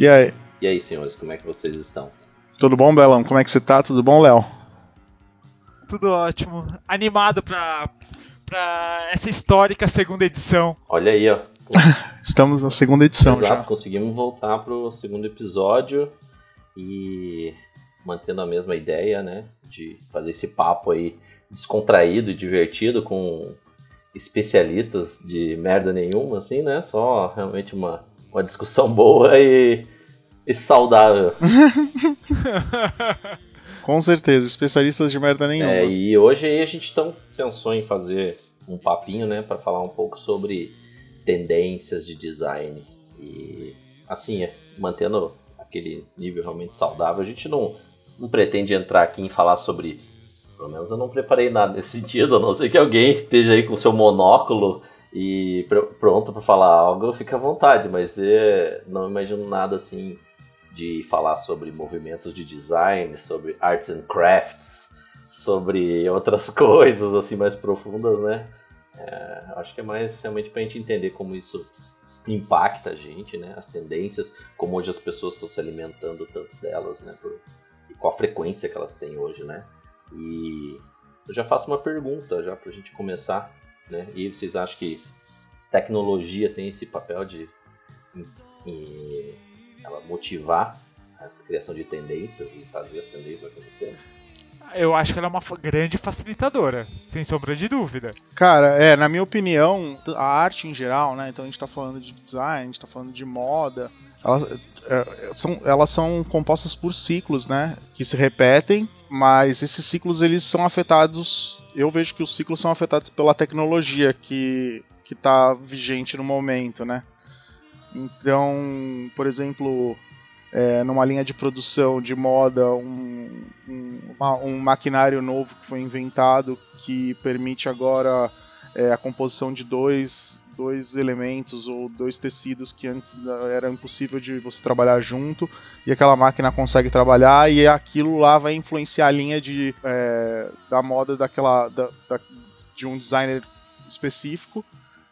E aí? E aí, senhores, como é que vocês estão? Tudo bom, Belão? Como é que você tá? Tudo bom, Léo? Tudo ótimo. Animado pra, pra essa histórica segunda edição. Olha aí, ó. Estamos na segunda edição Exato, já. conseguimos voltar pro segundo episódio e mantendo a mesma ideia, né? De fazer esse papo aí descontraído e divertido com especialistas de merda nenhuma, assim, né? Só realmente uma, uma discussão boa e, e saudável. Com certeza, especialistas de merda nenhuma. É, e hoje aí a gente então pensou em fazer um papinho, né, para falar um pouco sobre tendências de design e assim, é, mantendo aquele nível realmente saudável, a gente não, não pretende entrar aqui em falar sobre pelo menos eu não preparei nada nesse sentido, a não ser que alguém esteja aí com seu monóculo e pr pronto para falar algo, fica à vontade, mas é, não imagino nada assim de falar sobre movimentos de design, sobre arts and crafts, sobre outras coisas assim mais profundas, né? É, acho que é mais realmente para a gente entender como isso impacta a gente, né? As tendências, como hoje as pessoas estão se alimentando tanto delas, né? Por, e qual a frequência que elas têm hoje, né? E eu já faço uma pergunta já para a gente começar, né? E vocês acham que tecnologia tem esse papel de em, em, ela motivar essa criação de tendências e fazer as tendências acontecerem? Eu acho que ela é uma grande facilitadora, sem sombra de dúvida. Cara, é, na minha opinião, a arte em geral, né? Então a gente tá falando de design, a gente tá falando de moda. Elas, é, são, elas são compostas por ciclos, né? Que se repetem, mas esses ciclos eles são afetados. Eu vejo que os ciclos são afetados pela tecnologia que, que tá vigente no momento, né? Então, por exemplo, é, numa linha de produção de moda, um, um, um, maquinário novo que foi inventado que permite agora é, a composição de dois, dois elementos ou dois tecidos que antes era impossível de você trabalhar junto e aquela máquina consegue trabalhar e aquilo lá vai influenciar a linha de, é, da moda daquela da, da, de um designer específico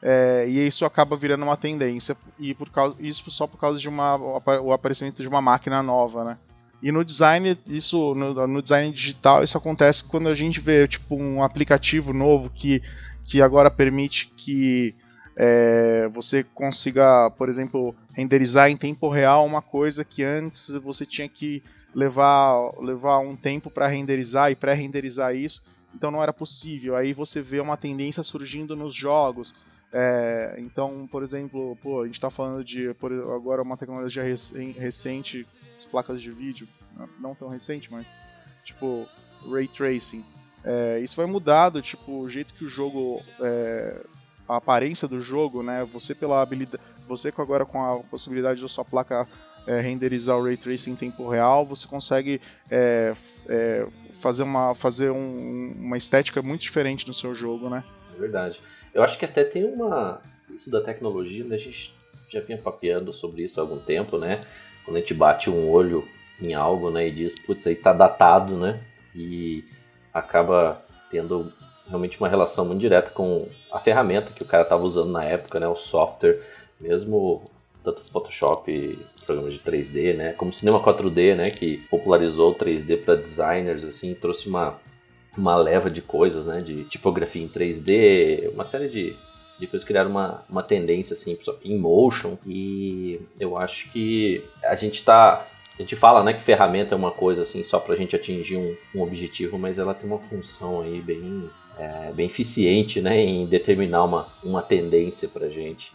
é, e isso acaba virando uma tendência e por causa isso só por causa de uma o aparecimento de uma máquina nova, né? E no design isso no, no, design digital isso acontece quando a gente vê tipo um aplicativo novo que que agora permite que é, você consiga, por exemplo, renderizar em tempo real uma coisa que antes você tinha que levar levar um tempo para renderizar e pré-renderizar isso, então não era possível. Aí você vê uma tendência surgindo nos jogos é, então, por exemplo, pô, a gente está falando de por, agora uma tecnologia recente, as placas de vídeo, não tão recente, mas tipo ray tracing. É, isso vai mudar do tipo o jeito que o jogo, é, a aparência do jogo, né? Você pela habilidade, você agora com a possibilidade da sua placa é, renderizar o ray tracing em tempo real, você consegue é, é, fazer uma fazer um, uma estética muito diferente no seu jogo, né? É verdade. Eu acho que até tem uma. Isso da tecnologia, né? a gente já vinha papeando sobre isso há algum tempo, né? Quando a gente bate um olho em algo, né, e diz, putz, aí tá datado, né? E acaba tendo realmente uma relação muito direta com a ferramenta que o cara estava usando na época, né? O software, mesmo tanto Photoshop, programas de 3D, né? Como Cinema 4D, né? Que popularizou o 3D para designers, assim, trouxe uma uma leva de coisas, né? De tipografia em 3D, uma série de, de coisas criaram uma, uma tendência assim em motion e eu acho que a gente tá a gente fala né que ferramenta é uma coisa assim só para a gente atingir um, um, objetivo mas ela tem uma função aí bem é, bem eficiente né em determinar uma, uma tendência para gente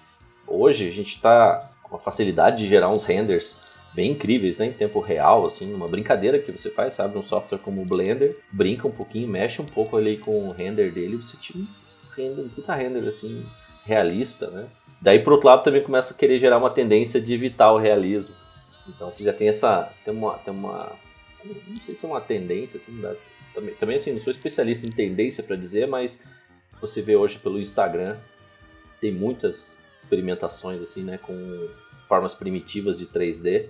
hoje a gente está com a facilidade de gerar uns renders bem incríveis, né, em tempo real, assim, uma brincadeira que você faz, sabe, um software como o Blender, brinca um pouquinho, mexe um pouco ali com o render dele, você tira um render, um puta render, assim, realista, né. Daí, por outro lado, também começa a querer gerar uma tendência de evitar o realismo. Então, você já tem essa, tem uma, tem uma, não sei se é uma tendência, assim, também, também, assim, não sou especialista em tendência para dizer, mas você vê hoje pelo Instagram, tem muitas experimentações, assim, né, com formas primitivas de 3D,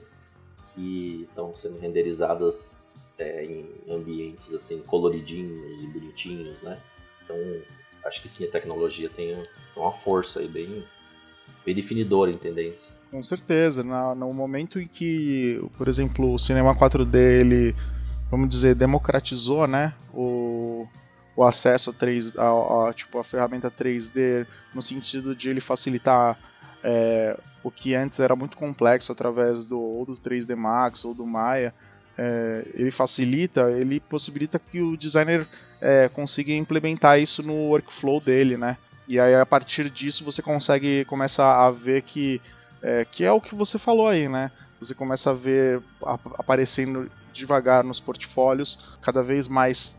que estão sendo renderizadas é, em ambientes assim coloridinhos e bonitinhos, né? Então acho que sim, a tecnologia tem uma força aí bem, bem definidora em tendência. Com certeza. No momento em que, por exemplo, o cinema 4D, ele, vamos dizer, democratizou, né? O, o acesso a, 3, a, a, tipo, a ferramenta 3D, no sentido de ele facilitar é, o que antes era muito complexo através do, ou do 3D Max ou do Maya. É, ele facilita, ele possibilita que o designer é, consiga implementar isso no workflow dele, né? E aí a partir disso você consegue começar a ver que é, que é o que você falou aí, né? Você começa a ver aparecendo devagar nos portfólios cada vez mais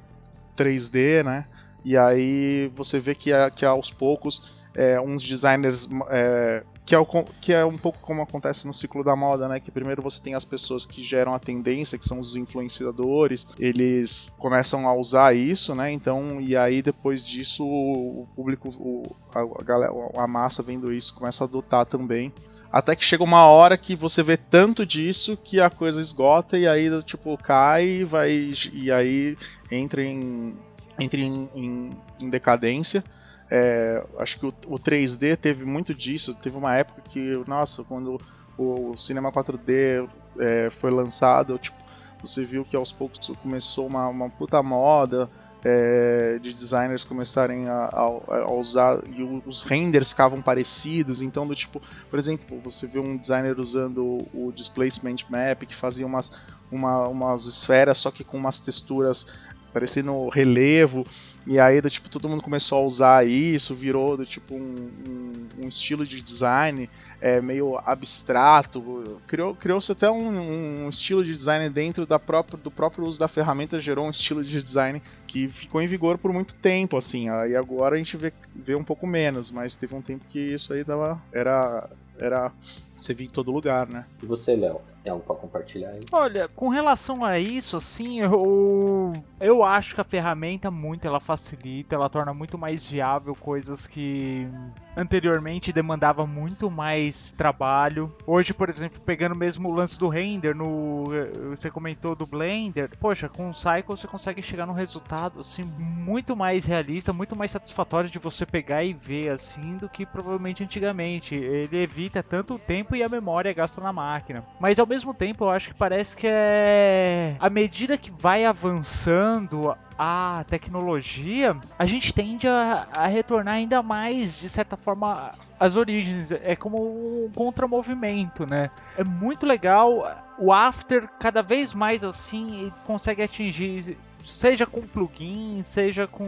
3D, né? E aí você vê que, que aos poucos é, uns designers é, que é, o, que é um pouco como acontece no ciclo da moda, né? Que primeiro você tem as pessoas que geram a tendência, que são os influenciadores, eles começam a usar isso, né? Então, e aí depois disso o público, o, a, galera, a massa vendo isso começa a adotar também. Até que chega uma hora que você vê tanto disso que a coisa esgota e aí tipo cai e vai e aí entra em entra em, em, em decadência. É, acho que o, o, 3D teve muito disso. Teve uma época que, nossa, quando o, cinema 4D é, foi lançado, tipo, você viu que aos poucos começou uma, uma puta moda é, de designers começarem a, a, a, usar e os renders ficavam parecidos. Então, do tipo, por exemplo, você vê um designer usando o, displacement map que fazia umas, uma, umas esferas só que com umas texturas parecendo relevo. E aí, do tipo, todo mundo começou a usar isso, virou do tipo um, um, um estilo de design é, meio abstrato. Criou, criou-se até um, um, estilo de design dentro da própria, do próprio uso da ferramenta, gerou um estilo de design que ficou em vigor por muito tempo, assim. Aí agora a gente vê, vê um pouco menos, mas teve um tempo que isso aí dava, era, era você via em todo lugar, né? E você, Léo? É algo para compartilhar aí? Olha, com relação a isso, assim, eu, eu acho que a ferramenta muito ela facilita, ela torna muito mais viável coisas que anteriormente demandava muito mais trabalho. Hoje, por exemplo, pegando mesmo o lance do render, no você comentou do Blender, poxa, com o Cycle você consegue chegar num resultado assim muito mais realista, muito mais satisfatório de você pegar e ver assim do que provavelmente antigamente. Ele evita tanto o tempo e a memória gasta na máquina. Mas ao mesmo tempo, eu acho que parece que é à medida que vai avançando a tecnologia, a gente tende a, a, retornar ainda mais, de certa forma, às origens. É como um contramovimento, né? É muito legal. O After, cada vez mais assim, consegue atingir seja com plugin, seja com,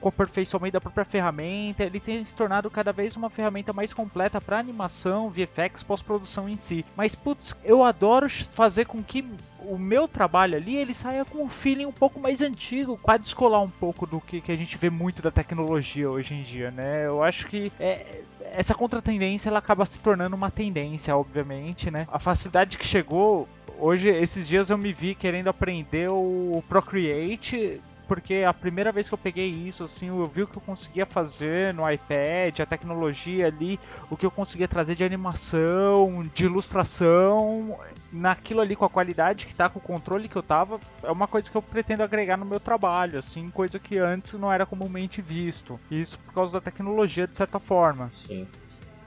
com aperfeiçoamento da própria ferramenta, ele tem se tornado cada vez uma ferramenta mais completa para animação, VFX, pós-produção em si. Mas putz, eu adoro fazer com que o meu trabalho ali ele saia com um feeling um pouco mais antigo, para descolar um pouco do que, que a gente vê muito da tecnologia hoje em dia, né? Eu acho que é, essa contratendência ela acaba se tornando uma tendência, obviamente, né? A facilidade que chegou hoje, esses dias eu me vi querendo aprender o Procreate porque a primeira vez que eu peguei isso, assim, eu vi o que eu conseguia fazer no iPad, a tecnologia ali, o que eu conseguia trazer de animação, de ilustração, naquilo ali com a qualidade que tá, com o controle que eu tava, é uma coisa que eu pretendo agregar no meu trabalho, assim, coisa que antes não era comumente visto. Isso por causa da tecnologia, de certa forma. Sim.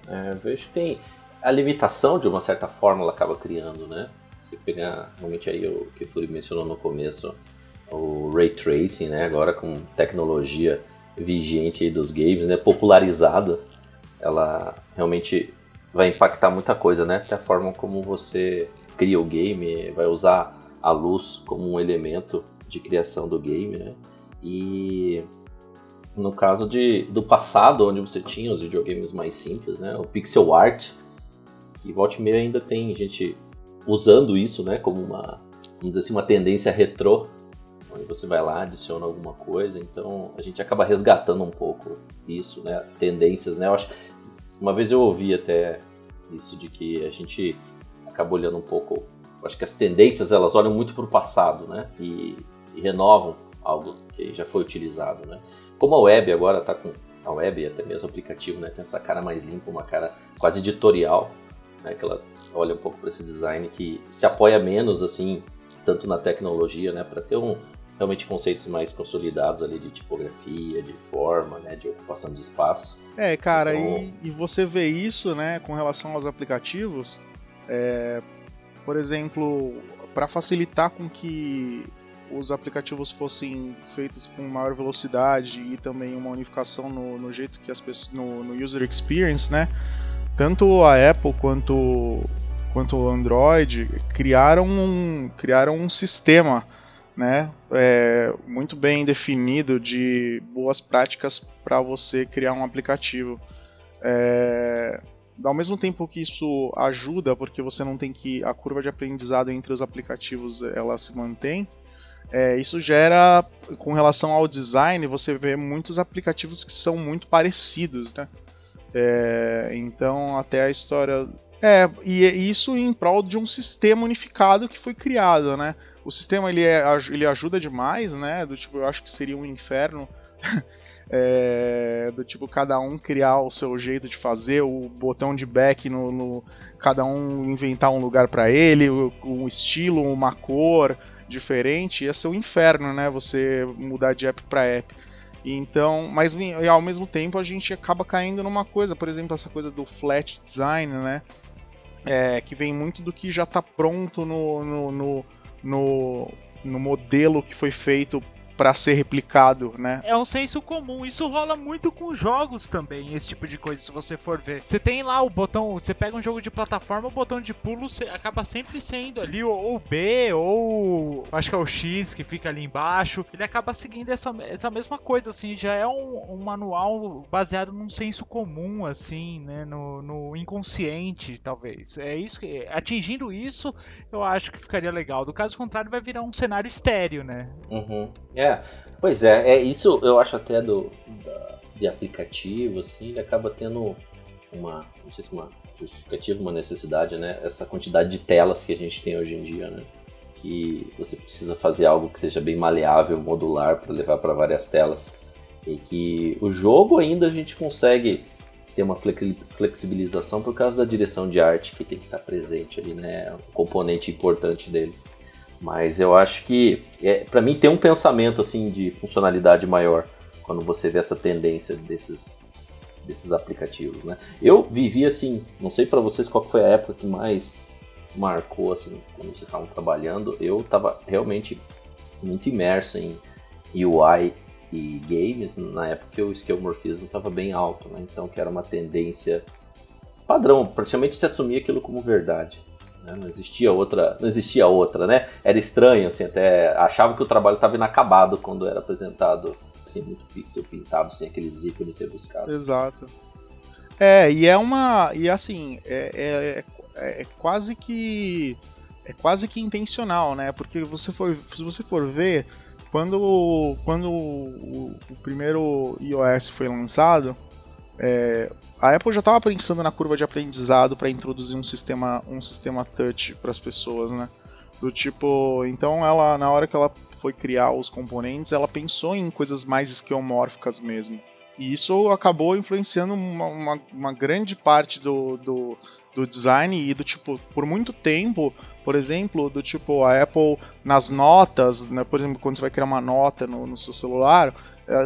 É, vejo que tem a limitação, de uma certa forma, ela acaba criando, né? Se pegar, realmente aí o que o Furi mencionou no começo, o Ray Tracing, né? Agora com tecnologia vigente dos games, né? Popularizada, ela realmente vai impactar muita coisa, né? Até a forma como você cria o game, vai usar a luz como um elemento de criação do game, né? E no caso de, do passado, onde você tinha os videogames mais simples, né? O pixel art, que volta e meia ainda tem gente usando isso, né, como uma, vamos dizer assim, uma tendência retrô, onde você vai lá, adiciona alguma coisa, então a gente acaba resgatando um pouco isso, né, tendências, né, eu acho, uma vez eu ouvi até isso de que a gente acaba olhando um pouco, acho que as tendências elas olham muito para o passado, né, e, e, renovam algo que já foi utilizado, né, como a web agora está com a web e até mesmo o aplicativo, né, tem essa cara mais limpa, uma cara quase editorial, né, que ela olha um pouco para esse design que se apoia menos assim tanto na tecnologia, né, para ter um realmente conceitos mais consolidados ali de tipografia, de forma, né, de ocupação de espaço. É, cara, então... e, e, você vê isso, né, com relação aos aplicativos, é, por exemplo, para facilitar com que os aplicativos fossem feitos com maior velocidade e também uma unificação no, no jeito que as pessoas no, no, user experience, né? Tanto a Apple quanto quanto o Android criaram um, criaram um sistema, né? É, muito bem definido de boas práticas para você criar um aplicativo. É, ao mesmo tempo que isso ajuda, porque você não tem que a curva de aprendizado entre os aplicativos ela se mantém, é, isso gera, com relação ao design, você vê muitos aplicativos que são muito parecidos, né? É, então, até a história. É, e isso em prol de um sistema unificado que foi criado, né? O sistema ele, é, ele ajuda demais, né? Do tipo, eu acho que seria um inferno. É, do tipo cada um criar o seu jeito de fazer, o botão de back no, no cada um inventar um lugar para ele, um estilo, uma cor, diferente, ia ser um inferno, né? Você mudar de app para app. Então, mas ao mesmo tempo a gente acaba caindo numa coisa, por exemplo, essa coisa do flat design, né? É, que vem muito do que já está pronto no, no, no, no, no modelo que foi feito para ser replicado, né? É um senso comum. Isso rola muito com jogos também, esse tipo de coisa, se você for ver. Você tem lá o botão, você pega um jogo de plataforma, o botão de pulo acaba sempre sendo ali o B ou acho que é o X que fica ali embaixo. Ele acaba seguindo essa, essa mesma coisa, assim, já é um, um manual baseado num senso comum, assim, né? No, no inconsciente, talvez. É isso que. Atingindo isso, eu acho que ficaria legal. Do caso contrário, vai virar um cenário estéreo, né? Uhum. É, é, pois é, é isso eu acho até do da, de aplicativo, assim, ele acaba tendo uma, não sei se uma justificativa, uma necessidade, né? Essa quantidade de telas que a gente tem hoje em dia, né? Que você precisa fazer algo que seja bem maleável, modular, para levar para várias telas. E que o jogo ainda a gente consegue ter uma flexibilização por causa da direção de arte que tem que estar presente ali, né? Um componente importante dele. Mas eu acho que, é, para mim, tem um pensamento assim de funcionalidade maior quando você vê essa tendência desses, desses aplicativos, né? Eu vivi assim, não sei para vocês qual foi a época que mais marcou assim quando vocês estavam trabalhando. Eu estava realmente muito imerso em UI e games na época que o esquemorfismo estava bem alto, né? Então que era uma tendência padrão, praticamente se assumia aquilo como verdade. Né? Não existia outra, não existia outra, né? Era estranho, assim, até achava que o trabalho estava inacabado quando era apresentado, assim, muito pixel pintado, sem aqueles ícones ser buscados. Exato. É, e é uma, e assim, é, é, é, é quase que é quase que intencional, né? Porque você for, se você for ver, quando, quando o, o primeiro iOS foi lançado, é, a Apple já estava pensando na curva de aprendizado para introduzir um sistema, um sistema touch para as pessoas, né? Do tipo, então ela na hora que ela foi criar os componentes, ela pensou em coisas mais esquemórficas mesmo. E isso acabou influenciando uma, uma, uma grande parte do, do, do, design e do tipo, por muito tempo, por exemplo, do tipo, a Apple nas notas, né, por exemplo, quando você vai criar uma nota no, no seu celular,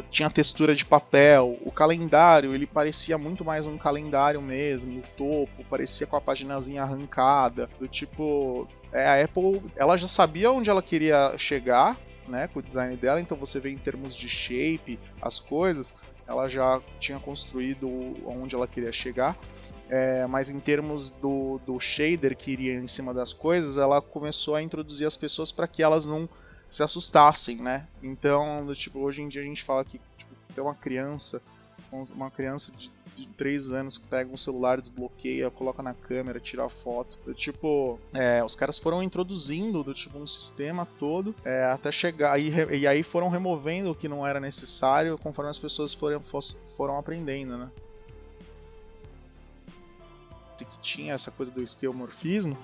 tinha textura de papel, o calendário ele parecia muito mais um calendário mesmo, o topo parecia com a paginazinha arrancada, do tipo, é, a Apple ela já sabia onde ela queria chegar, né, com o design dela, então você vê em termos de shape, as coisas, ela já tinha construído onde ela queria chegar. É, mas em termos do, do shader que iria em cima das coisas, ela começou a introduzir as pessoas para que elas não se assustassem, né? Então, tipo, hoje em dia a gente fala que tipo, tem uma criança, uma criança de, de 3 anos que pega um celular, desbloqueia, coloca na câmera, tira a foto. Tipo, é, os caras foram introduzindo do tipo um sistema todo é, até chegar e, e aí foram removendo o que não era necessário conforme as pessoas foram, foram aprendendo, né? Que tinha essa coisa do esquemorfismo,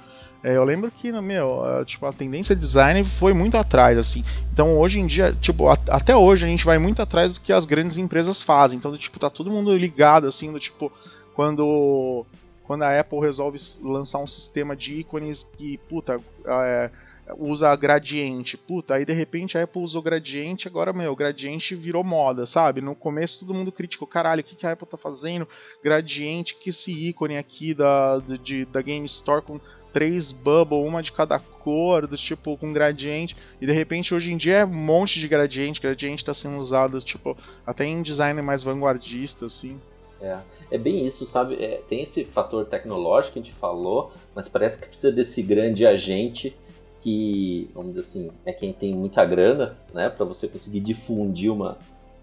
é, eu lembro que, meu, a, tipo, a tendência de design foi muito atrás, assim. Então hoje em dia, tipo, a, até hoje a gente vai muito atrás do que as grandes empresas fazem. Então, tipo, tá todo mundo ligado, assim, do tipo, quando, quando a Apple resolve lançar um sistema de ícones que, puta, é, usa gradiente. Puta, aí de repente a Apple usou gradiente, agora, meu, gradiente virou moda, sabe? No começo todo mundo criticou, caralho, o que, que a Apple tá fazendo? Gradiente, que esse ícone aqui da, de, da Game Store com três bubble, uma de cada cor, do tipo com gradiente. E de repente hoje em dia é um monte de gradiente, gradiente está sendo usado tipo até em design mais vanguardista assim. É, é bem isso, sabe? É, tem esse fator tecnológico que a gente falou, mas parece que precisa desse grande agente que, vamos dizer assim, é quem tem muita grana, né, para você conseguir difundir uma,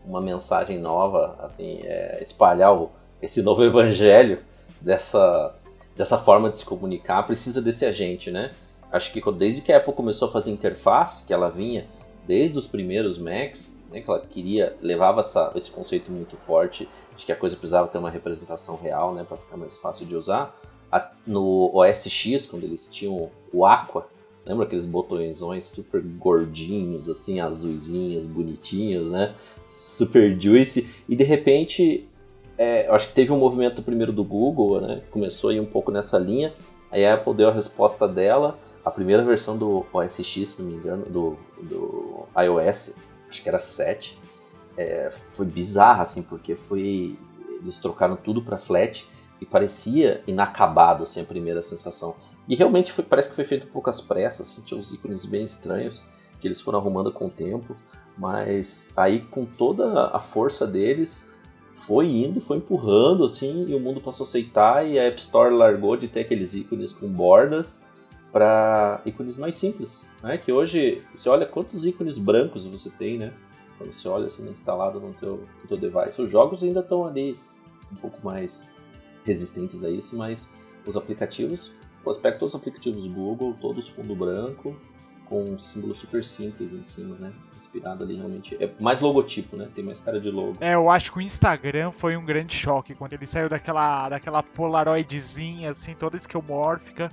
uma mensagem nova, assim, é, espalhar o, esse novo evangelho dessa, dessa forma de se comunicar, precisa desse agente, né? Acho que desde que a Apple começou a fazer interface, que ela vinha desde os primeiros Macs, né, que ela queria, levava essa, esse conceito muito forte de que a coisa precisava ter uma representação real, né, para ficar mais fácil de usar. A, no OS X, quando eles tinham o Aqua, lembra aqueles botõezões super gordinhos, assim, azuisinhos, bonitinhos, né, super juicy, e de repente, é, acho que teve um movimento primeiro do Google, né, começou a ir um pouco nessa linha, aí a Apple deu a resposta dela, a primeira versão do OS X, se não me engano, do, do iOS, acho que era 7, é, foi bizarra, assim, porque foi. Eles trocaram tudo para flat e parecia inacabado, assim, a primeira sensação. E realmente foi, parece que foi feito poucas pressas, assim, tinha uns ícones bem estranhos que eles foram arrumando com o tempo, mas aí com toda a força deles foi indo, foi empurrando, assim, e o mundo passou a aceitar e a App Store largou de ter aqueles ícones com bordas para ícones mais simples, né? Que hoje, você olha quantos ícones brancos você tem, né? Quando você olha assim instalado no teu, no teu device. Os jogos ainda estão ali um pouco mais resistentes a isso, mas os aplicativos, o aspecto dos aplicativos Google, todos fundo branco, com um símbolo super simples em cima, né? Inspirado ali realmente. É mais logotipo, né? Tem mais cara de logo. É, eu acho que o Instagram foi um grande choque quando ele saiu daquela, daquela polaroidzinha, assim, toda esquemórfica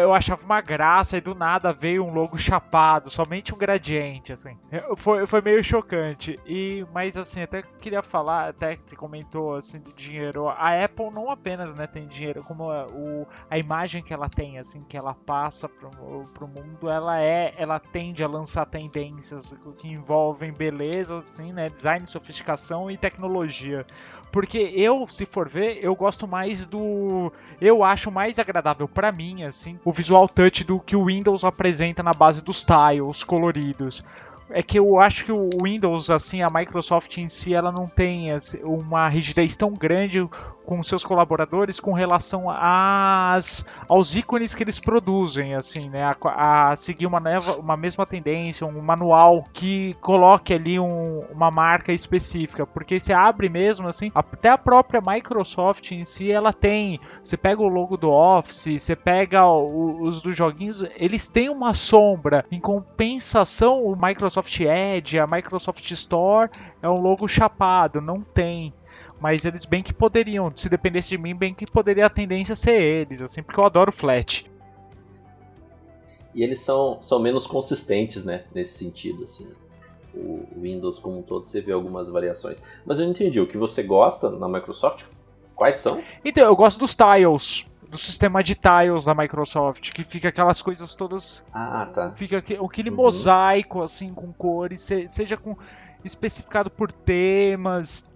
eu achava uma graça e do nada veio um logo chapado, somente um gradiente, assim. Foi, foi meio chocante. E, mas assim, até queria falar, até que comentou assim do dinheiro. A Apple não apenas né, tem dinheiro, como a, o, a imagem que ela tem, assim, que ela passa pro, pro mundo, ela é, ela tende a lançar tendências que envolvem beleza, assim, né? Design, sofisticação e tecnologia. Porque eu, se for ver, eu gosto mais do. Eu acho mais agradável para mim, assim, o visual touch do que o Windows apresenta na base dos tiles coloridos é que eu acho que o Windows, assim, a Microsoft em si, ela não tem assim, uma rigidez tão grande com seus colaboradores com relação às, aos ícones que eles produzem, assim, né? A, a seguir uma, nova, uma mesma tendência, um manual que coloque ali um, uma marca específica, porque você abre mesmo, assim, até a própria Microsoft em si, ela tem, você pega o logo do Office, você pega o, os dos joguinhos, eles têm uma sombra, em compensação o Microsoft Microsoft Edge, a Microsoft Store é um logo chapado, não tem. Mas eles bem que poderiam, se dependesse de mim, bem que poderia a tendência ser eles, assim, porque eu adoro Flat. E eles são, são menos consistentes, né, nesse sentido, assim. O Windows como um todo, você vê algumas variações. Mas eu entendi, o que você gosta na Microsoft, quais são? Então, eu gosto dos tiles do sistema de tiles da Microsoft, que fica aquelas coisas todas. Ah, tá. Fica aquele uhum. mosaico assim com cores, seja com especificado por temas,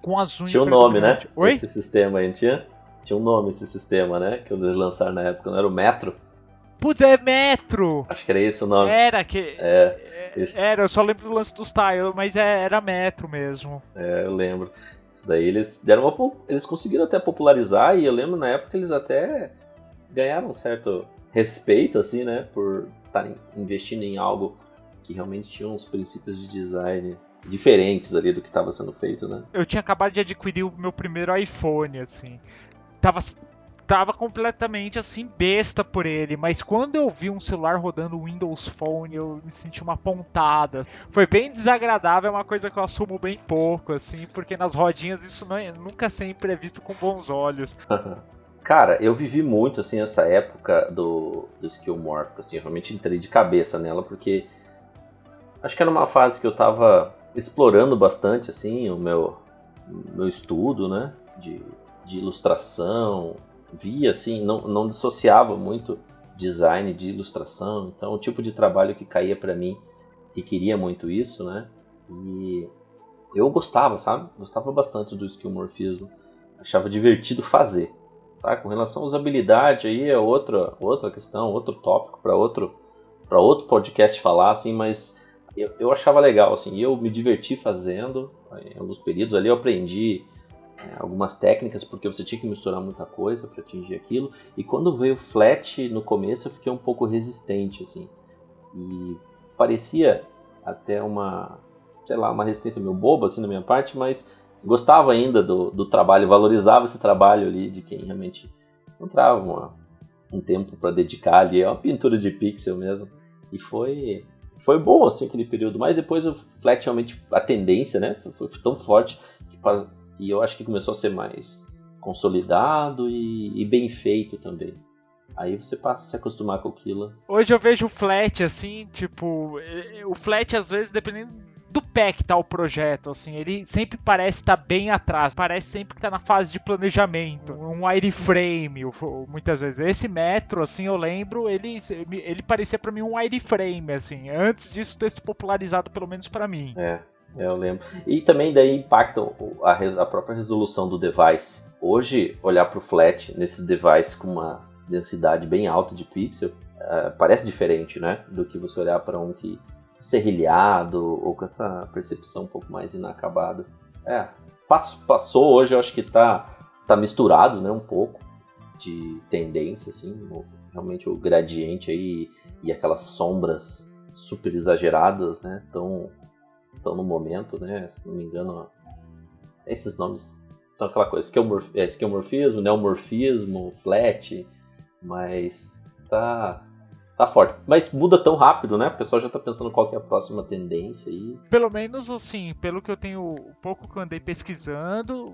com azul. Tinha um nome, né? Oi? Esse sistema aí, tinha? Tinha um nome esse sistema, né? Que eles lançaram na época, não era o Metro? Putz, é Metro! Acho que era esse o nome. Era, que. É, é era, eu só lembro do lance dos tiles, mas é, era Metro mesmo. É, eu lembro. Daí eles deram uma, eles conseguiram até popularizar e eu lembro na época eles até ganharam um certo respeito assim, né, por estarem investindo em algo que realmente tinha uns princípios de design diferentes ali do que estava sendo feito, né? Eu tinha acabado de adquirir o meu primeiro iPhone, assim. Tava tava completamente assim besta por ele, mas quando eu vi um celular rodando Windows Phone, eu me senti uma pontada. Foi bem desagradável, é uma coisa que eu assumo bem pouco, assim, porque nas rodinhas isso não é, nunca sempre é visto com bons olhos. Cara, eu vivi muito assim essa época do, do Skillmorph, assim, eu realmente entrei de cabeça nela porque acho que era uma fase que eu tava explorando bastante assim o meu meu estudo, né, de, de ilustração, via assim, não, não dissociava muito design, de ilustração. Então, o tipo de trabalho que caía para mim requeria muito isso, né? E eu gostava, sabe? Gostava bastante do esquimorfismo. Achava divertido fazer. Tá? Com relação à usabilidade, aí é outra, outra questão, outro tópico para outro, para outro podcast falar, assim, mas eu, eu achava legal, assim, eu me diverti fazendo. Em alguns períodos ali eu aprendi algumas técnicas, porque você tinha que misturar muita coisa para atingir aquilo. E quando veio flat no começo, eu fiquei um pouco resistente, assim. E parecia até uma, sei lá, uma resistência meio boba, assim, na minha parte, mas gostava ainda do, do trabalho, valorizava esse trabalho ali de quem realmente encontrava uma, um tempo para dedicar ali, é uma pintura de pixel mesmo. E foi foi bom assim aquele período, mas depois o Flat realmente a tendência, né, foi, tão forte que e eu acho que começou a ser mais consolidado e, e, bem feito também. Aí você passa a se acostumar com aquilo. Hoje eu vejo o flat assim, tipo, o flat às vezes dependendo do pé que tá o projeto, assim, ele sempre parece estar tá bem atrás, parece sempre que tá na fase de planejamento, um wireframe, muitas vezes. Esse metro, assim, eu lembro, ele, ele parecia para mim um wireframe, assim, antes disso ter se popularizado pelo menos para mim. É, eu lembro. E também daí impacta a, a própria resolução do device. Hoje, olhar para o flat nesses devices com uma densidade bem alta de pixel uh, parece diferente, né? Do que você olhar para um que serrilhado ou com essa percepção um pouco mais inacabada. É, passou hoje, eu acho que tá, tá misturado, né, um pouco de tendência, assim, realmente o gradiente aí e aquelas sombras super exageradas, né, tão, tão no momento, né, se não me engano, esses nomes são aquela coisa, esquemorf, é, esquemorfismo, neomorfismo, flat, mas tá tá forte. Mas muda tão rápido, né? O pessoal já tá pensando qual é a próxima tendência aí. Pelo menos assim, pelo que eu tenho, pouco que eu andei pesquisando,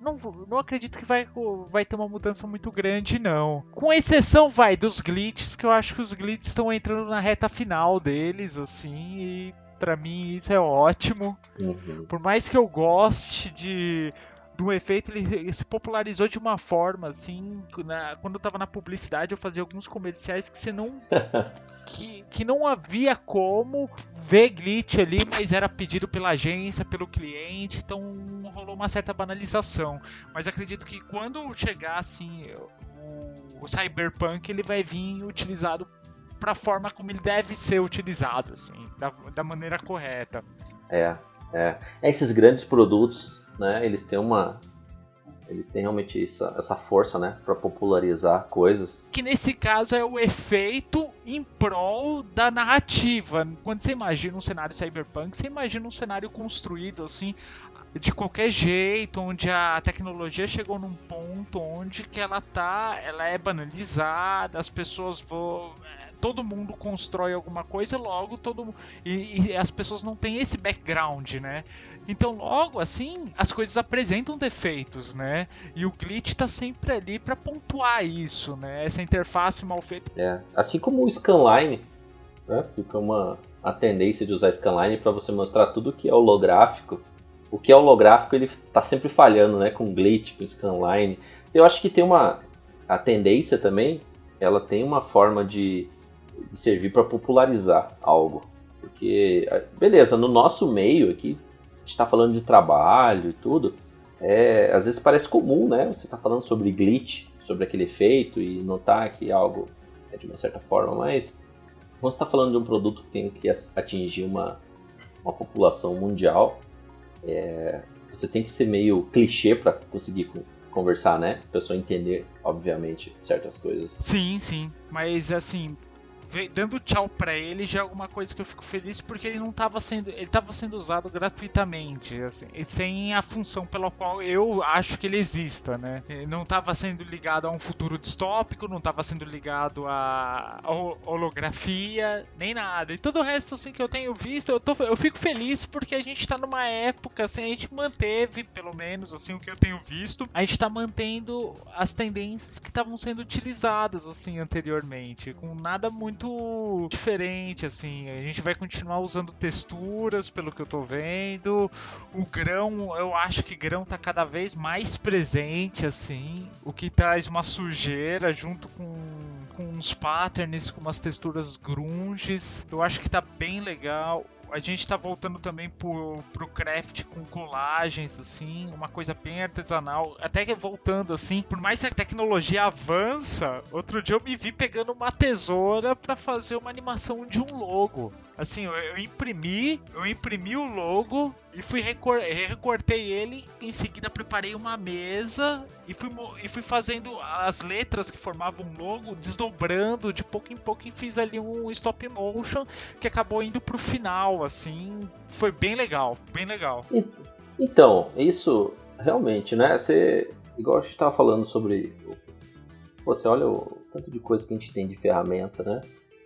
não, não acredito que vai, vai ter uma mudança muito grande, não. Com exceção, vai, dos glitches, que eu acho que os glitches estão entrando na reta final deles, assim, e pra mim isso é ótimo. Uhum. Por mais que eu goste de do efeito ele, se popularizou de uma forma assim na, quando eu tava na publicidade eu fazia alguns comerciais que você não que, que não havia como ver glitch ali mas era pedido pela agência pelo cliente então rolou uma certa banalização mas acredito que quando chegar assim o, o cyberpunk ele vai vir utilizado para a forma como ele deve ser utilizado assim da, da maneira correta é é esses grandes produtos né? Eles têm uma eles têm realmente essa, essa força, né, para popularizar coisas. Que nesse caso é o efeito em prol da narrativa. Quando você imagina um cenário cyberpunk, você imagina um cenário construído assim de qualquer jeito, onde a tecnologia chegou num ponto onde que ela tá, ela é banalizada, as pessoas vão todo mundo constrói alguma coisa, logo todo e, e, as pessoas não têm esse background, né? Então, logo assim, as coisas apresentam defeitos, né? E o glitch está sempre ali para pontuar isso, né? Essa interface mal feita. É, assim como o scanline, né? Fica uma a tendência de usar scanline para você mostrar tudo que é holográfico. O que é holográfico ele tá sempre falhando, né? Com glitch, com scanline. Eu acho que tem uma a tendência também, ela tem uma forma de de servir para popularizar algo. Porque, beleza, no nosso meio aqui, a gente está falando de trabalho e tudo, é, às vezes parece comum, né? Você está falando sobre glitch, sobre aquele efeito e notar que algo é de uma certa forma, mas quando você está falando de um produto que tem que atingir uma, uma população mundial, é, você tem que ser meio clichê para conseguir conversar, né? A pessoa entender, obviamente, certas coisas. Sim, sim. Mas assim, dando tchau para ele já é alguma coisa que eu fico feliz porque ele não estava sendo ele estava sendo usado gratuitamente assim, sem a função pela qual eu acho que ele exista né? Ele não estava sendo ligado a um futuro distópico não estava sendo ligado a, holografia nem nada. E todo o resto assim que eu tenho visto eu, tô, eu fico feliz porque a gente está numa época assim a gente manteve pelo menos assim o que eu tenho visto a gente está mantendo as tendências que estavam sendo utilizadas assim anteriormente com nada muito muito diferente, assim. A gente vai continuar usando texturas, pelo que eu tô vendo. O grão, eu acho que grão tá cada vez mais presente, assim. O que traz uma sujeira junto com, com uns patterns com umas texturas grunges. Eu acho que tá bem legal a gente tá voltando também pro, pro craft com colagens, assim, uma coisa bem artesanal. Até que voltando, assim, por mais que a tecnologia avança, outro dia eu me vi pegando uma tesoura para fazer uma animação de um logo. Assim, eu, eu, imprimi, eu imprimi o logo e fui recor recortei ele, em seguida preparei uma mesa e fui, e fui fazendo as letras que formavam o logo, desdobrando de pouco em pouco e fiz ali um stop motion que acabou indo pro final, assim, foi bem legal, bem legal. Então, isso realmente, né? Você, igual a gente tava falando sobre. Você olha o tanto de coisa que a gente tem de ferramenta, né?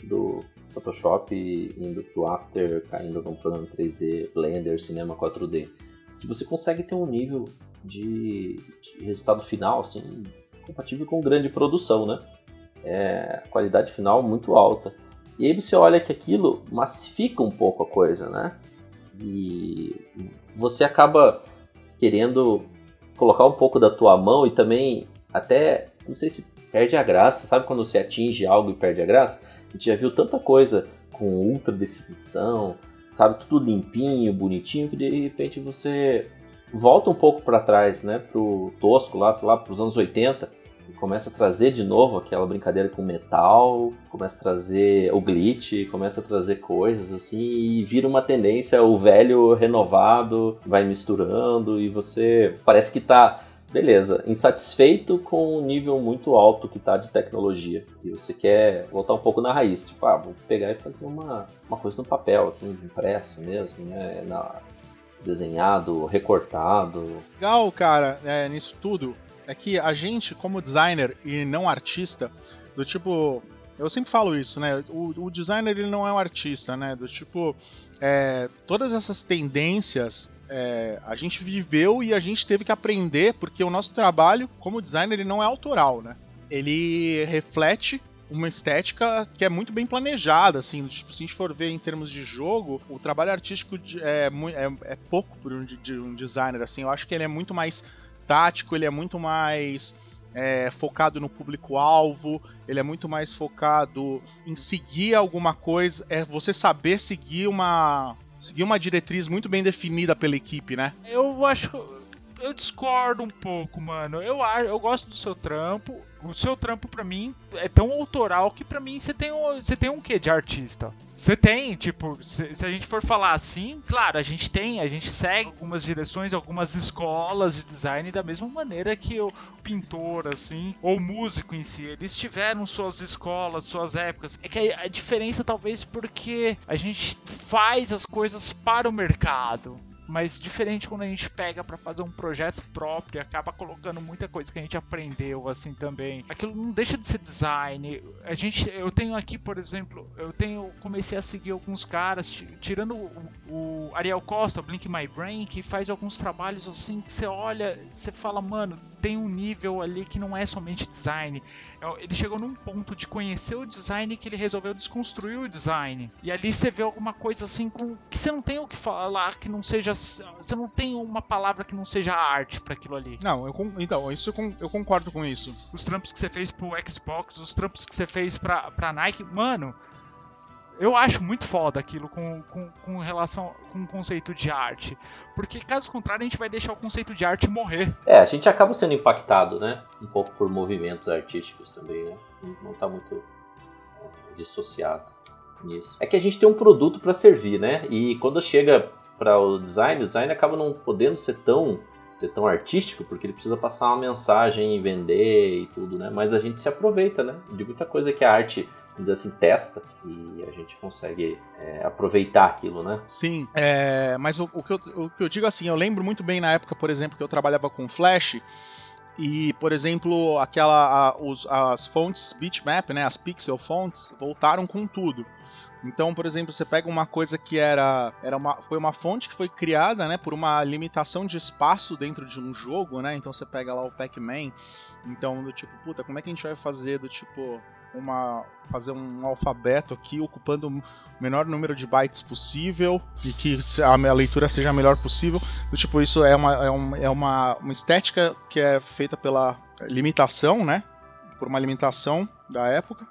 Do Photoshop indo pro After, caindo num programa 3D, Blender, Cinema 4D, que você consegue ter um nível de, de resultado final assim compatível com grande produção, né? É, qualidade final muito alta. E aí você olha que aquilo massifica um pouco a coisa, né? E você acaba querendo colocar um pouco da tua mão e também até, não sei se perde a graça, sabe quando você atinge algo e perde a graça? A gente já viu tanta coisa com ultra definição, sabe, tudo limpinho, bonitinho, que de repente você volta um pouco para trás, né, pro tosco lá, sei lá, pros anos 80, começa a trazer de novo aquela brincadeira com metal, começa a trazer o glitch, começa a trazer coisas assim, e vira uma tendência, o velho renovado vai misturando e você parece que tá beleza, insatisfeito com o nível muito alto que está de tecnologia. E você quer voltar um pouco na raiz, tipo, ah, vou pegar e fazer uma, uma coisa no papel, aqui, impresso mesmo, né? Na, desenhado, recortado. Legal, cara, é, nisso tudo, é que a gente, como designer e não artista, do tipo. Eu sempre falo isso, né? O, o designer ele não é um artista, né? Do tipo, é, todas essas tendências é, a gente viveu e a gente teve que aprender, porque o nosso trabalho como designer ele não é autoral, né? Ele reflete uma estética que é muito bem planejada, assim, tipo, se a gente for ver em termos de jogo, o trabalho artístico é, é, é pouco para um, de um designer, assim, eu acho que ele é muito mais tático, ele é muito mais é, focado no público-alvo, ele é muito mais focado em seguir alguma coisa, é você saber seguir uma seguir uma diretriz muito bem definida pela equipe, né? Eu acho eu discordo um pouco, mano. Eu, eu gosto do seu trampo. O seu trampo, para mim, é tão autoral que para mim você tem, um, você tem um quê de artista? Você tem, tipo, se, se, a gente for falar assim, claro, a gente tem, a gente segue algumas direções, algumas escolas de design da mesma maneira que o pintor, assim, ou o músico em si. Eles tiveram suas escolas, suas épocas. É que a, a diferença talvez porque a gente faz as coisas para o mercado mas diferente quando a gente pega para fazer um projeto próprio acaba colocando muita coisa que a gente aprendeu assim também. Aquilo não deixa de ser design. A gente, eu tenho aqui, por exemplo, eu tenho comecei a seguir alguns caras, tirando o, o Ariel Costa, Blink My Brain, que faz alguns trabalhos assim que você olha, você fala, mano, tem um nível ali que não é somente design. É, ele chegou num ponto de conhecer o design que ele resolveu desconstruir o design. E ali você vê alguma coisa assim com que você não tem o que falar que não seja você não tem uma palavra que não seja arte para aquilo ali. Não, eu, então, isso eu concordo com isso. Os trampos que você fez pro Xbox, os trampos que você fez pra, pra Nike, mano, eu acho muito foda aquilo com, com, com relação com o conceito de arte. Porque caso contrário, a gente vai deixar o conceito de arte morrer. É, a gente acaba sendo impactado, né? Um pouco por movimentos artísticos também, né? Não tá muito é, dissociado nisso. É que a gente tem um produto para servir, né? E quando chega para o design, o design acaba não podendo ser tão ser tão artístico, porque ele precisa passar uma mensagem e vender e tudo, né? Mas a gente se aproveita, né? De muita coisa que a arte, dizer assim, testa e a gente consegue é, aproveitar aquilo, né? Sim, é, mas o, o, que eu, o que eu digo assim, eu lembro muito bem na época, por exemplo, que eu trabalhava com Flash e, por exemplo, aquela a, os, as fontes bitmap, né, as pixel fonts, voltaram com tudo. Então, por exemplo, você pega uma coisa que era, era uma, foi uma fonte que foi criada, né, por uma limitação de espaço dentro de um jogo, né? Então você pega lá o Pac-Man, então do tipo, puta, como é que a gente vai fazer do tipo uma fazer um alfabeto aqui ocupando o menor número de bytes possível e que a leitura seja a melhor possível. Do tipo, isso é uma, é, um, é uma, uma estética que é feita pela limitação, né? Por uma limitação da época.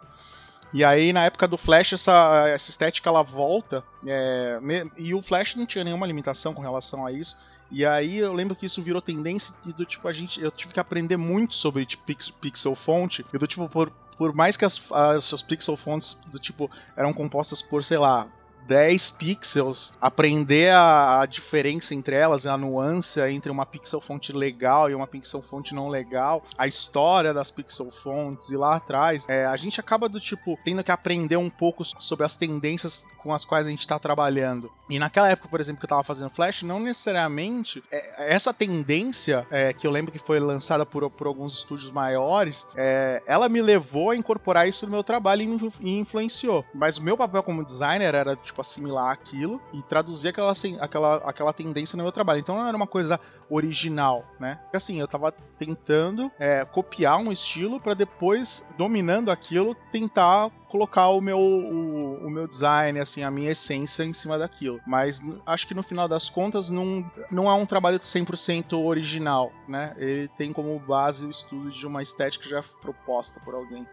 E aí, na época do Flash, essa, essa estética ela volta. É, e o Flash não tinha nenhuma limitação com relação a isso. E aí eu lembro que isso virou tendência e do tipo, a gente. Eu tive que aprender muito sobre tipo, pixel font. E do tipo, por, por mais que as, as, as pixel fonts do tipo eram compostas por, sei lá, 10 pixels, aprender a, a, diferença entre elas, a nuance entre uma pixel font legal e uma pixel font não legal, a história das pixel fonts e lá atrás, é, a gente acaba do tipo tendo que aprender um pouco sobre as tendências com as quais a gente está trabalhando. E naquela época, por exemplo, que eu estava fazendo Flash, não necessariamente é, essa tendência é, que eu lembro que foi lançada por, por alguns estúdios maiores, é, ela me levou a incorporar isso no meu trabalho e, e influenciou. Mas o meu papel como designer era tipo tipo, assimilar aquilo e traduzir aquela, aquela, aquela tendência no meu trabalho. Então não era uma coisa original, né? Assim, eu tava tentando é, copiar um estilo para depois, dominando aquilo, tentar colocar o meu, o, o, meu design, assim, a minha essência em cima daquilo. Mas acho que no final das contas não, não é um trabalho 100% original, né? Ele tem como base o estudo de uma estética já proposta por alguém.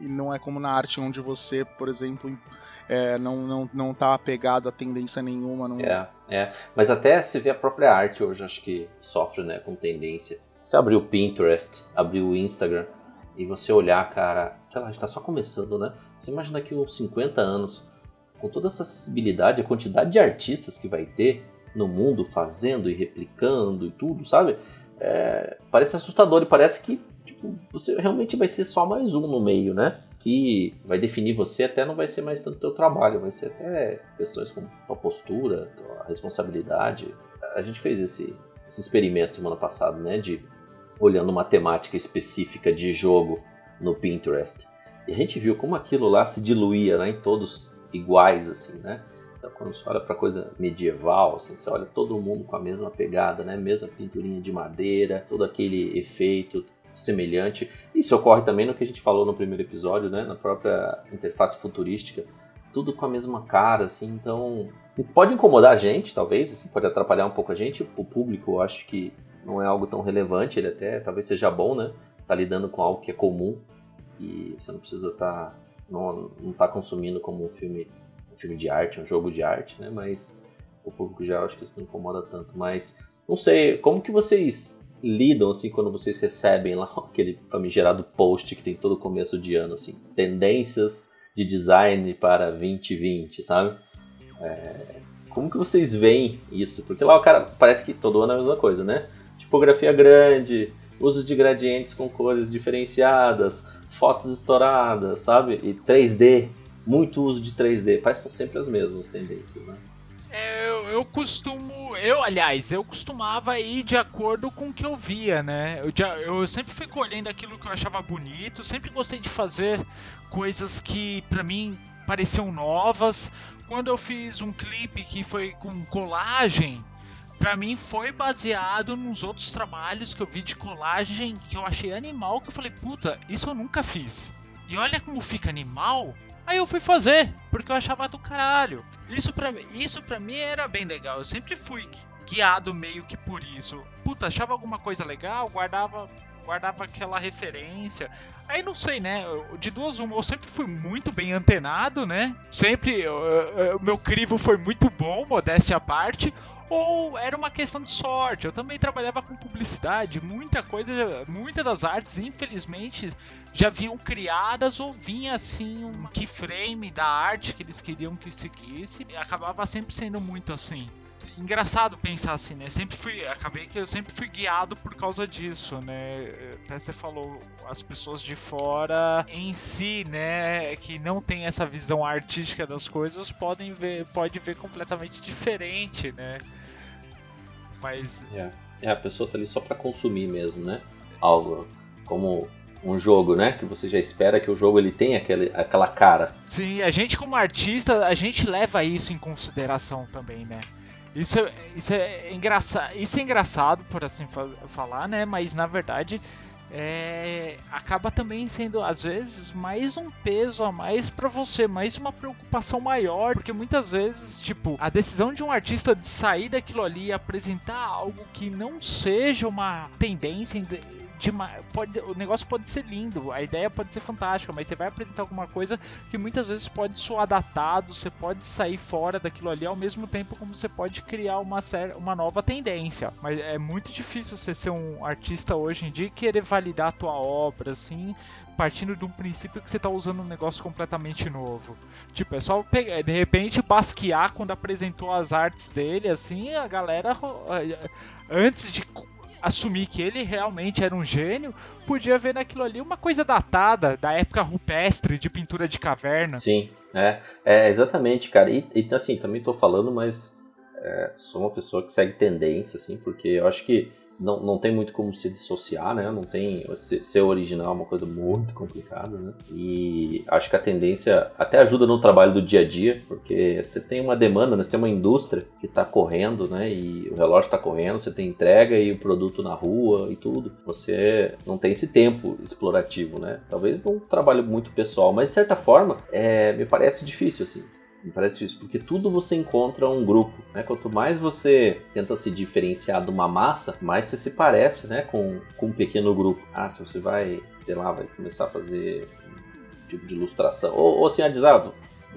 E não é como na arte onde você, por exemplo, é, não, não, não tá apegado a tendência nenhuma. Não... É, é. Mas até se vê a própria arte hoje, acho que sofre né, com tendência. Você abrir o Pinterest, abrir o Instagram e você olhar, cara, sei lá, a gente tá só começando, né? Você imagina daqui uns 50 anos, com toda essa acessibilidade, a quantidade de artistas que vai ter no mundo fazendo e replicando e tudo, sabe? É, parece assustador e parece que tipo, você realmente vai ser só mais um no meio, né? Que vai definir você até não vai ser mais tanto teu trabalho, vai ser até questões como tua postura, tua responsabilidade. A gente fez esse, esse experimento semana passada, né, de olhando uma temática específica de jogo no Pinterest. E a gente viu como aquilo lá se diluía né, em todos iguais, assim, né? Então, quando você olha para coisa medieval, assim, você olha todo mundo com a mesma pegada, né? Mesma pinturinha de madeira, todo aquele efeito, semelhante. Isso ocorre também no que a gente falou no primeiro episódio, né? Na própria interface futurística. Tudo com a mesma cara, assim, então. Pode incomodar a gente, talvez, assim, pode atrapalhar um pouco a gente. O público, eu acho que não é algo tão relevante, ele até talvez seja bom, né? Tá lidando com algo que é comum, que você não precisa estar. Tá, não, não tá consumindo como um filme, um filme de arte, um jogo de arte, né? Mas o público já acho que isso não incomoda tanto. Mas não sei, como que vocês lidam assim quando vocês recebem lá aquele famigerado post que tem todo começo de ano assim, tendências de design para 2020, sabe? É, como que vocês veem isso? Porque lá o cara parece que todo ano é a mesma coisa, né? Tipografia grande, uso de gradientes com cores diferenciadas, fotos estouradas, sabe? E 3D, muito uso de 3D. Parece que são sempre as mesmas tendências, né? Eu, eu costumo. Eu, aliás, eu costumava ir de acordo com o que eu via, né? Eu, eu sempre fui colhendo aquilo que eu achava bonito, sempre gostei de fazer coisas que para mim pareciam novas. Quando eu fiz um clipe que foi com colagem, para mim foi baseado nos outros trabalhos que eu vi de colagem que eu achei animal, que eu falei, puta, isso eu nunca fiz. E olha como fica animal, Aí eu fui fazer, porque eu achava do caralho. Isso pra, isso pra mim era bem legal. Eu sempre fui guiado meio que por isso. Puta, achava alguma coisa legal, guardava guardava aquela referência. Aí não sei, né? De duas uma, eu sempre fui muito bem antenado, né? Sempre o meu crivo foi muito bom, modéstia à parte. Ou era uma questão de sorte. Eu também trabalhava com publicidade, muita coisa, muitas das artes, infelizmente, já vinham criadas ou vinha assim um keyframe da arte que eles queriam que seguisse. E acabava sempre sendo muito assim engraçado pensar assim, né? Sempre fui, acabei que eu sempre fui guiado por causa disso, né? Até você falou as pessoas de fora em si, né, que não tem essa visão artística das coisas, podem ver, pode ver completamente diferente, né? Mas é, é a pessoa tá ali só para consumir mesmo, né? Algo como um jogo, né? Que você já espera que o jogo ele tenha aquele, aquela cara. Sim, a gente como artista, a gente leva isso em consideração também, né? Isso é, isso é engraçado, isso é engraçado por assim falar, né? Mas na verdade é, acaba também sendo às vezes mais um peso a mais para você, mais uma preocupação maior, porque muitas vezes, tipo, a decisão de um artista de sair daquilo ali e apresentar algo que não seja uma tendência pode, o negócio pode ser lindo, a ideia pode ser fantástica, mas você vai apresentar alguma coisa que muitas vezes pode soar datado, você pode sair fora daquilo ali ao mesmo tempo como você pode criar uma, uma nova tendência. Mas é muito difícil você ser um artista hoje em dia e querer validar a tua obra, assim, partindo de um princípio que você está usando um negócio completamente novo. Tipo, é só pegar, de repente Basquiat quando apresentou as artes dele, assim, a galera antes de assumir que ele realmente era um gênio, podia ver naquilo ali uma coisa datada, da época rupestre, de pintura de caverna. Sim, é, é exatamente, cara. E, e assim, também estou falando, mas é, sou uma pessoa que segue tendência, assim, porque eu acho que não, não tem muito como se dissociar, né? Não tem ser original é uma coisa muito complicada, né? E acho que a tendência até ajuda no trabalho do dia a dia, porque você tem uma demanda, né? você tem uma indústria que está correndo, né? E o relógio está correndo, você tem entrega e o produto na rua e tudo. Você não tem esse tempo explorativo, né? Talvez não trabalho muito pessoal, mas de certa forma é, me parece difícil assim. Me parece difícil, porque tudo você encontra um grupo, né? Quanto mais você tenta se diferenciar de uma massa, mais você se parece, né, com, com um pequeno grupo. Ah, se você vai, sei lá, vai começar a fazer um tipo de ilustração, ou, ou assim, a dizer, ah,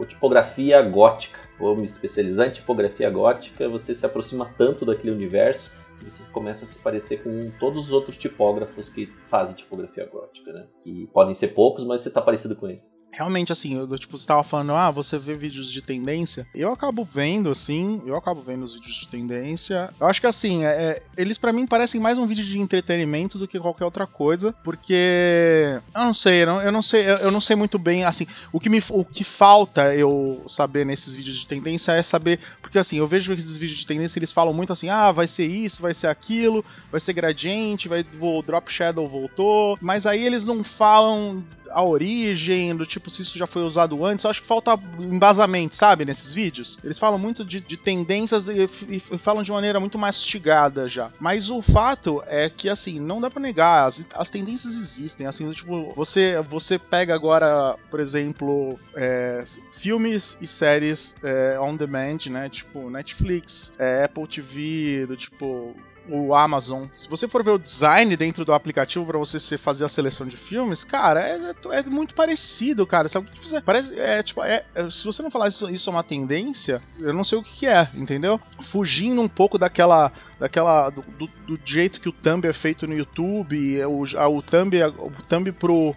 tipografia gótica, vou me especializar em tipografia gótica, você se aproxima tanto daquele universo que você começa a se parecer com todos os outros tipógrafos que fazem tipografia gótica, né? Que podem ser poucos, mas você está parecido com eles realmente, assim, eu, tipo, você tava falando, ah, você vê vídeos de tendência. Eu acabo vendo, assim, eu acabo vendo os vídeos de tendência. Eu acho que, assim, é, é eles para mim parecem mais um vídeo de entretenimento do que qualquer outra coisa, porque eu não sei, eu não, eu não sei, eu não sei muito bem, assim, o que me, o que falta eu saber nesses vídeos de tendência é saber, porque assim, eu vejo esses vídeos de tendência, eles falam muito assim, ah, vai ser isso, vai ser aquilo, vai ser gradiente, vai, o drop shadow voltou, mas aí eles não falam a origem, do tipo se isso já foi usado antes. Eu acho que falta embasamento, sabe, nesses vídeos. Eles falam muito de, de tendências e, e, falam de maneira muito mastigada já. Mas o fato é que, assim, não dá pra negar, as, as tendências existem. Assim, tipo, você, você pega agora, por exemplo, é, filmes e séries é, on demand, né? Tipo, Netflix, é, Apple TV, do tipo o Amazon, se você for ver o design dentro do aplicativo para você fazer a seleção de filmes, cara, é, é, é muito parecido, cara. Se fizer. Parece. É, tipo, é, é, se você não falar isso, isso é uma tendência, eu não sei o que, que é, entendeu? Fugindo um pouco daquela. daquela do, do, do, jeito que o thumb é feito no YouTube, o, a, o thumb, o thumb pro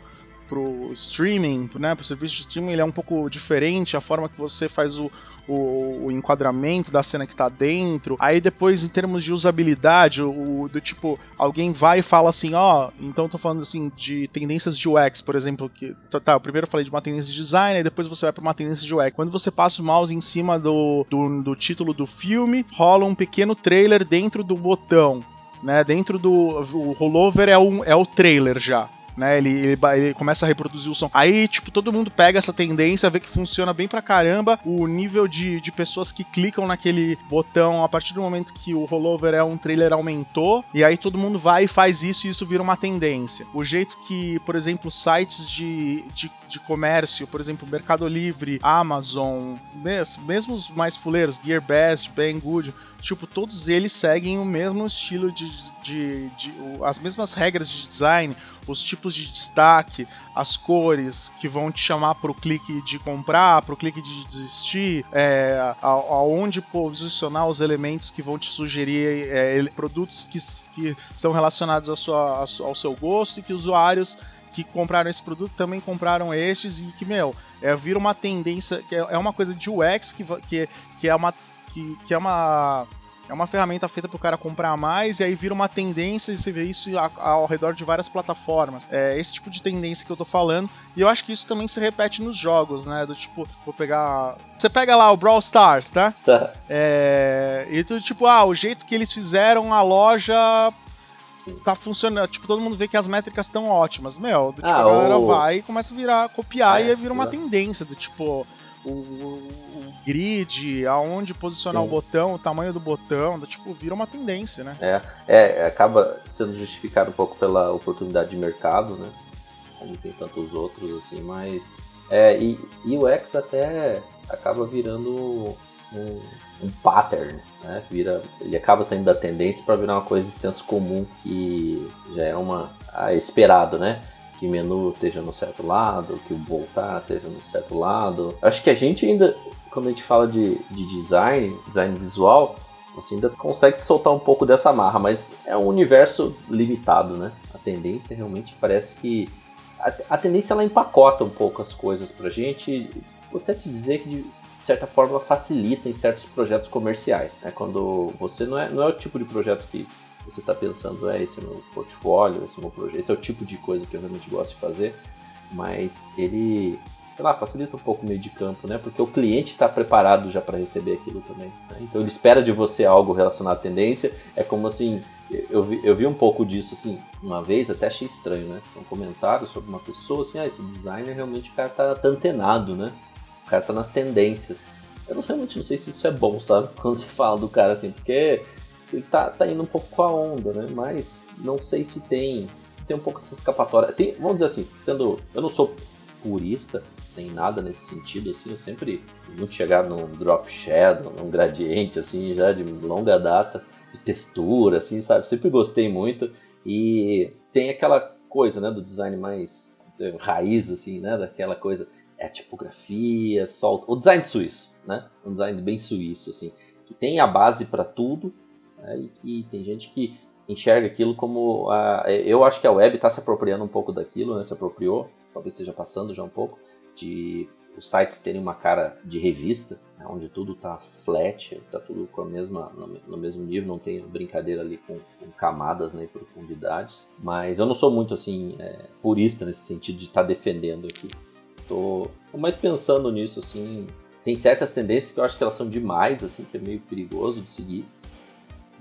pro streaming, né, pro serviço de streaming, ele é um pouco diferente, a forma que você faz o, o, o enquadramento da cena que tá dentro. Aí depois, em termos de usabilidade, o, do tipo, alguém vai e fala assim, ó, oh, então tô falando assim de tendências de UX, por exemplo, que tá, tá, primeiro eu falei de uma tendência de design, aí depois você vai para uma tendência de UX. Quando você passa o mouse em cima do, do, do título do filme, rola um pequeno trailer dentro do botão. Né, dentro do o rollover é, um, é o trailer já né? Ele, ele, ele, começa a reproduzir o som. Aí, tipo, todo mundo pega essa tendência, vê que funciona bem pra caramba. O nível de, de pessoas que clicam naquele botão a partir do momento que o rollover é um trailer aumentou. E aí todo mundo vai e faz isso e isso vira uma tendência. O jeito que, por exemplo, sites de, de, de comércio, por exemplo, Mercado Livre, Amazon, mesmo os mais fuleiros, Gearbest, Banggood tipo, todos eles seguem o mesmo estilo de, de, de, de, as mesmas regras de design, os tipos de destaque, as cores que vão te chamar para o clique de comprar, para o clique de desistir, é, aonde posicionar os elementos que vão te sugerir é, produtos que, que são relacionados a sua, ao seu gosto e que usuários que compraram esse produto também compraram estes e que, meu, é, vira uma tendência, que é, é uma coisa de UX que, que, que é uma que, que é uma é uma ferramenta feita para o cara comprar mais e aí vira uma tendência e você vê isso ao redor de várias plataformas. É esse tipo de tendência que eu tô falando. E eu acho que isso também se repete nos jogos, né? Do tipo, vou pegar. Você pega lá o Brawl Stars, tá? Tá. É... E tu, tipo, ah, o jeito que eles fizeram a loja tá funcionando. Tipo, todo mundo vê que as métricas estão ótimas. Meu, do, tipo, ah, a galera o... vai e começa a virar, copiar é, e vira uma tendência do tipo o, o, grid, aonde posicionar Sim. o botão, o tamanho do botão, tipo, vira uma tendência, né? É, é, acaba sendo justificado um pouco pela oportunidade de mercado, né? Como tem tantos outros, assim, mas. É, e, e o X até acaba virando um, um pattern, né? Vira, ele acaba saindo da tendência para virar uma coisa de senso comum que já é uma ah, esperado, né? Que menu esteja no certo lado, que o voltar esteja no certo lado. Acho que a gente ainda, quando a gente fala de, de design, design visual, você ainda consegue soltar um pouco dessa marra, mas é um universo limitado, né? A tendência realmente parece que a, a tendência ela empacota um pouco as coisas pra gente. Vou até te dizer que de certa forma facilita em certos projetos comerciais. Né? Quando você não é, não é o tipo de projeto que você está pensando, é esse é meu portfólio, esse é meu projeto, esse é o tipo de coisa que eu realmente gosto de fazer, mas ele, sei lá, facilita um pouco o meio de campo, né? Porque o cliente está preparado já para receber aquilo também. Né? Então ele espera de você algo relacionado à tendência, é como assim, eu vi, eu vi um pouco disso assim, uma vez, até achei estranho, né? Um comentário sobre uma pessoa assim, ah, esse designer realmente o cara tá, tá antenado, né? O cara tá nas tendências. Eu realmente não sei se isso é bom, sabe? Quando se fala do cara assim, porque ele tá, tá indo um pouco com a onda, né? Mas não sei se tem, se tem um pouco dessa escapatória. Tem, vamos dizer assim, sendo. Eu não sou purista, nem nada nesse sentido, assim, eu sempre muito chegar num drop shadow, num gradiente, assim, já de longa data, de textura, assim, sabe? Sempre gostei muito. E tem aquela coisa, né, do design mais dizer, raiz, assim, né? Daquela coisa é a tipografia, solta. O design suíço, né? Um design bem suíço, assim, que tem a base para tudo né? e que tem gente que enxerga aquilo como. A... Eu acho que a web está se apropriando um pouco daquilo, né? Se apropriou, talvez esteja passando já um pouco, de os sites terem uma cara de revista, né? onde tudo está flat, está tudo com a mesma, no, mesmo nível, não tem brincadeira ali com, com camadas né, e profundidades. Mas eu não sou muito assim é, purista nesse sentido de estar tá defendendo aqui tô mais pensando nisso, assim. Tem certas tendências que eu acho que elas são demais, assim, que é meio perigoso de seguir.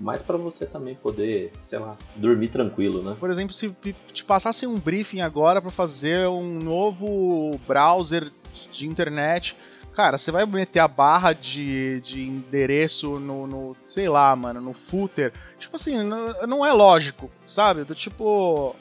Mas para você também poder, sei lá, dormir tranquilo, né? Por exemplo, se te passassem um briefing agora para fazer um novo browser de internet, cara, você vai meter a barra de, de endereço no, no, sei lá, mano, no footer. Tipo assim, não, não é lógico, sabe? Do tipo,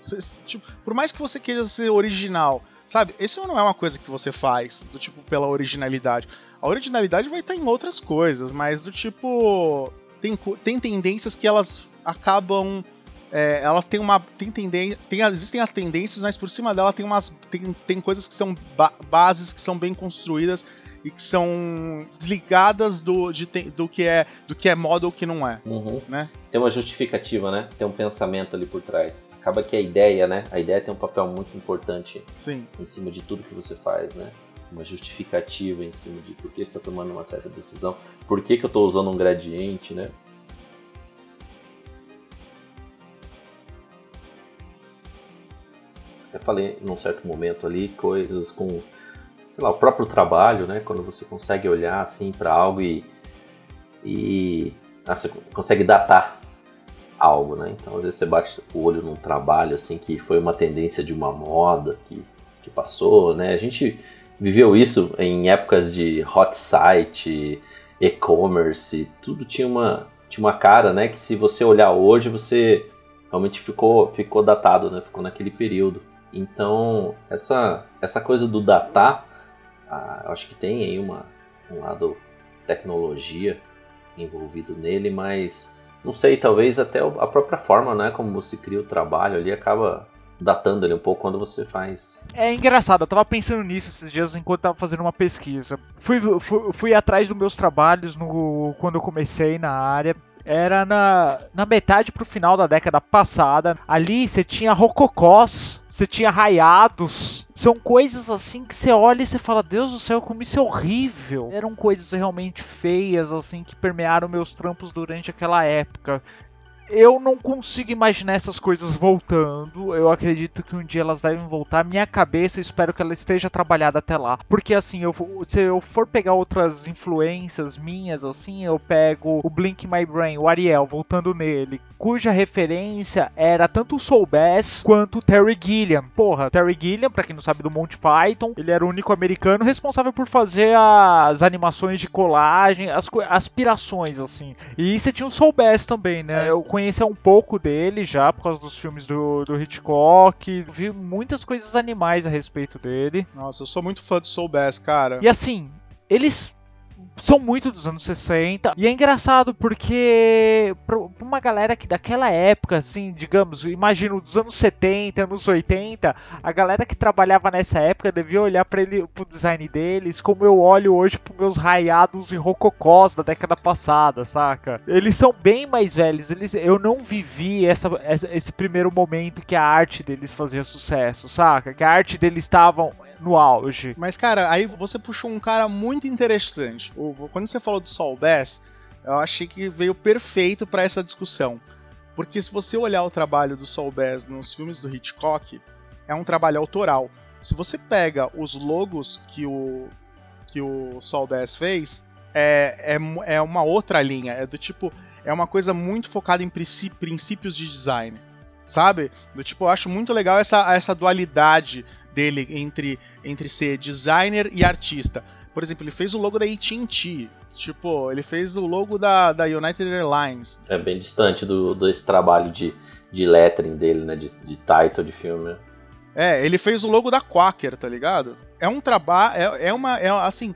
cê, tipo, por mais que você queira ser original, Sabe? Isso não é uma coisa que você faz, do tipo, pela originalidade. A originalidade vai estar em outras coisas, mas do tipo. Tem, tem tendências que elas acabam. É, elas têm uma. Tem tendência, tem, existem as tendências, mas por cima dela tem umas. Tem, tem coisas que são ba bases que são bem construídas e que são desligadas do, de, do, que é, do que é moda ou que não é. Uhum. Né? Tem uma justificativa, né? Tem um pensamento ali por trás acaba que a ideia, né? A ideia tem um papel muito importante Sim. em cima de tudo que você faz, né? Uma justificativa em cima de por que está tomando uma certa decisão, por que, que eu estou usando um gradiente, né? Até falei num certo momento ali coisas com, sei lá, o próprio trabalho, né? Quando você consegue olhar assim para algo e, e ah, você consegue datar algo, né? Então, às vezes você bate o olho num trabalho assim que foi uma tendência de uma moda que, que passou, né? A gente viveu isso em épocas de hot site, e-commerce, tudo tinha uma tinha uma cara, né, que se você olhar hoje, você realmente ficou ficou datado, né? Ficou naquele período. Então, essa essa coisa do datar, ah, acho que tem aí uma um lado tecnologia envolvido nele, mas não sei, talvez até a própria forma, né, como você cria o trabalho ali acaba datando ele um pouco quando você faz. É engraçado, eu tava pensando nisso esses dias enquanto tava fazendo uma pesquisa. Fui, fui, fui atrás dos meus trabalhos no, quando eu comecei na área era na, na metade pro final da década passada. Ali você tinha rococós, você tinha raiados. São coisas assim que você olha e você fala, Deus do céu, como isso é horrível. Eram coisas realmente feias, assim, que permearam meus trampos durante aquela época eu não consigo imaginar essas coisas voltando. Eu acredito que um dia elas devem voltar. Minha cabeça, eu espero que ela esteja trabalhada até lá. Porque assim, eu, se eu for pegar outras influências minhas, assim, eu pego o Blink My Brain, o Ariel, voltando nele, cuja referência era tanto o Soul Bass quanto o Terry Gilliam. Porra, Terry Gilliam, pra quem não sabe do Monty Python, ele era o único americano responsável por fazer as animações de colagem, as aspirações, assim. E você tinha o Soul Bass também, né? Eu conhecia um pouco dele já por causa dos filmes do, do Hitchcock. Vi muitas coisas animais a respeito dele. Nossa, eu sou muito fã do Soul Bass, cara. E assim, eles são muito dos anos 60. E é engraçado porque pra uma galera que daquela época, assim, digamos, imagino dos anos 70, anos 80, a galera que trabalhava nessa época devia olhar para ele pro design deles como eu olho hoje pros meus raiados e rococós da década passada, saca? Eles são bem mais velhos, eles eu não vivi essa, esse primeiro momento que a arte deles fazia sucesso, saca? Que a arte deles estavam no auge. Mas, cara, aí você puxou um cara muito interessante. Quando você falou do Saul Bass, eu achei que veio perfeito para essa discussão. Porque se você olhar o trabalho do Saul Bass nos filmes do Hitchcock, é um trabalho autoral. Se você pega os logos que o que o Saul Bass fez, é, é, é uma outra linha. É do tipo, é uma coisa muito focada em princípios de design. Sabe? Do tipo, eu acho muito legal essa, essa dualidade dele entre, entre ser designer e artista. Por exemplo, ele fez o logo da AT&T. Tipo, ele fez o logo da, da United Airlines. É bem distante do, desse trabalho de, de lettering dele, né? De, de title de filme. É, ele fez o logo da Quaker, tá ligado? É um trabalho. É, é uma. É, assim.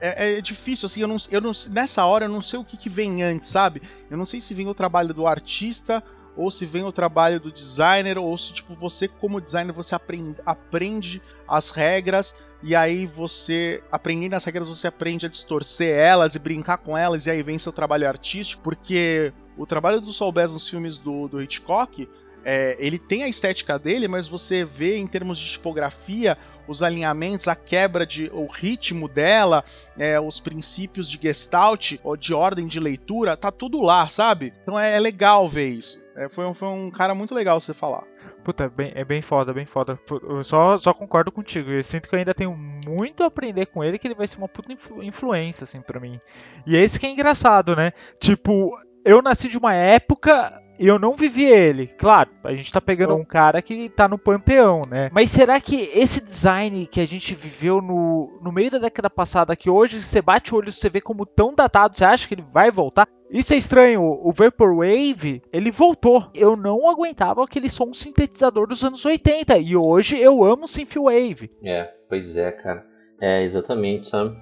É, é, difícil, assim, eu não, eu não, nessa hora eu não sei o que, que vem antes, sabe? Eu não sei se vem o trabalho do artista ou se vem o trabalho do designer, ou se tipo você como designer você aprende, aprende as regras e aí você aprendendo as regras você aprende a distorcer elas e brincar com elas e aí vem seu trabalho artístico, porque o trabalho do Saul Bass nos filmes do, do Hitchcock é, ele tem a estética dele, mas você vê em termos de tipografia os alinhamentos, a quebra de o ritmo dela, é, os princípios de Gestalt ou de ordem de leitura, tá tudo lá, sabe? Então é, é legal ver isso. É, foi, um, foi um cara muito legal você falar. Puta, é bem, é bem foda, bem foda. Eu só, só concordo contigo. Eu sinto que eu ainda tenho muito a aprender com ele, que ele vai ser uma puta influ influência, assim, pra mim. E é isso que é engraçado, né? Tipo, eu nasci de uma época eu não vivi ele. Claro, a gente tá pegando um cara que tá no panteão, né? Mas será que esse design que a gente viveu no, no meio da década passada, que hoje você bate o olho e você vê como tão datado, você acha que ele vai voltar? Isso é estranho, o Vaporwave, ele voltou. Eu não aguentava aquele som sintetizador dos anos 80 e hoje eu amo Synthwave. É, pois é, cara. É, exatamente, sabe?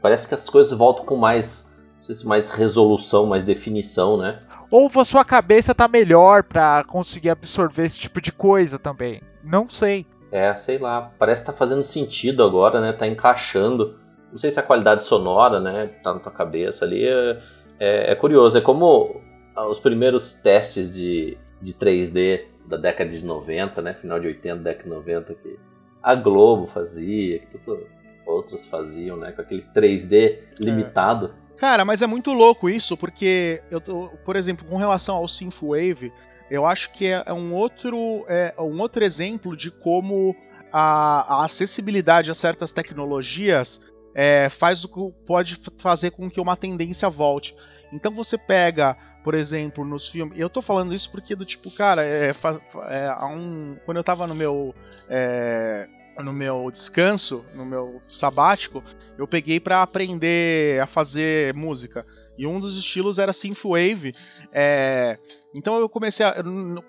Parece que as coisas voltam com mais não sei se mais resolução, mais definição, né? Ou a sua cabeça tá melhor para conseguir absorver esse tipo de coisa também. Não sei. É, sei lá. Parece que tá fazendo sentido agora, né? Tá encaixando. Não sei se a qualidade sonora, né? Tá na tua cabeça ali. É, é, é curioso. É como os primeiros testes de, de 3D da década de 90, né? Final de 80, década de 90, que a Globo fazia, que outros faziam, né? Com aquele 3D limitado. É. Cara, mas é muito louco isso, porque eu tô, por exemplo, com relação ao Synthwave, eu acho que é, é um outro, é um outro exemplo de como a, a acessibilidade a certas tecnologias é, faz o que pode fazer com que uma tendência volte. Então você pega, por exemplo, nos filmes. Eu tô falando isso porque do tipo, cara, é, é, um, quando eu tava no meu. É, no meu descanso, no meu sabático, eu peguei para aprender a fazer música. E um dos estilos era synthwave. É... Então eu comecei a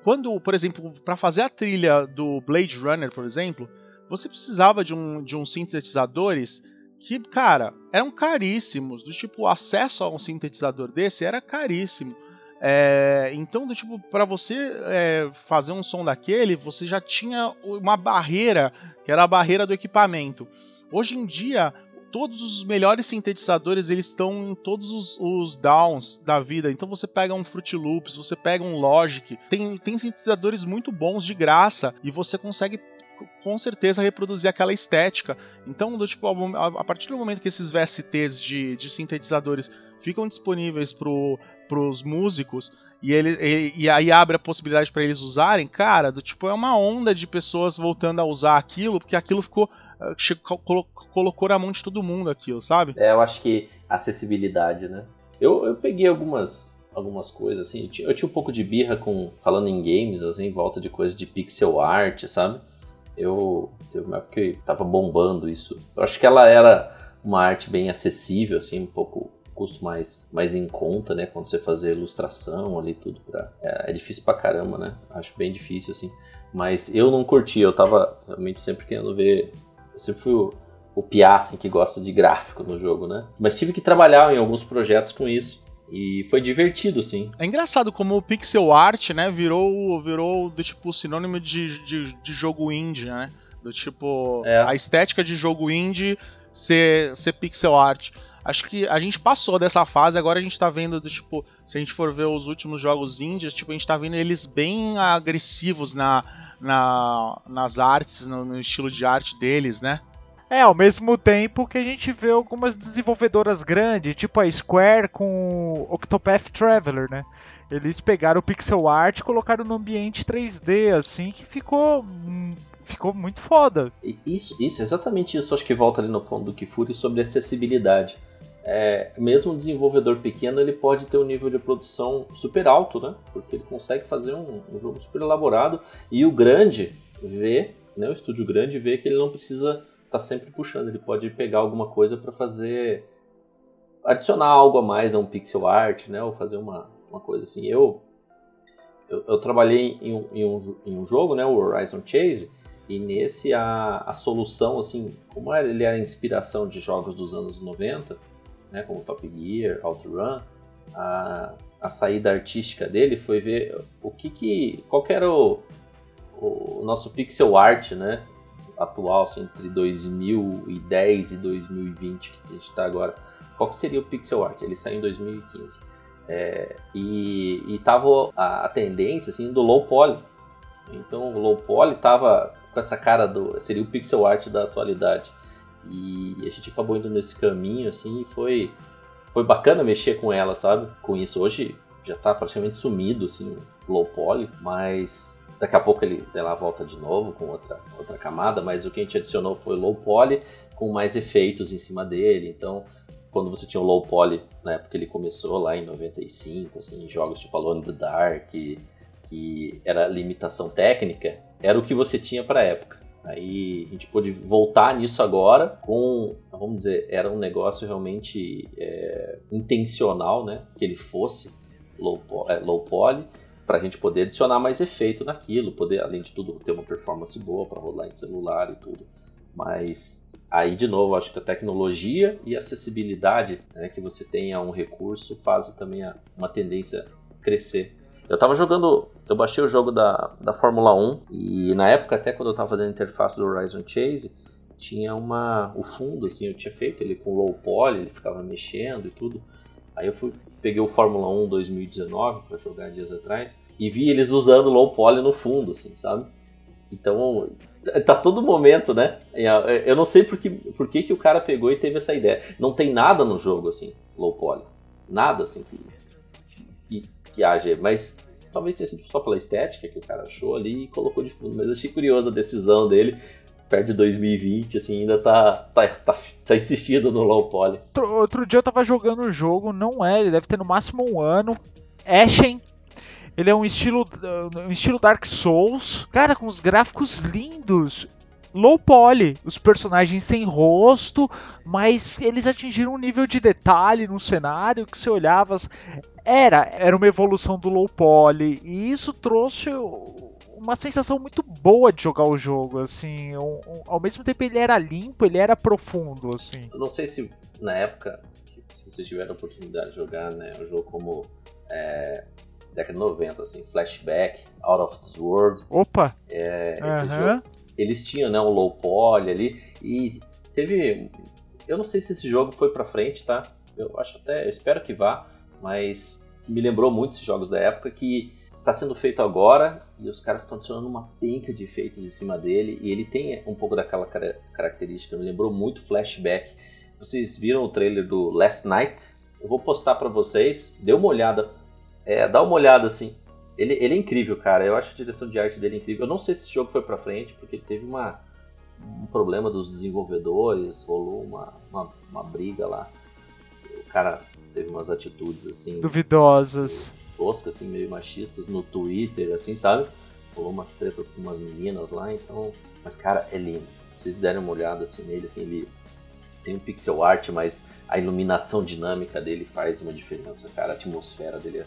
quando, por exemplo, para fazer a trilha do Blade Runner, por exemplo, você precisava de um de uns sintetizadores que, cara, eram caríssimos, do tipo, acesso a um sintetizador desse era caríssimo. É, então, tipo, para você é, fazer um som daquele, você já tinha uma barreira, que era a barreira do equipamento. Hoje em dia, todos os melhores sintetizadores eles estão em todos os, os, downs da vida. Então você pega um Fruit Loops, você pega um Logic, tem, tem sintetizadores muito bons de graça e você consegue com certeza reproduzir aquela estética. Então, do, tipo, a, a, partir do momento que esses VSTs de, de sintetizadores ficam disponíveis pro para os músicos e, ele, e, e, aí abre a possibilidade para eles usarem, cara, do tipo é uma onda de pessoas voltando a usar aquilo, porque aquilo ficou ah, colocou na mão de todo mundo aquilo, sabe? É, eu acho que acessibilidade, né? Eu, eu peguei algumas algumas coisas assim, eu tinha, um pouco de birra com falando em games, assim, em volta de coisas de pixel art, sabe? Eu teve uma época que tava bombando isso. Eu acho que ela era uma arte bem acessível, assim, um pouco custo mais, mais em conta, né? Quando você fazer ilustração ali, tudo pra. É, é, difícil pra caramba, né? Acho bem difícil, assim. Mas eu não curti, eu tava realmente sempre querendo ver. Eu sempre fui o, o piá assim, que gosta de gráfico no jogo, né? Mas tive que trabalhar em alguns projetos com isso. E foi divertido, sim. É engraçado como o pixel art, né, virou, virou do tipo sinônimo de, de, de jogo indie, né? Do tipo, é. a estética de jogo indie ser, ser pixel art. Acho que a gente passou dessa fase, agora a gente tá vendo do tipo, se a gente for ver os últimos jogos indies, tipo, a gente tá vendo eles bem agressivos na, na nas artes, no, no estilo de arte deles, né? É, ao mesmo tempo que a gente vê algumas desenvolvedoras grandes, tipo a Square com Octopath Traveler, né? Eles pegaram o pixel art e colocaram no ambiente 3D, assim, que ficou ficou muito foda. Isso, isso, exatamente isso. Acho que volta ali no ponto do Kifuri sobre acessibilidade. É, mesmo um desenvolvedor pequeno ele pode ter um nível de produção super alto, né? Porque ele consegue fazer um, um jogo super elaborado e o grande vê, né? O estúdio grande vê que ele não precisa tá sempre puxando. Ele pode pegar alguma coisa para fazer. adicionar algo a mais a um pixel art, né? Ou fazer uma, uma coisa assim. Eu, eu, eu trabalhei em um, em, um, em um jogo, né? O Horizon Chase. E nesse a, a solução, assim, como ele é a inspiração de jogos dos anos 90, né, como Top Gear, OutRun, a, a saída artística dele foi ver o que que, qual que era o, o nosso pixel art, né, atual, assim, entre 2010 e 2020, que a gente está agora, qual que seria o pixel art? Ele saiu em 2015. É, e, e tava a, a, tendência assim do low poly. Então o low poly tava com essa cara do seria o pixel art da atualidade. E a gente acabou indo nesse caminho assim, e foi foi bacana mexer com ela, sabe? Com isso hoje já tá praticamente sumido assim, low poly, mas Daqui a pouco ele, lá, volta de novo com outra, outra camada, mas o que a gente adicionou foi low poly com mais efeitos em cima dele. Então, quando você tinha o low poly, na época ele começou lá em 95, assim, jogos tipo Alone in the Dark, que, que era limitação técnica, era o que você tinha para época. Aí a gente pôde voltar nisso agora com, vamos dizer, era um negócio realmente é, intencional, né? Que ele fosse low, é, low poly para a gente poder adicionar mais efeito naquilo, poder, além de tudo, ter uma performance boa para rodar em celular e tudo. Mas aí, de novo, acho que a tecnologia e a acessibilidade né, que você tem a um recurso fazem também a, uma tendência crescer. Eu estava jogando, eu baixei o jogo da, da Fórmula 1 e na época, até quando eu estava fazendo a interface do Horizon Chase, tinha uma o fundo assim, eu tinha feito ele com low poly, ele ficava mexendo e tudo. Aí eu fui peguei o Fórmula 1 2019 para jogar dias atrás e vi eles usando low poly no fundo, assim, sabe? Então, tá todo momento, né? Eu não sei por que, por que, que o cara pegou e teve essa ideia. Não tem nada no jogo, assim, low poly. Nada, assim, que, que, que age. Mas talvez tenha sido só pela estética que o cara achou ali e colocou de fundo. Mas achei curiosa a decisão dele perto de 2020, assim, ainda tá, tá, tá, tá insistindo no low poly. Outro, outro dia eu tava jogando o jogo, não é, ele deve ter no máximo um ano. Ashen. Ele é um estilo, um estilo Dark Souls. Cara, com os gráficos lindos low poly, os personagens sem rosto, mas eles atingiram um nível de detalhe no cenário que você olhava, era, era uma evolução do low poly, e isso trouxe uma sensação muito boa de jogar o jogo, assim. Um, um, ao mesmo tempo ele era limpo, ele era profundo, assim. Eu não sei se na época, se vocês tiveram a oportunidade de jogar, né, um jogo como é, década de 90, assim, Flashback, Out of This World. Opa! É, esse uhum. jogo, eles tinham, né, um low poly ali e teve... Eu não sei se esse jogo foi pra frente, tá? Eu acho até, eu espero que vá, mas me lembrou muito esses jogos da época que está sendo feito agora e os caras estão adicionando uma penca de efeitos em cima dele e ele tem um pouco daquela característica, me lembrou muito flashback. Vocês viram o trailer do Last Night? Eu vou postar para vocês, dê uma olhada, é, dá uma olhada assim. Ele, ele é incrível, cara. Eu acho a direção de arte dele incrível. Eu não sei se esse jogo foi para frente porque teve uma, um problema dos desenvolvedores, rolou uma, uma, uma briga lá. O cara teve umas atitudes assim duvidosas toscas, assim, meio machistas no Twitter, assim, sabe? Rolou umas tretas com umas meninas lá, então. Mas, cara, é lindo. Se vocês derem uma olhada assim nele, assim, ele tem um pixel art, mas a iluminação dinâmica dele faz uma diferença, cara. A atmosfera dele é.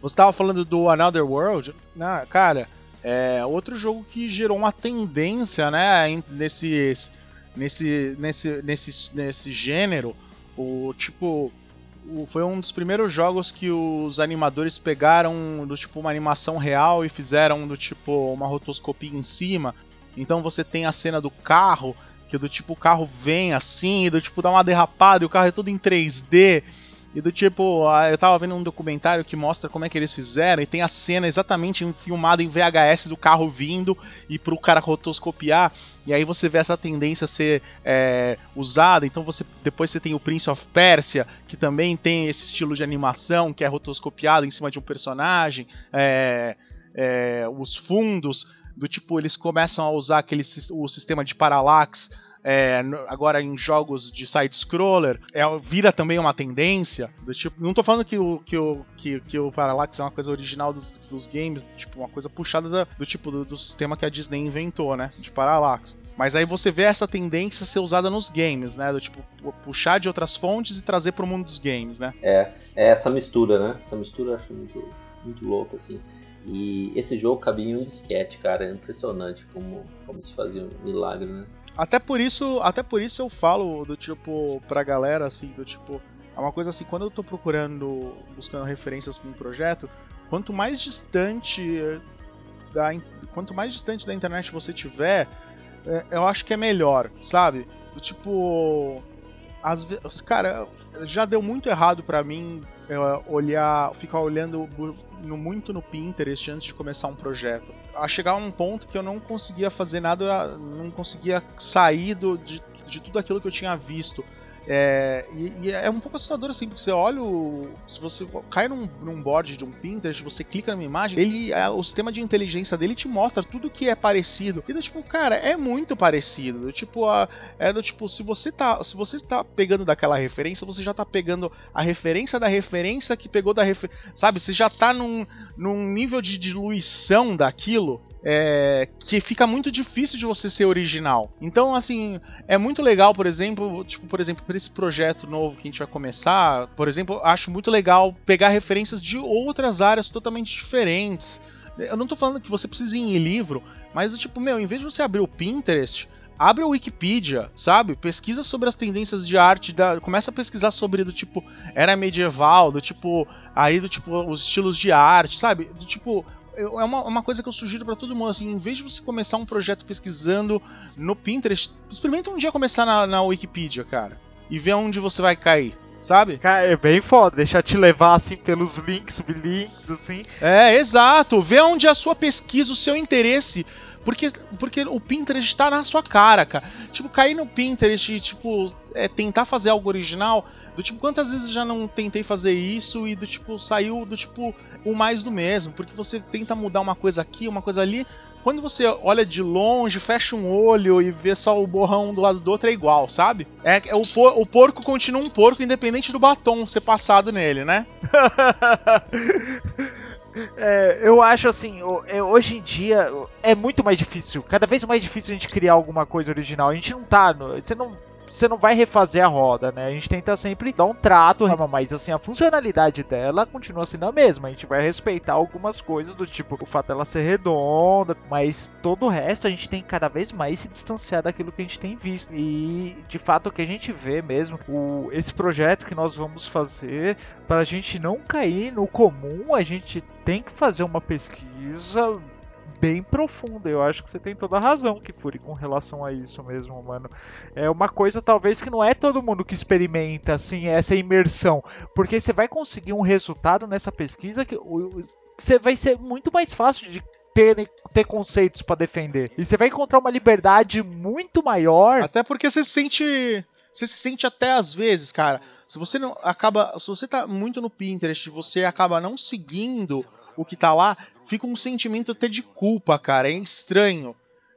Você estava falando do Another World? Ah, cara, é outro jogo que gerou uma tendência, né, nesses nesse, nesse, nesse, nesse gênero, o tipo. O, foi um dos primeiros jogos que os animadores pegaram do tipo uma animação real e fizeram do tipo uma rotoscopia em cima. Então você tem a cena do carro, que do tipo o carro vem assim, do tipo dá uma derrapada e o carro é todo em 3D. E do tipo, eu tava vendo um documentário que mostra como é que eles fizeram, e tem a cena exatamente filmada em VHS do carro vindo e pro cara rotoscopiar. E aí você vê essa tendência ser é, usada. Então você depois você tem o Prince of Persia, que também tem esse estilo de animação que é rotoscopiado em cima de um personagem. É, é, os fundos do tipo eles começam a usar aquele o sistema de parallax é, agora em jogos de side-scroller, é, vira também uma tendência. Do tipo, não tô falando que o, que o, que, que o Parallax é uma coisa original dos, dos games, tipo, uma coisa puxada da, do tipo do, do, sistema que a Disney inventou, né? De Parallax. Mas aí você vê essa tendência ser usada nos games, né? Do tipo, puxar de outras fontes e trazer para o mundo dos games, né? É, é essa mistura, né? Essa mistura eu acho muito, muito louca, assim. E esse jogo cabia em um disquete, cara. É impressionante como, como se fazia um milagre, né? Até por isso, até por isso eu falo do tipo pra galera assim, do tipo, é uma coisa assim, quando eu tô procurando, buscando referências para um projeto, quanto mais distante da quanto mais distante da internet você tiver, é, eu acho que é melhor, sabe? Do tipo, às vezes, cara, já deu muito errado para mim olhar, ficar olhando no, muito no Pinterest antes de começar um projeto. A chegar a um ponto que eu não conseguia fazer nada, não conseguia sair do, de, de tudo aquilo que eu tinha visto. É, e, e, é um pouco assustador assim, porque você olha o. Se você cai num, num board de um Pinterest, você clica numa imagem, ele, o sistema de inteligência dele te mostra tudo que é parecido. E do tipo, cara, é muito parecido. Do tipo, a, é do tipo, se você tá. Se você tá pegando daquela referência, você já tá pegando a referência da referência que pegou da referência. Sabe? Você já tá num, num nível de diluição daquilo é, que fica muito difícil de você ser original. Então, assim, é muito legal, por exemplo, tipo, por exemplo, para esse projeto novo que a gente vai começar, por exemplo, acho muito legal pegar referências de outras áreas totalmente diferentes. Eu não tô falando que você precisa ir em livro, mas tipo, meu, em vez de você abrir o Pinterest, abre a Wikipedia, sabe? Pesquisa sobre as tendências de arte, da... começa a pesquisar sobre do tipo era medieval, do tipo aí do tipo os estilos de arte, sabe? Do tipo é uma, uma coisa que eu sugiro para todo mundo, assim, em vez de você começar um projeto pesquisando no Pinterest, experimenta um dia começar na, na Wikipedia, cara, e ver onde você vai cair. Sabe? Cara, é bem foda, deixar te levar assim pelos links, sublinks, assim. É, exato. Vê onde é a sua pesquisa, o seu interesse. Porque, porque o Pinterest tá na sua cara, cara. Tipo, cair no Pinterest e, tipo, é, tentar fazer algo original do tipo, quantas vezes já não tentei fazer isso e do tipo, saiu do tipo o mais do mesmo, porque você tenta mudar uma coisa aqui, uma coisa ali, quando você olha de longe, fecha um olho e vê só o borrão do lado do outro é igual, sabe? É, é o, por, o porco continua um porco independente do batom ser passado nele, né? É, eu acho assim, é, hoje em dia é muito mais difícil, cada vez mais difícil a gente criar alguma coisa original. A gente não tá, você não você não vai refazer a roda, né? A gente tenta sempre dar um trato, mas assim, a funcionalidade dela continua sendo a mesma. A gente vai respeitar algumas coisas do tipo o fato dela ser redonda, mas todo o resto a gente tem cada vez mais se distanciar daquilo que a gente tem visto. E de fato o que a gente vê mesmo, o, esse projeto que nós vamos fazer, para a gente não cair no comum, a gente tem que fazer uma pesquisa bem profunda. Eu acho que você tem toda a razão, Kifuri, com relação a isso mesmo, mano. É uma coisa talvez que não é todo mundo que experimenta assim essa imersão, porque você vai conseguir um resultado nessa pesquisa que você vai ser muito mais fácil de ter, ter conceitos para defender. E você vai encontrar uma liberdade muito maior. Até porque você se sente, você se sente até às vezes, cara. Se você não acaba, se você tá muito no Pinterest, você acaba não seguindo o que tá lá, fica um sentimento até de culpa, cara. É estranho.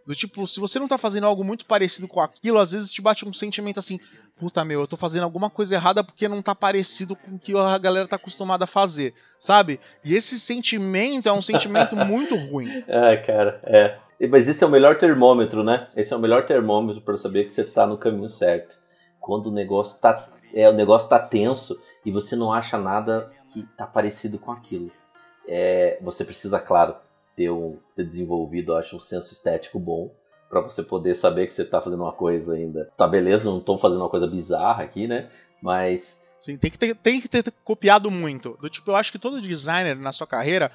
Do tipo, se você não tá fazendo algo muito parecido com aquilo, às vezes te bate um sentimento assim, puta meu, eu tô fazendo alguma coisa errada porque não tá parecido com o que a galera tá acostumada a fazer, sabe? E esse sentimento é um sentimento muito ruim. É, cara, é. Mas esse é o melhor termômetro, né? Esse é o melhor termômetro para saber que você tá no caminho certo. Quando o negócio tá, é, o negócio tá tenso e você não acha nada que tá parecido com aquilo é, você precisa, claro, ter, um, ter desenvolvido, acho, um senso estético bom para você poder saber que você tá fazendo uma coisa ainda. Tá beleza, não tô fazendo uma coisa bizarra aqui, né? Mas Sim, tem que ter, tem que ter copiado muito. Do tipo, eu acho que todo designer na sua carreira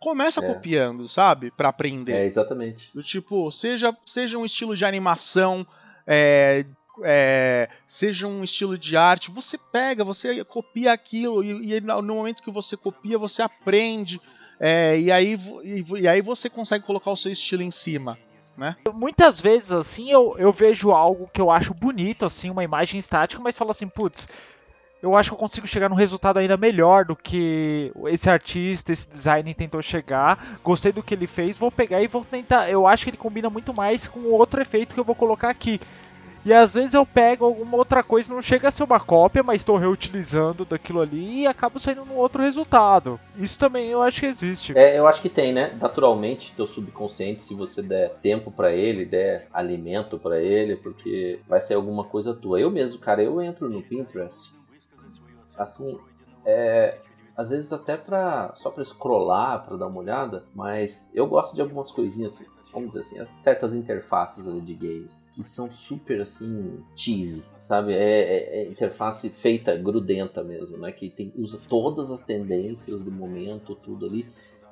começa é. copiando, sabe? para aprender. É, exatamente. Do tipo, seja, seja um estilo de animação, é, é, seja um estilo de arte, você pega, você copia aquilo, e, e no momento que você copia, você aprende, é, e, aí, e, e, aí você consegue colocar o seu estilo em cima. Né? Muitas vezes, assim, eu, eu vejo algo que eu acho bonito, assim, uma imagem estática, mas falo assim, putz, eu acho que eu consigo chegar num resultado ainda melhor do que esse artista, esse designer tentou chegar. Gostei do que ele fez, vou pegar e vou tentar. Eu acho que ele combina muito mais com outro efeito que eu vou colocar aqui. E às vezes eu pego alguma outra coisa, não chega a ser uma cópia, mas estou reutilizando daquilo ali e acabo saindo num outro resultado. Isso também eu acho que existe. É, eu acho que tem, né? Naturalmente, teu subconsciente, se você der tempo para ele, der alimento para ele, porque vai ser alguma coisa tua. Eu mesmo, cara, eu entro no Pinterest assim, é, às vezes até pra, só para scrollar, para dar uma olhada, mas eu gosto de algumas coisinhas assim, vamos dizer assim, certas interfaces de games que são super assim cheesy, sabe? É, é, é, interface feita grudenta mesmo, né? Que tem, usa todas as tendências do momento, tudo ali.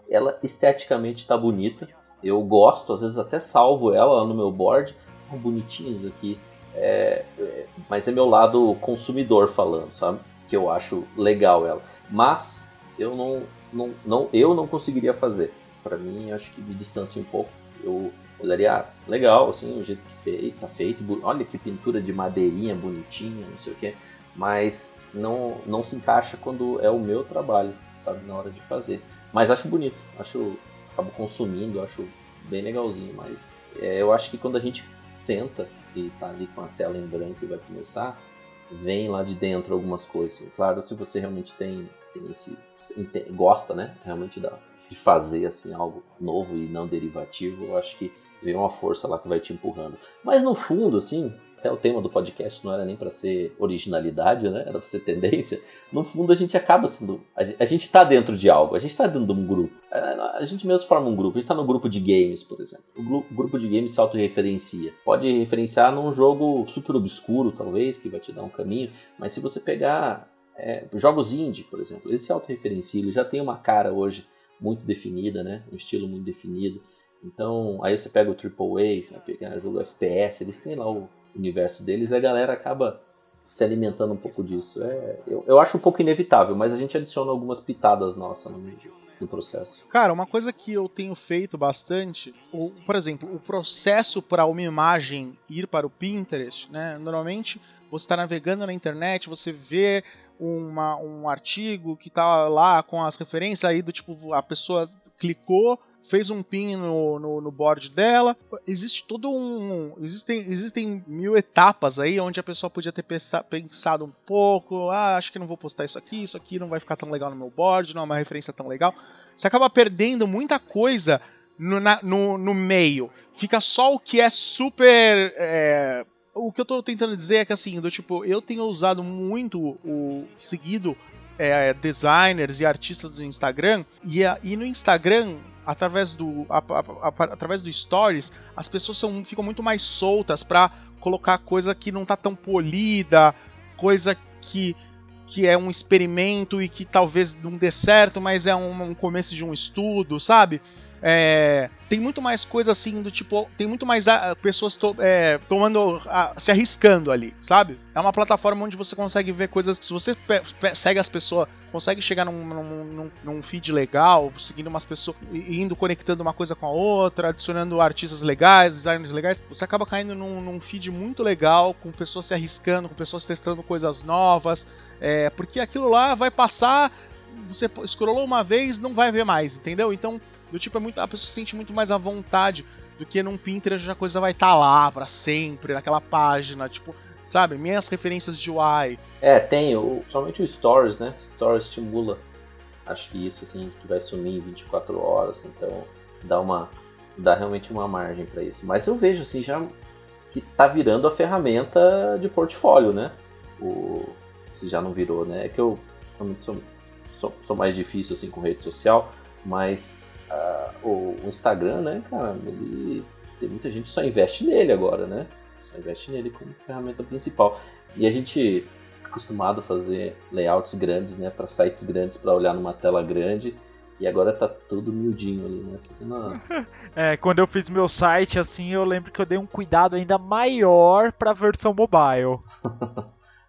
Ela esteticamente está bonita. Eu gosto, às vezes até salvo ela no meu board. Oh, bonitinhos aqui. É, é, mas é meu lado consumidor falando, sabe? que eu acho legal ela. Mas eu não, não, não eu não conseguiria fazer. Para mim, acho que me distancia um pouco. Eu olharia, ah, legal, assim, o jeito que feito, tá feito. Olha que pintura de madeirinha bonitinha, não sei o que. Mas não, não se encaixa quando é o meu trabalho, sabe, na hora de fazer. Mas acho bonito, acho, acabo consumindo, acho bem legalzinho. Mas é, eu acho que quando a gente senta e tá ali com a tela em branco e vai começar, vem lá de dentro algumas coisas. Claro, se você realmente tem, tem esse gosta, né, realmente da, de fazer assim algo novo e não derivativo, eu acho que vem uma força lá que vai te empurrando. Mas no fundo, assim, até o tema do podcast não era nem para ser originalidade, né? Era para ser tendência. No fundo, a gente acaba sendo. A gente está dentro de algo, a gente está dentro de um grupo. A gente mesmo forma um grupo. A gente está no grupo de games, por exemplo. O grupo de games se autorreferencia. Pode referenciar num jogo super obscuro, talvez, que vai te dar um caminho. Mas se você pegar é, jogos indie, por exemplo, ele se autorreferencia. Ele já tem uma cara hoje muito definida, né? Um estilo muito definido. Então, aí você pega o AAA, vai pegar jogo FPS, eles têm lá o universo deles, a galera acaba se alimentando um pouco disso. É, eu, eu acho um pouco inevitável, mas a gente adiciona algumas pitadas nossas no meio do processo. Cara, uma coisa que eu tenho feito bastante, o, por exemplo, o processo para uma imagem ir para o Pinterest, né? Normalmente você está navegando na internet, você vê uma, um artigo que está lá com as referências aí do tipo a pessoa clicou fez um pin no, no, no, board dela. Existe todo um. Existem, existem mil etapas aí onde a pessoa podia ter pensado um pouco. Ah, acho que não vou postar isso aqui, isso aqui não vai ficar tão legal no meu board, não é uma referência tão legal. Você acaba perdendo muita coisa no, na, no, no meio. Fica só o que é super. É, o que eu tô tentando dizer é que assim, do tipo, eu tenho usado muito o seguido é, designers e artistas do Instagram, e, e no Instagram através do, a, a, a, através do Stories, as pessoas são, ficam muito mais soltas para colocar coisa que não tá tão polida, coisa que, que é um experimento e que talvez não dê certo, mas é um, um começo de um estudo, sabe? É, tem muito mais coisa assim do tipo. Tem muito mais a, ah, pessoas to, é, tomando. A, se arriscando ali, sabe? É uma plataforma onde você consegue ver coisas. Se você pe, pe, segue as pessoas, consegue chegar num, num, num, feed legal, seguindo umas pessoas, indo conectando uma coisa com a outra, adicionando artistas legais, designers legais, você acaba caindo num, num feed muito legal, com pessoas se arriscando, com pessoas testando coisas novas. É, porque aquilo lá vai passar você scrollou uma vez, não vai ver mais, entendeu? Então, do tipo, é muito, a pessoa se sente muito mais à vontade do que num Pinterest a coisa vai estar tá lá para sempre, naquela página, tipo, sabe? Minhas referências de UI. É, tem, o, somente o Stories, né? Stories estimula, acho que isso, assim, que vai sumir em 24 horas, então dá uma, dá realmente uma margem para isso. Mas eu vejo, assim, já que tá virando a ferramenta de portfólio, né? O, se já não virou, né? É que eu realmente sou sou, sou mais difícil assim com rede social, mas o, o, Instagram, né, cara, ele, tem muita gente que só investe nele agora, né? Só investe nele como ferramenta principal. E a gente é acostumado a fazer layouts grandes, né, para sites grandes para olhar numa tela grande. E agora tá tudo miudinho ali, né? Uma... É, quando eu fiz meu site, assim, eu lembro que eu dei um cuidado ainda maior pra versão mobile.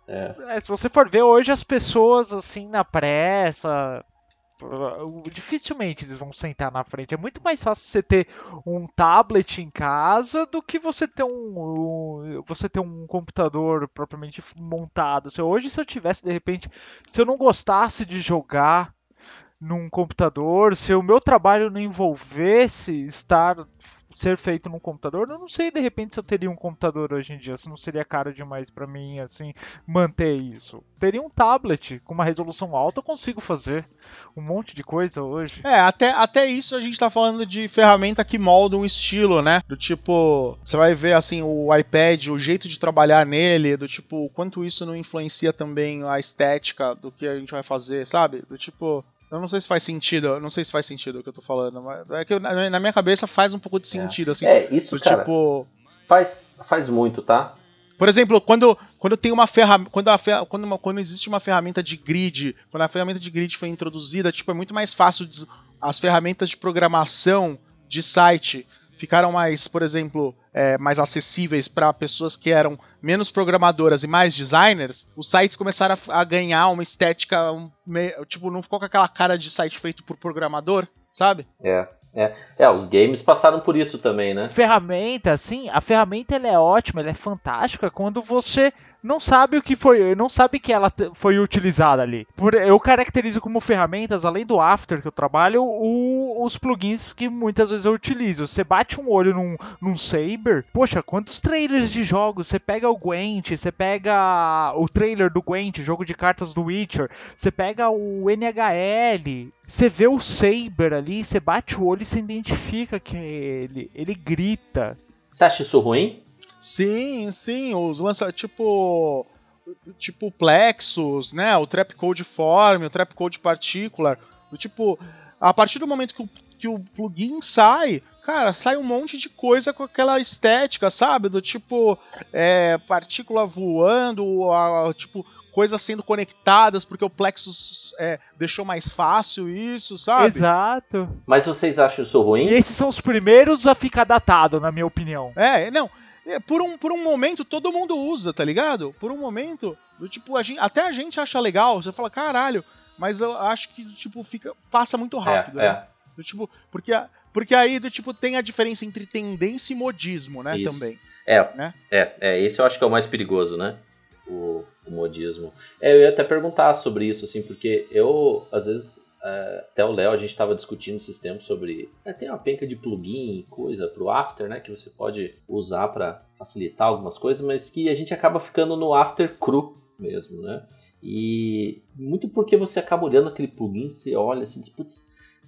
é. É, se você for ver hoje as pessoas, assim, na pressa, dificilmente eles vão sentar na frente. É muito mais fácil você ter um tablet em casa do que você ter um, um você ter um computador propriamente montado. Se hoje se eu tivesse de repente, se eu não gostasse de jogar num computador, se o meu trabalho não envolvesse estar ser feito num computador, eu não sei de repente se eu teria um computador hoje em dia, se não seria caro demais para mim assim manter isso. Teria um tablet com uma resolução alta, eu consigo fazer um monte de coisa hoje. É, até, até isso a gente tá falando de ferramenta que molda um estilo, né? Do tipo, você vai ver assim o iPad, o jeito de trabalhar nele, do tipo, quanto isso não influencia também a estética do que a gente vai fazer, sabe? Do tipo, eu não sei se faz sentido, eu não sei se faz sentido o que eu tô falando, mas é que na minha cabeça faz um pouco de sentido, é. assim. É, isso, cara, tipo... faz, faz muito, tá? Por exemplo, quando, quando tem uma ferramenta. Quando, a, quando, uma, quando existe uma ferramenta de grid, quando a ferramenta de grid foi introduzida, tipo, é muito mais fácil as ferramentas de programação de site ficaram mais, por exemplo, é, mais acessíveis para pessoas que eram menos programadoras e mais designers, os sites começaram a, a ganhar uma estética, um, tipo, não ficou com aquela cara de site feito por programador, sabe? É. É, é, os games passaram por isso também, né? Ferramenta, sim, a ferramenta ela é ótima, ela é fantástica quando você não sabe o que foi, não sabe que ela foi utilizada ali. Por, eu caracterizo como ferramentas, além do After que eu trabalho, o, os plugins que muitas vezes eu utilizo. Você bate um olho num, num Saber, poxa, quantos trailers de jogos? Você pega o Gwent, você pega o trailer do Gwent, jogo de cartas do Witcher, você pega o NHL, você vê o Saber ali, você bate o olho e você identifica que é ele. Ele grita. Você acha isso ruim? Sim, sim, os lança tipo tipo Plexus, né, o Trapcode Form, o Trapcode Particular, do tipo, a partir do momento que o, que o plugin sai, cara, sai um monte de coisa com aquela estética, sabe? Do tipo, é, partícula voando, a, a, tipo, coisas sendo conectadas, porque o Plexus é, deixou mais fácil isso, sabe? Exato. Mas vocês acham isso ruim? E esses são os primeiros a ficar datado, na minha opinião. É, não. É, por um, por um momento todo mundo usa, tá ligado? Por um momento, do tipo, a gente, até a gente acha legal, você fala, caralho, mas eu acho que, tipo, fica, passa muito rápido, é, né? É. Do, tipo, porque, porque aí, do tipo, tem a diferença entre tendência e modismo, né, Isso. também. É, né? é, é, esse eu acho que é o mais perigoso, né? O, o modismo. É, eu ia até perguntar sobre isso, assim, porque eu, às vezes, é, até o Léo, a gente estava discutindo esses tempos sobre. É, tem uma penca de plugin e coisa para o After, né? Que você pode usar para facilitar algumas coisas, mas que a gente acaba ficando no After cru mesmo, né? E muito porque você acaba olhando aquele plugin, você olha assim, diz, putz,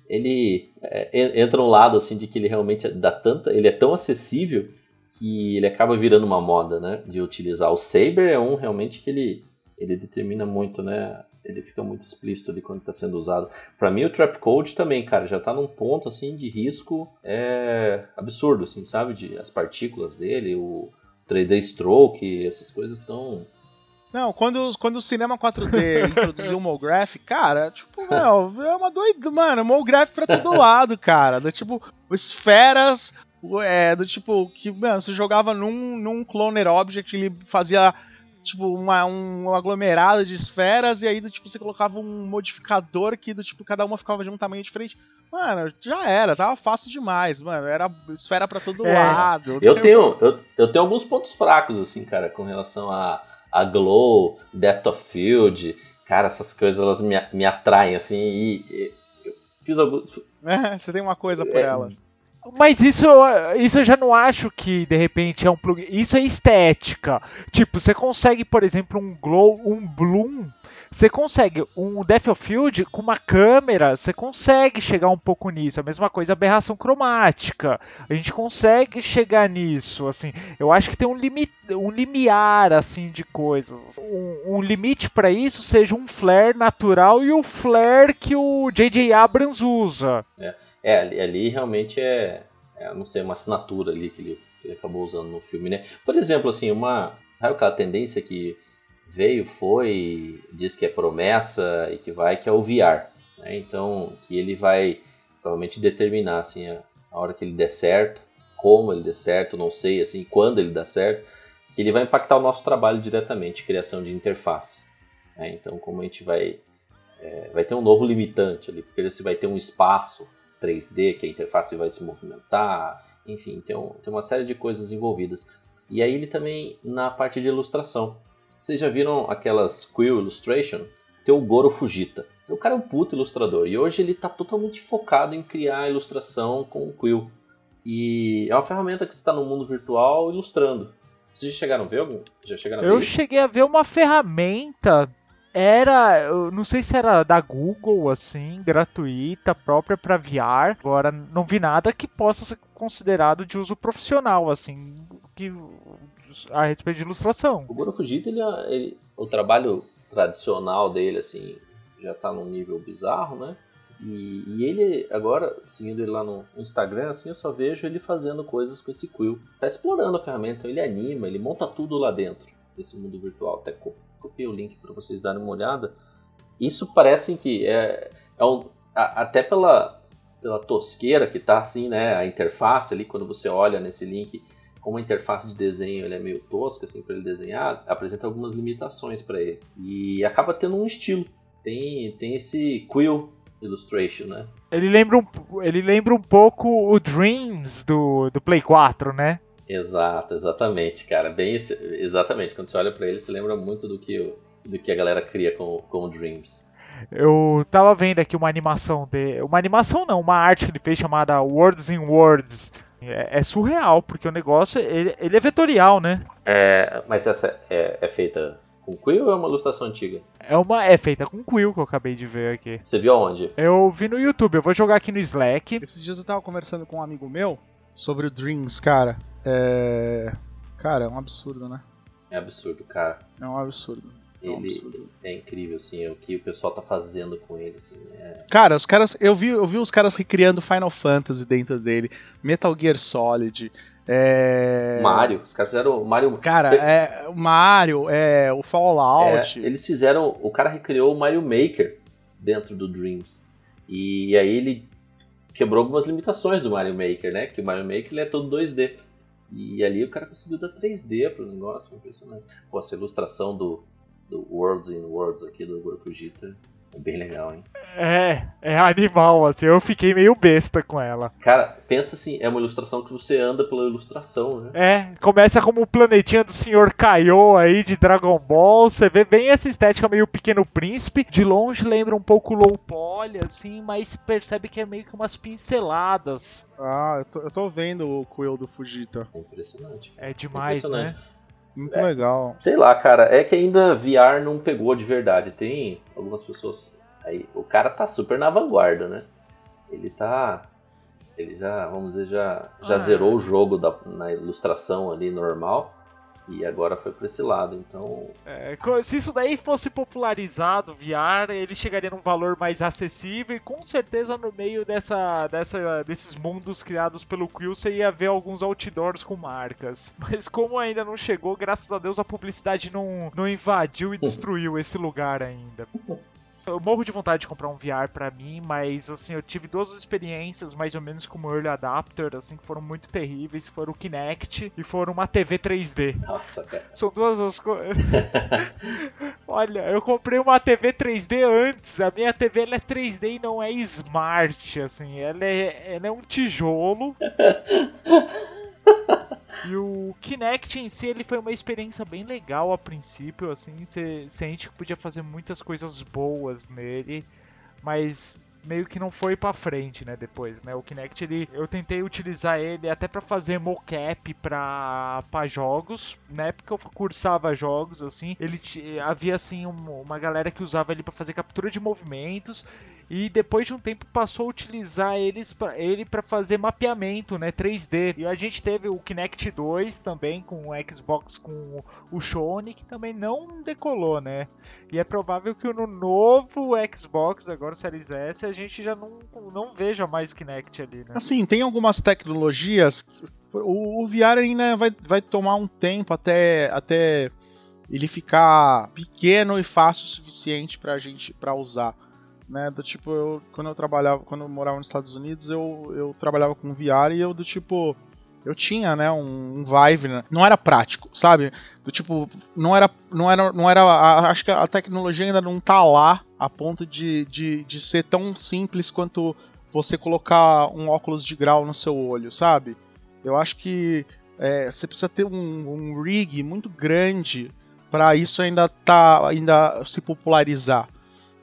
ele é, entra um lado assim de que ele realmente dá tanta, ele é tão acessível que ele acaba virando uma moda, né? De utilizar o Saber é um realmente que ele ele determina muito, né? Ele fica muito explícito ali quando está sendo usado. Para mim, o Trap Code também, cara, já está num ponto assim de risco é, absurdo, assim, sabe? De, as partículas dele, o 3D Stroke, essas coisas estão. Não, quando, quando o cinema 4D introduziu o MoGraph, cara, tipo, meu, é uma doida, mano, MoGraph pra todo lado, cara. Do, tipo, esferas, é, do tipo, que, mano, você jogava num, num Cloner Object, ele fazia tipo, uma, um aglomerado de esferas, e aí, do, tipo, você colocava um modificador que, do tipo, cada uma ficava de um tamanho diferente. Mano, já era, tava fácil demais, mano. Era esfera para todo é. lado. Eu tenho, eu, eu tenho alguns pontos fracos, assim, cara, com relação a, a Glow, Depth of Field. Cara, essas coisas, elas me, me atraem, assim, e, e eu fiz alguns... É, você tem uma coisa por é, elas. Mas isso, isso eu já não acho que de repente é um plugin. Isso é estética. Tipo, você consegue, por exemplo, um glow, um bloom. Você consegue um depth of field com uma câmera, você consegue chegar um pouco nisso. A mesma coisa aberração cromática. A gente consegue chegar nisso, assim. Eu acho que tem um limite, um limiar assim de coisas. Um, um limite para isso seja um flare natural e o flare que o JJ Abrams usa. É. É, ali, ali realmente é, é, não sei, uma assinatura ali que ele que ele acabou usando no filme, né? Por exemplo, assim, uma aquela tendência que veio, foi, diz que é promessa e que vai, que é o VR. Né? Então, que ele vai provavelmente determinar assim, a, a hora que ele der certo, como ele der certo, não sei assim, quando ele dá certo, que ele vai impactar o nosso trabalho diretamente, criação de interface. Né? Então, como a gente vai, é, vai ter um novo limitante ali, porque você vai ter um espaço 3D que a interface vai se movimentar, enfim, tem, um, tem uma série de coisas envolvidas. E aí ele também na parte de ilustração. Vocês já viram aquelas Quill Illustration? Tem o Goro Fujita. O cara é um puto ilustrador e hoje ele está totalmente focado em criar ilustração com o Quill. E é uma ferramenta que está no mundo virtual ilustrando. Vocês já chegaram a ver algum? Já chegaram a ver? Eu cheguei a ver uma ferramenta era, eu não sei se era da Google, assim, gratuita, própria para VR. Agora, não vi nada que possa ser considerado de uso profissional, assim, que, a respeito de ilustração. O Goro Fujita, ele, ele, o trabalho tradicional dele, assim, já tá num nível bizarro, né? E, e, ele, agora, seguindo ele lá no Instagram, assim, eu só vejo ele fazendo coisas com esse Quill. Tá explorando a ferramenta, ele anima, ele monta tudo lá dentro desse mundo virtual. Até copiei o link para vocês darem uma olhada. Isso parece que é, é um, a, até pela, pela tosqueira que tá assim, né, a interface ali quando você olha nesse link, como a interface de desenho ele é meio tosca assim para ele desenhar, apresenta algumas limitações para ele e acaba tendo um estilo. Tem tem esse quill illustration, né? Ele lembra um, ele lembra um pouco o Dreams do, do Play 4, né? Exato, exatamente, cara. Bem, exatamente. Quando você olha para ele, você lembra muito do que, do que a galera cria com, com o Dreams. Eu tava vendo aqui uma animação de. Uma animação não, uma arte que ele fez chamada Words in Words. É, é surreal, porque o negócio ele, ele, é vetorial, né? É, mas essa é, é feita com Quill ou é uma ilustração antiga? É uma é feita com Quill que eu acabei de ver aqui. Você viu aonde? Eu vi no YouTube, eu vou jogar aqui no Slack. Esses dias eu tava conversando com um amigo meu sobre o Dreams, cara. É. Cara, é um absurdo, né? É absurdo, cara. É um absurdo. É um ele absurdo. é incrível, assim, é o que o pessoal tá fazendo com ele, assim. É... Cara, os caras. Eu vi, eu vi os caras recriando Final Fantasy dentro dele, Metal Gear Solid. É... Mario, os caras fizeram o Mario. Cara, é, o Mario, é, o Fallout. É, eles fizeram. O cara recriou o Mario Maker dentro do Dreams. E aí ele quebrou algumas limitações do Mario Maker, né? Que o Mario Maker é todo 2D. E ali o cara conseguiu dar 3D pro negócio, foi impressionante. Pô, essa ilustração do, do Worlds in Worlds aqui do Goro Fujita é bem legal, hein? É, é animal, assim, eu fiquei meio besta com ela. Cara, pensa assim, é uma ilustração que você anda pela ilustração, né? É, começa como o planetinha do Sr. Kaiô aí de Dragon Ball, você vê bem essa estética meio Pequeno Príncipe, de longe lembra um pouco low poly, assim, mas percebe que é meio que umas pinceladas. Ah, eu tô, eu tô vendo o Quill do Fujita. É impressionante. É demais, é impressionante. né? Muito é, legal. Sei lá, cara, é que ainda VR não pegou de verdade. Tem algumas pessoas. Aí, o cara tá super na vanguarda, né? Ele tá. Ele já, vamos dizer, já, já ah, zerou é. o jogo da, na ilustração ali normal. E agora foi para esse lado, então. É, se isso daí fosse popularizado, VR, ele chegaria num valor mais acessível e com certeza no meio dessa, dessa, desses mundos criados pelo Quill você ia ver alguns outdoors com marcas. Mas como ainda não chegou, graças a Deus a publicidade não, não invadiu e destruiu esse lugar ainda. Eu morro de vontade de comprar um VR para mim, mas assim, eu tive duas experiências mais ou menos como early adapter, assim, que foram muito terríveis, foram o Kinect e foram uma TV 3D. Nossa, cara. São duas as coisas. Olha, eu comprei uma TV 3D antes. A minha TV ela é 3D e não é smart, assim, ela é, ela é um tijolo. E o Kinect em si ele foi uma experiência bem legal a princípio, assim, você sente que podia fazer muitas coisas boas nele, mas meio que não foi para frente, né, depois, né? O Kinect ele eu tentei utilizar ele até para fazer mocap para para jogos, né? Porque eu cursava jogos assim, ele havia assim um, uma galera que usava ele para fazer captura de movimentos e depois de um tempo passou a utilizar eles pra, ele para fazer mapeamento, né, 3D. E a gente teve o Kinect 2 também com o Xbox com o Sony que também não decolou, né? E é provável que no novo Xbox agora Series S a gente já não, não veja mais Kinect ali, né? Assim, tem algumas tecnologias o, o VR ainda vai, vai tomar um tempo até até ele ficar pequeno e fácil o suficiente pra gente para usar né? Do tipo, eu, quando eu trabalhava, quando eu morava nos Estados Unidos, eu, eu trabalhava com VR e eu do tipo. Eu tinha, né, um, um né? não era prático, sabe? Do tipo, não era, não era, não era, a, acho que a tecnologia ainda não tá lá a ponto de, de, de ser tão simples quanto você colocar um óculos de grau no seu olho, sabe? Eu acho que é, você precisa ter um, um rig muito grande para isso ainda tá, ainda se popularizar.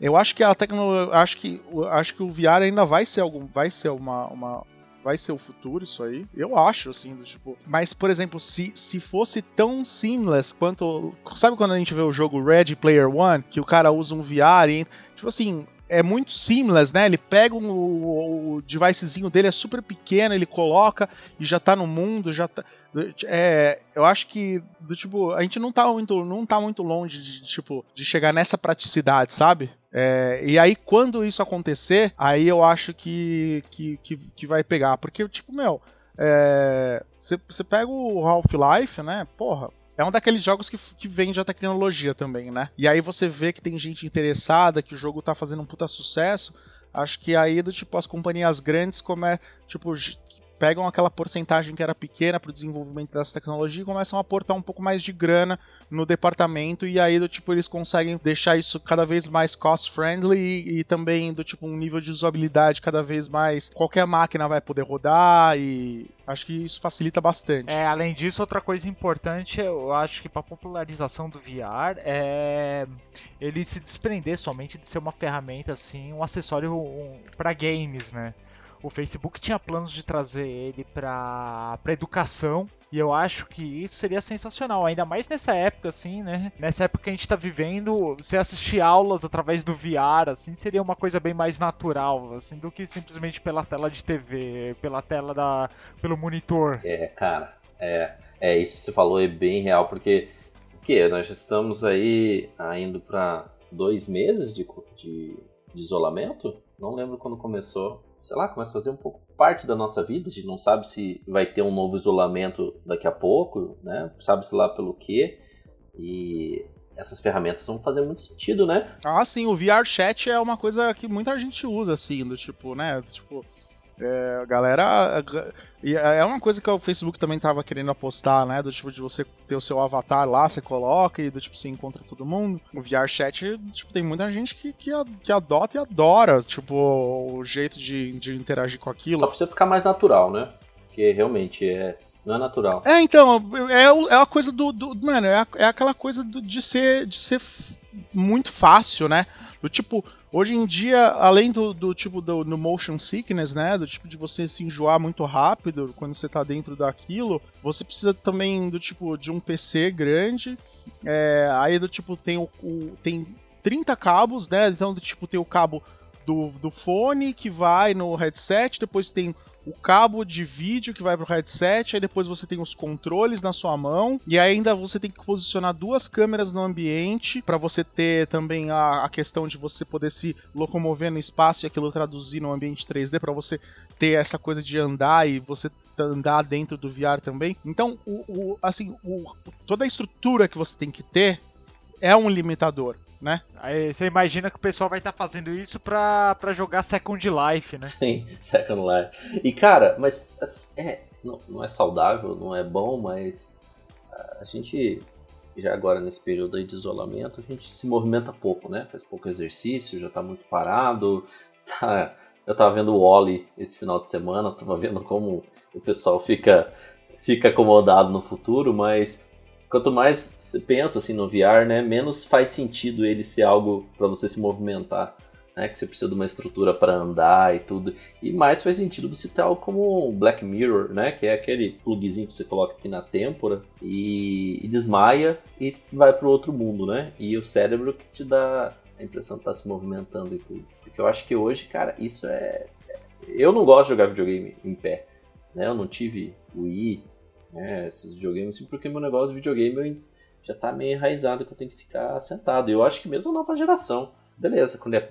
Eu acho que a tecnologia, acho que acho que o VR ainda vai ser algum, vai ser uma, uma vai ser o futuro isso aí. Eu acho assim, do, tipo, mas por exemplo, se, se fosse tão seamless quanto, sabe quando a gente vê o jogo Ready Player One, que o cara usa um VR e tipo assim, é muito seamless, né? Ele pega um, o, o devicezinho dele, é super pequeno, ele coloca e já tá no mundo, já tá. É, eu acho que do tipo, a gente não tá muito, não tá muito longe de, tipo, de chegar nessa praticidade, sabe? É, e aí, quando isso acontecer, aí eu acho que, que, que, que vai pegar. Porque, tipo, meu, você é, pega o Half-Life, né? Porra, é um daqueles jogos que, que vende a tecnologia também, né? E aí você vê que tem gente interessada, que o jogo tá fazendo um puta sucesso. Acho que aí, do tipo, as companhias grandes como é, tipo, pegam aquela porcentagem que era pequena para o desenvolvimento dessa tecnologia e começam a aportar um pouco mais de grana no departamento e aí do tipo eles conseguem deixar isso cada vez mais cost friendly e, e, também do tipo um nível de usabilidade cada vez mais qualquer máquina vai poder rodar e acho que isso facilita bastante. É, além disso, outra coisa importante, eu acho que para popularização do VR é ele se desprender somente de ser uma ferramenta assim, um acessório um, para games, né? O Facebook tinha planos de trazer ele para para educação e eu acho que isso seria sensacional, ainda mais nessa época assim, né? Nessa época que a gente tá vivendo, você assistir aulas através do VR assim, seria uma coisa bem mais natural, assim, do que simplesmente pela tela de TV, pela tela da pelo monitor. É, cara, é, é isso que você falou é bem real porque o que nós estamos aí indo para dois meses de, de, de isolamento. Não lembro quando começou sei lá, começa a fazer um pouco parte da nossa vida. A gente não sabe se vai ter um novo isolamento daqui a pouco, né? Sabe-se lá pelo quê. E essas ferramentas vão fazer muito sentido, né? Ah, sim, o VR Chat é uma coisa que muita gente usa, assim, do tipo, né? Tipo, é, a galera. É uma coisa que o Facebook também tava querendo apostar, né? Do tipo de você ter o seu avatar lá, você coloca e do tipo você encontra todo mundo. O VR Chat, tipo, tem muita gente que, que, que adota e adora, tipo, o jeito de, de interagir com aquilo. Só precisa ficar mais natural, né? Porque realmente é. Não é natural. É, então, é, é a coisa do. do mano, é, é aquela coisa do, de ser. de ser muito fácil, né? Do tipo, Hoje em dia, além do, do tipo do, do, motion sickness, né, do tipo de você se enjoar muito rápido quando você está dentro daquilo, você precisa também do tipo de um PC grande. É, aí do tipo tem o, o, tem 30 cabos, né? Então do tipo tem o cabo do, do fone que vai no headset, depois tem o cabo de vídeo que vai pro headset, aí depois você tem os controles na sua mão, e ainda você tem que posicionar duas câmeras no ambiente para você ter também a, a, questão de você poder se locomover no espaço e aquilo traduzir no ambiente 3D para você ter essa coisa de andar e você andar dentro do VR também. Então, o, o assim, o, toda a estrutura que você tem que ter é um limitador né? Aí você imagina que o pessoal vai estar tá fazendo isso pra, pra jogar Second Life, né? Sim, Second Life. E cara, mas assim, é, não, não é saudável, não é bom, mas a gente já agora nesse período de isolamento, a gente se movimenta pouco, né? Faz pouco exercício, já tá muito parado. Tá... Eu tava vendo o Wally esse final de semana, tava vendo como o pessoal fica, fica acomodado no futuro, mas quanto mais você pensa assim no VR, né, menos faz sentido ele ser algo para você se movimentar, né, que você precisa de uma estrutura para andar e tudo. E mais faz sentido você ter algo como Black Mirror, né, que é aquele plugzinho que você coloca aqui na têmpora e, e desmaia e vai para outro mundo, né? E o cérebro que te dá a impressão tá se movimentando e tudo. Porque eu acho que hoje, cara, isso é. Eu não gosto de jogar videogame em pé. Né? Eu não tive Wii, né? esses videogames, assim, porque meu negócio de videogame já tá meio enraizado que eu tenho que ficar sentado. Eu acho que mesmo a nova geração. Beleza, quando é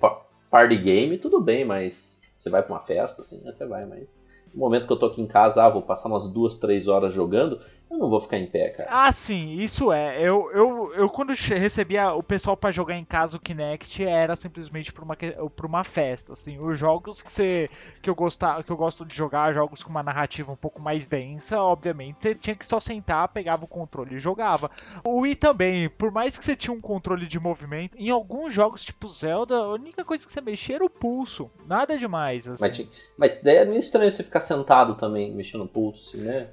party game, tudo bem, mas você vai pra uma festa, assim, até vai, mas no momento que eu tô aqui em casa, ah, vou passar umas duas, três horas jogando, eu não vou ficar em pé, cara. Ah, sim, isso é. Eu, eu, eu quando recebia o pessoal para jogar em casa o Kinect, era simplesmente pra uma, pra uma festa, assim. Os jogos que, você, que, eu gostar, que eu gosto de jogar, jogos com uma narrativa um pouco mais densa, obviamente, você tinha que só sentar, pegava o controle e jogava. O Wii também, por mais que você tinha um controle de movimento, em alguns jogos tipo Zelda, a única coisa que você mexia era o pulso. Nada demais, assim. Mas, mas daí é meio estranho você ficar sentado também, mexendo no pulso, assim, né?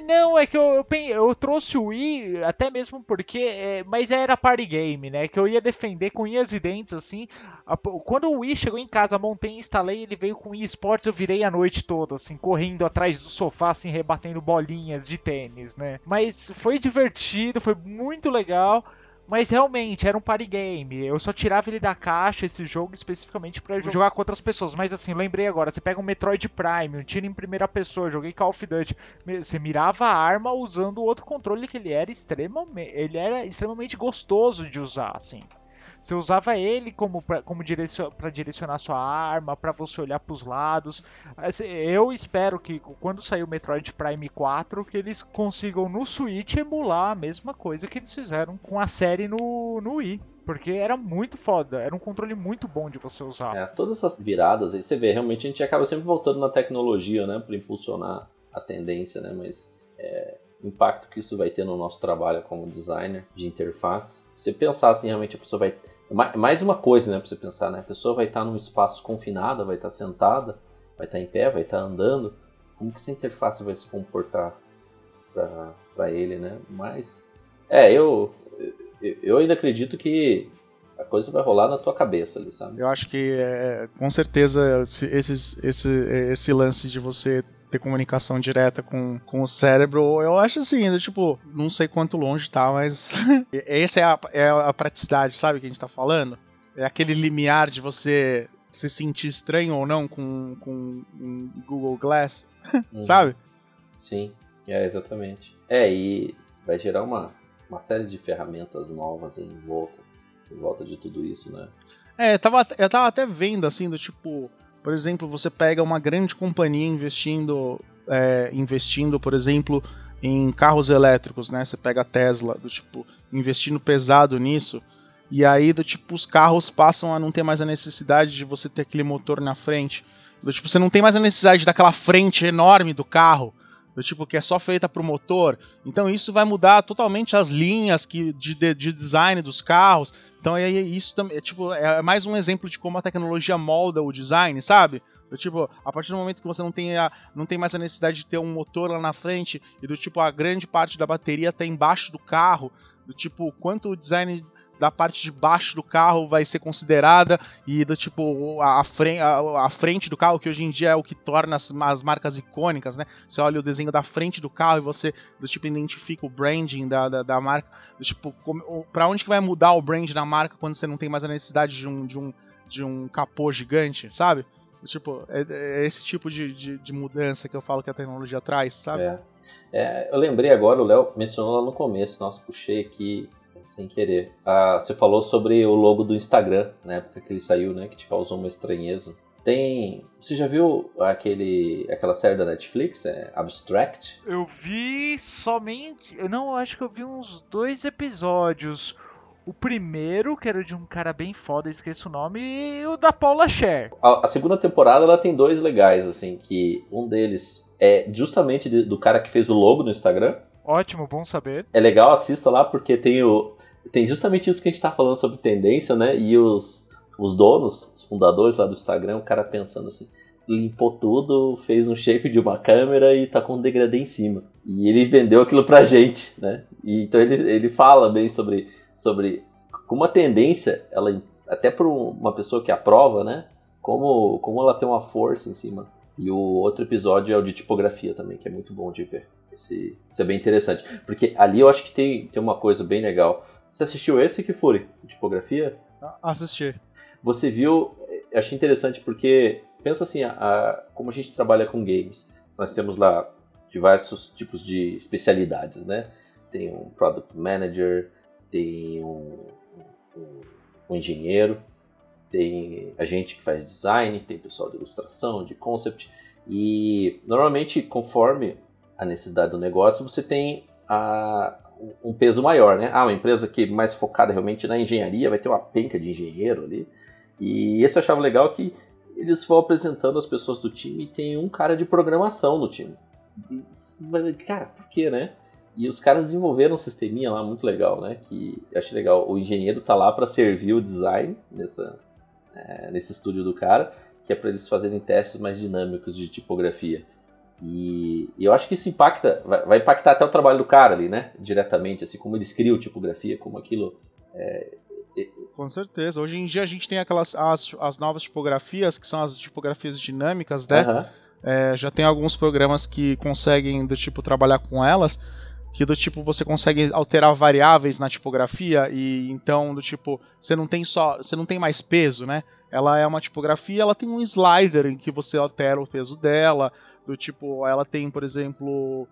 Não, é que eu, eu, eu, trouxe o Wii até mesmo porque. É, mas era party game, né? Que eu ia defender com unhas e dentes, assim. A, quando o Wii chegou em casa, montei instalei, ele veio com Wii Sports, eu virei a noite toda, assim, correndo atrás do sofá, assim, rebatendo bolinhas de tênis, né? Mas foi divertido, foi muito legal. Mas realmente, era um party game. Eu só tirava ele da caixa, esse jogo, especificamente para jogar com outras pessoas. Mas assim, lembrei agora, você pega um Metroid Prime, um tiro em primeira pessoa, joguei Call of Duty. Você mirava a arma usando o outro controle que ele era extremamente. Ele era extremamente gostoso de usar, assim. Você usava ele como para como direcion, direcionar sua arma, para você olhar para os lados. Assim, eu espero que quando sair o Metroid Prime 4, que eles consigam no Switch emular a mesma coisa que eles fizeram com a série no, no Wii. Porque era muito foda, era um controle muito bom de você usar. É, todas essas viradas aí, você vê, realmente a gente acaba sempre voltando na tecnologia, né, para impulsionar a tendência, né, mas é, impacto que isso vai ter no nosso trabalho como designer de interface. Você pensar assim, realmente a pessoa vai mais uma coisa, né, pra você pensar, né? A pessoa vai estar num espaço confinado, vai estar sentada, vai estar em pé, vai estar andando. Como que essa interface vai se comportar para ele, né? Mas, é, eu, eu ainda acredito que a coisa vai rolar na tua cabeça ali, sabe? Eu acho que, é, com certeza, esse, esse, esse lance de você ter comunicação direta com, com o cérebro, eu acho assim, tipo, não sei quanto longe tá, mas essa é a, é a praticidade, sabe, que a gente tá falando? É aquele limiar de você se sentir estranho ou não com, com um Google Glass, uhum. sabe? Sim, é exatamente. É, e vai gerar uma, uma série de ferramentas novas em volta, em volta de tudo isso, né? É, eu tava, eu tava até vendo assim, do tipo, por exemplo, você pega uma grande companhia investindo, é, investindo, por exemplo, em carros elétricos, né? Você pega a Tesla, do tipo, investindo pesado nisso, e aí do tipo os carros passam a não ter mais a necessidade de você ter aquele motor na frente. Do tipo, você não tem mais a necessidade daquela frente enorme do carro, do tipo que é só feita para o motor. Então isso vai mudar totalmente as linhas que, de, de, de design dos carros. Então é, isso também é, tipo, é mais um exemplo de como a tecnologia molda o design, sabe? Do tipo, a partir do momento que você não tem, a, não tem mais a necessidade de ter um motor lá na frente e do tipo a grande parte da bateria está embaixo do carro, do tipo quanto o design da parte de baixo do carro vai ser considerada e do tipo a, frente, a, a, frente do carro, que hoje em dia é o que torna as, as, marcas icônicas, né? Você olha o desenho da frente do carro e você do tipo identifica o branding da, da, da marca, do tipo para onde que vai mudar o brand da marca quando você não tem mais a necessidade de um de um, de um capô gigante, sabe? Tipo, é, é esse tipo de, de, de, mudança que eu falo que a tecnologia traz, sabe? É. É, eu lembrei agora, o Léo mencionou lá no começo, nossa, puxei aqui sem querer. Ah, você falou sobre o logo do Instagram, na época que ele saiu, né? Que te causou uma estranheza. Tem. Você já viu aquele, aquela série da Netflix, é Abstract? Eu vi somente. Eu não acho que eu vi uns dois episódios. O primeiro, que era de um cara bem foda, esqueço o nome, e o da Paula Cher. A, a segunda temporada ela tem dois legais, assim, que um deles é justamente de, do cara que fez o logo no Instagram. Ótimo, bom saber. É legal, assista lá, porque tem o, tem justamente isso que a gente tá falando sobre tendência, né? E os, os donos, os fundadores lá do Instagram, o cara pensando assim, limpou tudo, fez um shape de uma câmera e tá com um degradê em cima. E ele vendeu aquilo pra gente, né? E, então ele, ele fala bem sobre, sobre como a tendência, ela até por uma pessoa que aprova, né? Como, como ela tem uma força em cima. E o outro episódio é o de tipografia também, que é muito bom de ver. Esse, isso é bem interessante. Porque ali eu acho que tem, tem uma coisa bem legal. Você assistiu esse, Kifuri? Tipografia? Assistir. Você viu, achei interessante porque, pensa assim, a, a, como a gente trabalha com games, nós temos lá diversos tipos de especialidades, né? Tem um Product Manager, tem um, um, um engenheiro, tem a gente que faz design, tem pessoal de ilustração, de concept, e normalmente conforme a necessidade do negócio, você tem a, um peso maior, né? Ah, uma empresa que é mais focada realmente na engenharia, vai ter uma penca de engenheiro ali. E esse eu achava legal que eles vão apresentando as pessoas do time e tem um cara de programação no time. Cara, por quê, né? E os caras desenvolveram um sisteminha lá muito legal, né? Que eu achei legal. O engenheiro tá lá para servir o design nessa, é, nesse estúdio do cara, que é para eles fazerem testes mais dinâmicos de tipografia. E, e, eu acho que isso impacta, vai, vai, impactar até o trabalho do cara ali, né? Diretamente, assim como eles criam tipografia, como aquilo. É, é... Com certeza. Hoje em dia a gente tem aquelas as, as novas tipografias, que são as tipografias dinâmicas, né? Uhum. É, já tem alguns programas que conseguem do tipo trabalhar com elas que do tipo você consegue alterar variáveis na tipografia e então do tipo você não tem só você não tem mais peso né ela é uma tipografia ela tem um slider em que você altera o peso dela do tipo ela tem por exemplo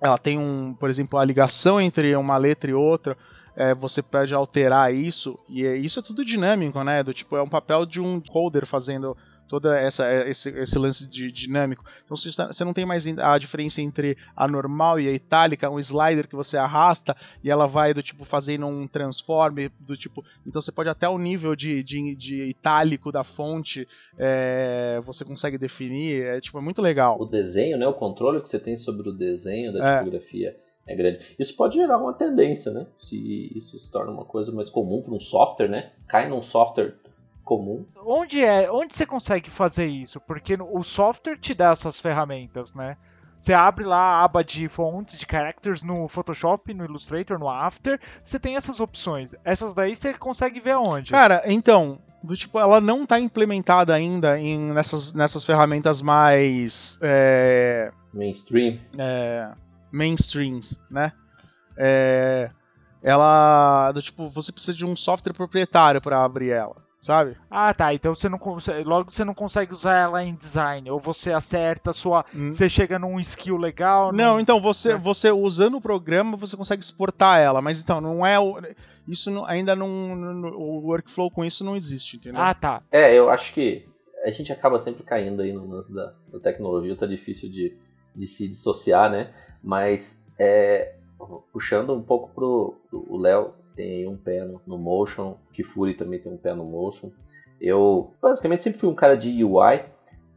ela tem um por exemplo a ligação entre uma letra e outra é, você pode alterar isso e é, isso é tudo dinâmico né? Do tipo é um papel de um coder fazendo toda essa esse, esse lance de dinâmico. Então você, está, você, não tem mais a diferença entre a normal e a itálica, um slider que você arrasta e ela vai do tipo fazendo um transform do tipo. Então você pode até o nível de, de, de itálico da fonte é, você consegue definir. É tipo é muito legal. O desenho, né? O controle que você tem sobre o desenho da é. tipografia. É grande. Isso pode gerar uma tendência, né? Se isso se torna uma coisa mais comum para um software, né? Cai num software comum. Onde é? Onde você consegue fazer isso? Porque o software te dá essas ferramentas, né? Você abre lá a aba de fontes, de characters no Photoshop, no Illustrator, no After. Você tem essas opções. Essas daí você consegue ver aonde? Cara, então, do tipo, ela não está implementada ainda em, nessas, nessas ferramentas mais. É, mainstream. É, mainstreams, né? É, ela. Do tipo, você precisa de um software proprietário para abrir ela sabe? Ah, tá. Então você não logo você não consegue usar ela em design ou você acerta sua, hum. você chega num skill legal. Não, num... então você é. você usando o programa você consegue exportar ela, mas então não é o isso não, ainda não, o workflow com isso não existe, entendeu? Ah, tá. É, eu acho que a gente acaba sempre caindo aí no lance da, da tecnologia, tá difícil de, de se dissociar, né? Mas é, puxando um pouco pro o Léo tem um pé no, no motion, Kifuri também tem um pé no motion. Eu basicamente sempre fui um cara de UI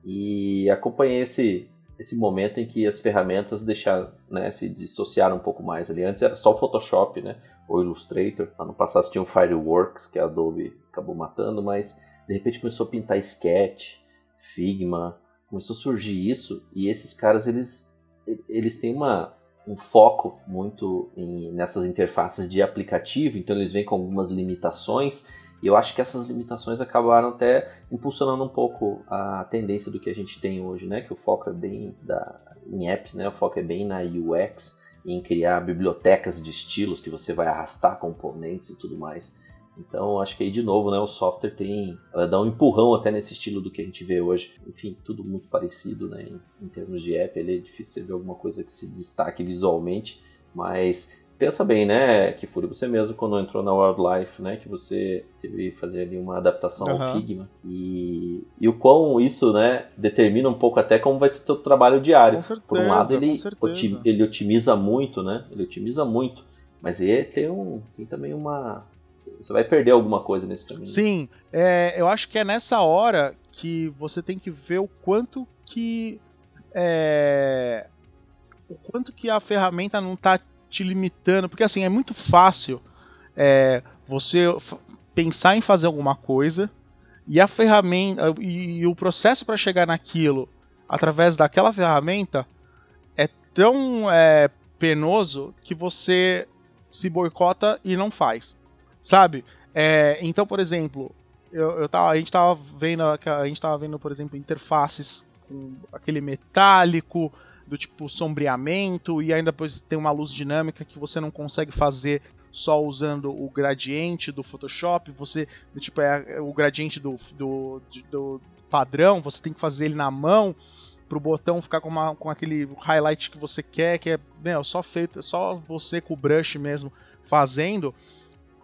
e acompanhei esse, esse momento em que as ferramentas deixaram, né, se dissociaram um pouco mais ali. Antes era só o Photoshop, né, ou Illustrator. Ano passado tinha o Fireworks, que a Adobe acabou matando, mas de repente começou a pintar Sketch, Figma, começou a surgir isso e esses caras eles eles têm uma um foco muito em, nessas interfaces de aplicativo, então eles vêm com algumas limitações, e eu acho que essas limitações acabaram até impulsionando um pouco a tendência do que a gente tem hoje, né? Que o foco é bem da, em apps, né? O foco é bem na UX, em criar bibliotecas de estilos que você vai arrastar componentes e tudo mais. Então, acho que aí de novo, né, o software tem ela dá um empurrão até nesse estilo do que a gente vê hoje. Enfim, tudo muito parecido, né, em, em termos de app, ele é difícil você ver alguma coisa que se destaque visualmente, mas pensa bem, né, que foi você mesmo quando entrou na Wildlife, né, que você teve que fazer ali uma adaptação uhum. ao Figma e, e o quão isso, né, determina um pouco até como vai ser o seu trabalho diário. Com certeza, Por um lado, ele, otim, ele otimiza muito, né, ele otimiza muito, mas ele tem, um, tem também uma você vai perder alguma coisa nesse caminho. Sim, é, eu acho que é nessa hora que você tem que ver o quanto que é, o quanto que a ferramenta não está te limitando, porque assim é muito fácil é, você pensar em fazer alguma coisa e a ferramenta e, e o processo para chegar naquilo através daquela ferramenta é tão é, penoso que você se boicota e não faz. Sabe? É, então, por exemplo, eu, eu tava, a gente tava vendo, a gente tava vendo, por exemplo, interfaces com aquele metálico do tipo sombreamento e ainda depois tem uma luz dinâmica que você não consegue fazer só usando o gradiente do Photoshop, você tipo é, o gradiente do, do, do padrão, você tem que fazer ele na mão pro botão ficar com, uma, com aquele highlight que você quer, que é meu, só feito, só você com o brush mesmo fazendo.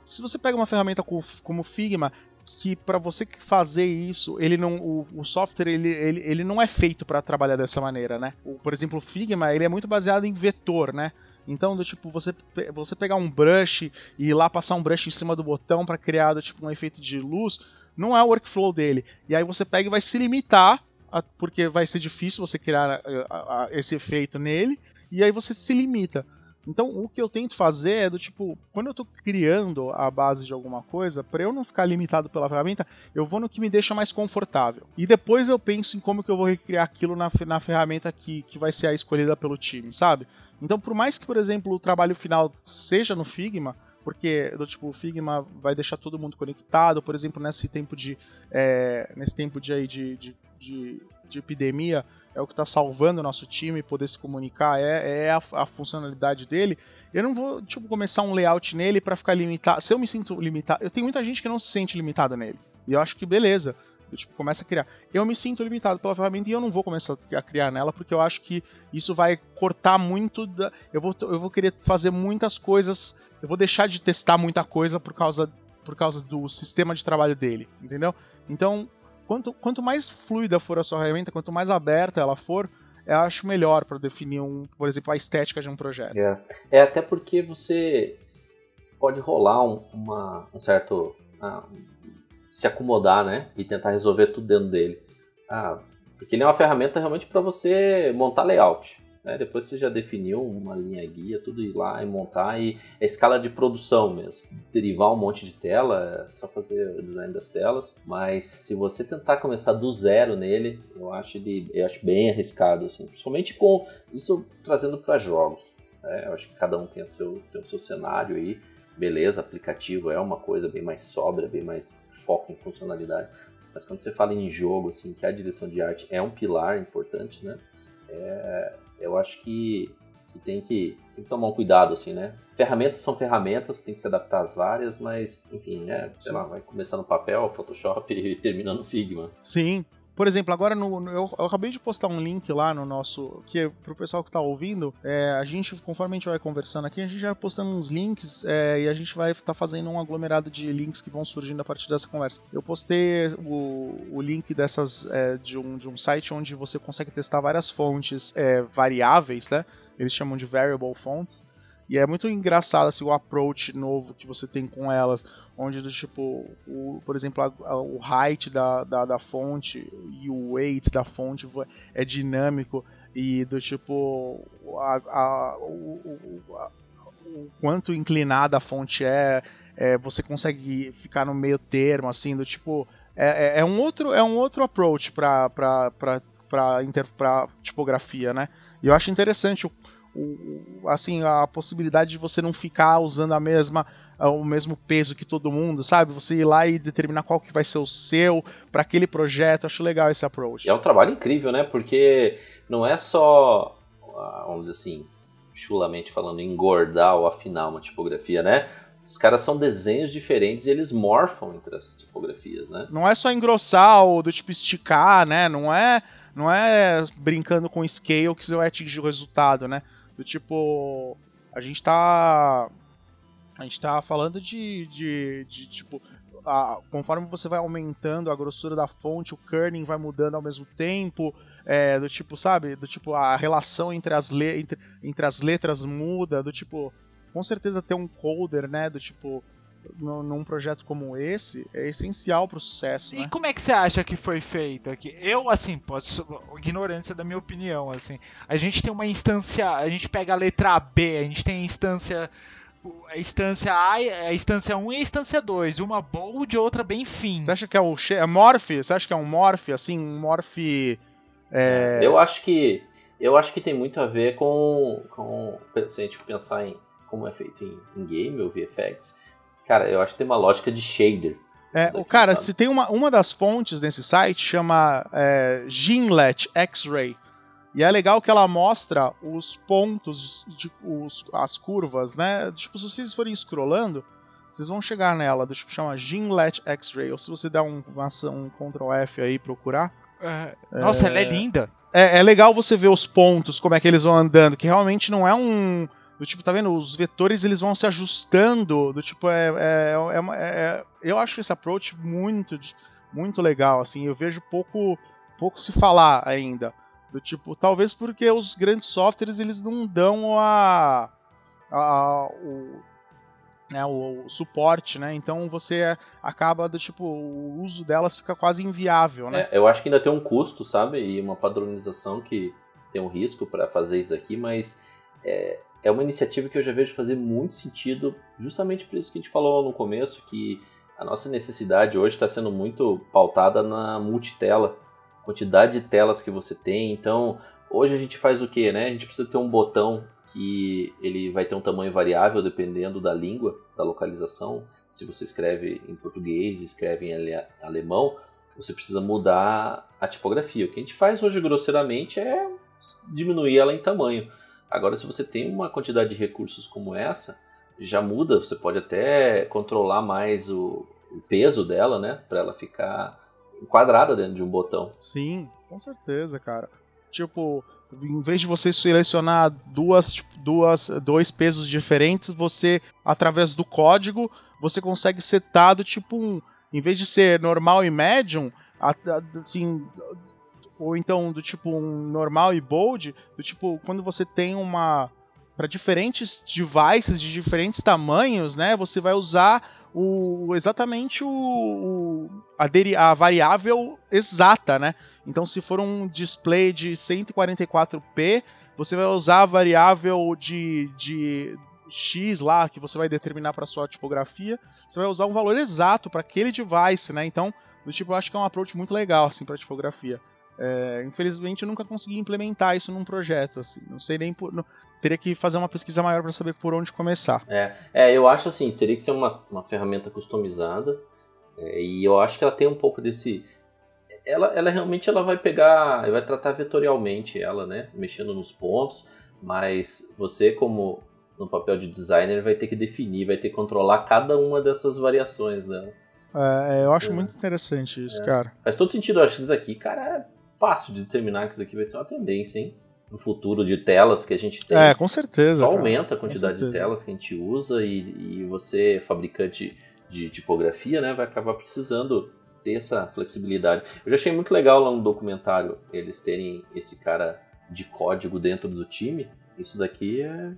Se você pega uma ferramenta como Figma, que para você fazer isso, ele não, o, o software ele, ele, ele não é feito para trabalhar dessa maneira, né? O, por exemplo, o Figma ele é muito baseado em vetor, né? Então, do tipo, você, você pegar um brush e ir lá passar um brush em cima do botão para criar do, tipo, um efeito de luz, não é o workflow dele. E aí você pega e vai se limitar, a, porque vai ser difícil você criar a, a, esse efeito nele, e aí você se limita. Então, o que eu tento fazer é do tipo, quando eu estou criando a base de alguma coisa, para eu não ficar limitado pela ferramenta, eu vou no que me deixa mais confortável. E depois eu penso em como que eu vou recriar aquilo na, na ferramenta que, que vai ser a escolhida pelo time, sabe? Então, por mais que, por exemplo, o trabalho final seja no Figma, porque do tipo o Figma vai deixar todo mundo conectado, por exemplo, nesse tempo de é, nesse tempo de, aí de, de, de, de epidemia, é o que está salvando o nosso time poder se comunicar, é, é a, a, funcionalidade dele. Eu não vou tipo, começar um layout nele para ficar limitado. Se eu me sinto limitado, eu tenho muita gente que não se sente limitada nele. E eu acho que beleza. Eu, tipo, começa a criar. Eu me sinto limitado pela ferramenta e eu não vou começar a criar nela porque eu acho que isso vai cortar muito. Da... Eu, vou, eu vou querer fazer muitas coisas. Eu vou deixar de testar muita coisa por causa, por causa do sistema de trabalho dele, entendeu? Então, quanto, quanto mais fluida for a sua ferramenta, quanto mais aberta ela for, eu acho melhor para definir, um, por exemplo, a estética de um projeto. É, é até porque você pode rolar um, uma, um certo. Ah, se acomodar, né? E tentar resolver tudo dentro dele. Ah, porque ele é uma ferramenta realmente para você montar layout. Né? Depois você já definiu uma linha guia, tudo ir lá e montar e é escala de produção mesmo. Derivar um monte de tela, é só fazer o design das telas. Mas se você tentar começar do zero nele, eu acho ele, eu acho bem arriscado, assim. Principalmente com isso trazendo para jogos. Né? Eu acho que cada um tem o seu, tem o seu cenário aí. Beleza, aplicativo é uma coisa bem mais sóbria, bem mais foco em funcionalidade. Mas quando você fala em jogo, assim, que a direção de arte é um pilar importante, né? É, eu acho que, que, tem que tem que tomar um cuidado, assim, né? Ferramentas são ferramentas, tem que se adaptar às várias, mas, enfim, né? Sei Sim. lá, vai começar no papel, Photoshop e termina no Figma. Sim, por exemplo, agora no, no eu, eu, acabei de postar um link lá no nosso. Que é pro pessoal que tá ouvindo, é, a gente, conforme a gente vai conversando aqui, a gente vai postando uns links é, e a gente vai estar tá fazendo um aglomerado de links que vão surgindo a partir dessa conversa. Eu postei o, o link dessas é, de, um, de um site onde você consegue testar várias fontes é, variáveis, né? Eles chamam de variable fonts. E é muito engraçado assim, o approach novo que você tem com elas, onde do tipo, o, por exemplo, a, a, o height da, da, da, fonte e o weight da fonte é dinâmico e do tipo a, o, o, quanto inclinada a fonte é, é, você consegue ficar no meio termo assim do tipo é, é, é um outro é um outro approach para para para tipografia, né? E eu acho interessante o o, assim, a possibilidade de você não ficar usando a mesma o mesmo peso que todo mundo, sabe? Você ir lá e determinar qual que vai ser o seu para aquele projeto. Acho legal esse approach. É um trabalho incrível, né? Porque não é só, ah, vamos dizer assim, chulamente falando, engordar ou afinar uma tipografia, né? Os caras são desenhos diferentes e eles morfam entre as tipografias, né? Não é só engrossar ou do tipo esticar, né? Não é, não é brincando com scale que você vai atingir o resultado, né? Do tipo, a gente tá. A gente tá falando de, de, de tipo. A, conforme você vai aumentando a grossura da fonte, o kerning vai mudando ao mesmo tempo. É, do tipo, sabe? Do tipo, a relação entre as, le entre, entre as letras muda. Do tipo, com certeza ter um coder, né? Do tipo, num projeto como esse é essencial para o sucesso. E né? como é que você acha que foi feito aqui? Eu, assim, posso, ignorância da minha opinião, assim, a gente tem uma instância, a gente pega a letra B, a gente tem a instância a instância A, a instância 1 e a instância 2, uma bold e outra bem fim. Você acha que é o é morph? Você acha que é um morph, assim, um morph é... Eu acho que eu acho que tem muito a ver com, com se a gente pensar em como é feito em, em game ou VFX, Cara, eu acho que tem uma lógica de shader. É, o cara, se tem uma, uma das fontes nesse site chama é, Gimlet X-Ray. E é legal que ela mostra os pontos, de, os, as curvas, né? Tipo, se vocês forem scrollando, vocês vão chegar nela, do tipo, chama Ginlet X-Ray. Ou se você der um, um Ctrl F aí e procurar. É, nossa, é... ela é linda. É, é legal você ver os pontos, como é que eles vão andando, que realmente não é um do tipo, tá vendo? Os vetores eles vão se ajustando. Do tipo, é, é, é, é, eu acho esse approach muito, muito legal. Assim, eu vejo pouco, pouco se falar ainda. Do tipo, talvez porque os grandes softwares eles não dão a, a o, né, o, o, suporte, né? Então você acaba do tipo o uso delas fica quase inviável, né? É, eu acho que ainda tem um custo, sabe? E uma padronização que tem um risco para fazer isso aqui, mas é, é uma iniciativa que eu já vejo fazer muito sentido, justamente por isso que a gente falou no começo, que a nossa necessidade hoje está sendo muito pautada na multitela, quantidade de telas que você tem. Então, hoje a gente faz o que, né? A gente precisa ter um botão que ele vai ter um tamanho variável dependendo da língua, da localização. Se você escreve em português, escreve em alemão, você precisa mudar a tipografia. O que a gente faz hoje grosseiramente é diminuir ela em tamanho. Agora, se você tem uma quantidade de recursos como essa, já muda. Você pode até controlar mais o, o peso dela, né? Para ela ficar enquadrada dentro de um botão. Sim, com certeza, cara. Tipo, em vez de você selecionar duas, tipo, duas, dois pesos diferentes, você, através do código, você consegue setar do tipo um. Em vez de ser normal e médium, assim, ou então do tipo um normal e bold, do tipo quando você tem uma para diferentes devices de diferentes tamanhos, né? Você vai usar o exatamente o, o a, deri, a variável exata, né? Então se for um display de 144p, você vai usar a variável de, de X lá que você vai determinar para sua tipografia, você vai usar um valor exato para aquele device, né? Então, do tipo, eu acho que é um approach muito legal assim para tipografia. É, infelizmente eu nunca consegui implementar isso num projeto, assim, não sei nem por, não, teria que fazer uma pesquisa maior para saber por onde começar. É, é, eu acho assim, teria que ser uma, uma ferramenta customizada é, e eu acho que ela tem um pouco desse, ela, ela realmente ela vai pegar, vai tratar vetorialmente ela, né, mexendo nos pontos, mas você como no papel de designer vai ter que definir, vai ter que controlar cada uma dessas variações dela. É, eu acho é. muito interessante isso, é. cara. Faz todo sentido, eu acho que isso aqui, cara, fácil de determinar que isso aqui vai ser uma tendência, hein? No futuro de telas que a gente tem. É, com certeza. Só cara. aumenta a quantidade de telas que a gente usa e, e você, fabricante de tipografia, né, vai acabar precisando ter essa flexibilidade. Eu já achei muito legal lá no documentário eles terem esse cara de código dentro do time. Isso daqui é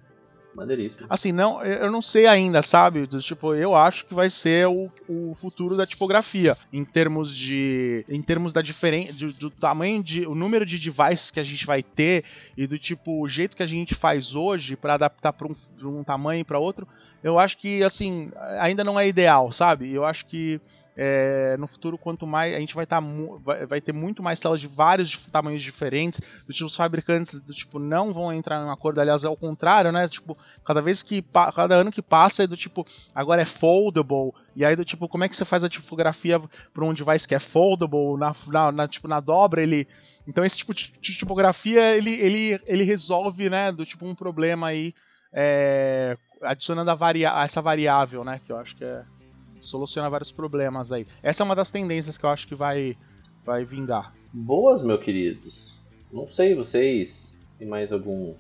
Maneiríssimo. Assim, não, eu não sei ainda, sabe? Tipo, eu acho que vai ser o, o futuro da tipografia em termos de em termos da diferença do, do, tamanho de o número de devices que a gente vai ter e do tipo o jeito que a gente faz hoje para adaptar para um, um tamanho para outro. Eu acho que assim, ainda não é ideal, sabe? Eu acho que é, no futuro, quanto mais a gente vai, tá, vai, ter muito mais telas de vários tamanhos diferentes, do tipo, os fabricantes do tipo não vão entrar em acordo, aliás, é o contrário, né? Tipo, cada vez que cada ano que passa é do tipo, agora é foldable, e aí do tipo, como é que você faz a tipografia para um device que é foldable, na, na, na, tipo, na dobra ele. Então esse tipo de tipografia ele, ele, ele resolve, né, do tipo um problema aí. É, adicionando varia essa variável, né? Que eu acho que é soluciona vários problemas aí. Essa é uma das tendências que eu acho que vai, vai vingar. Boas, meus queridos. Não sei, vocês tem mais algum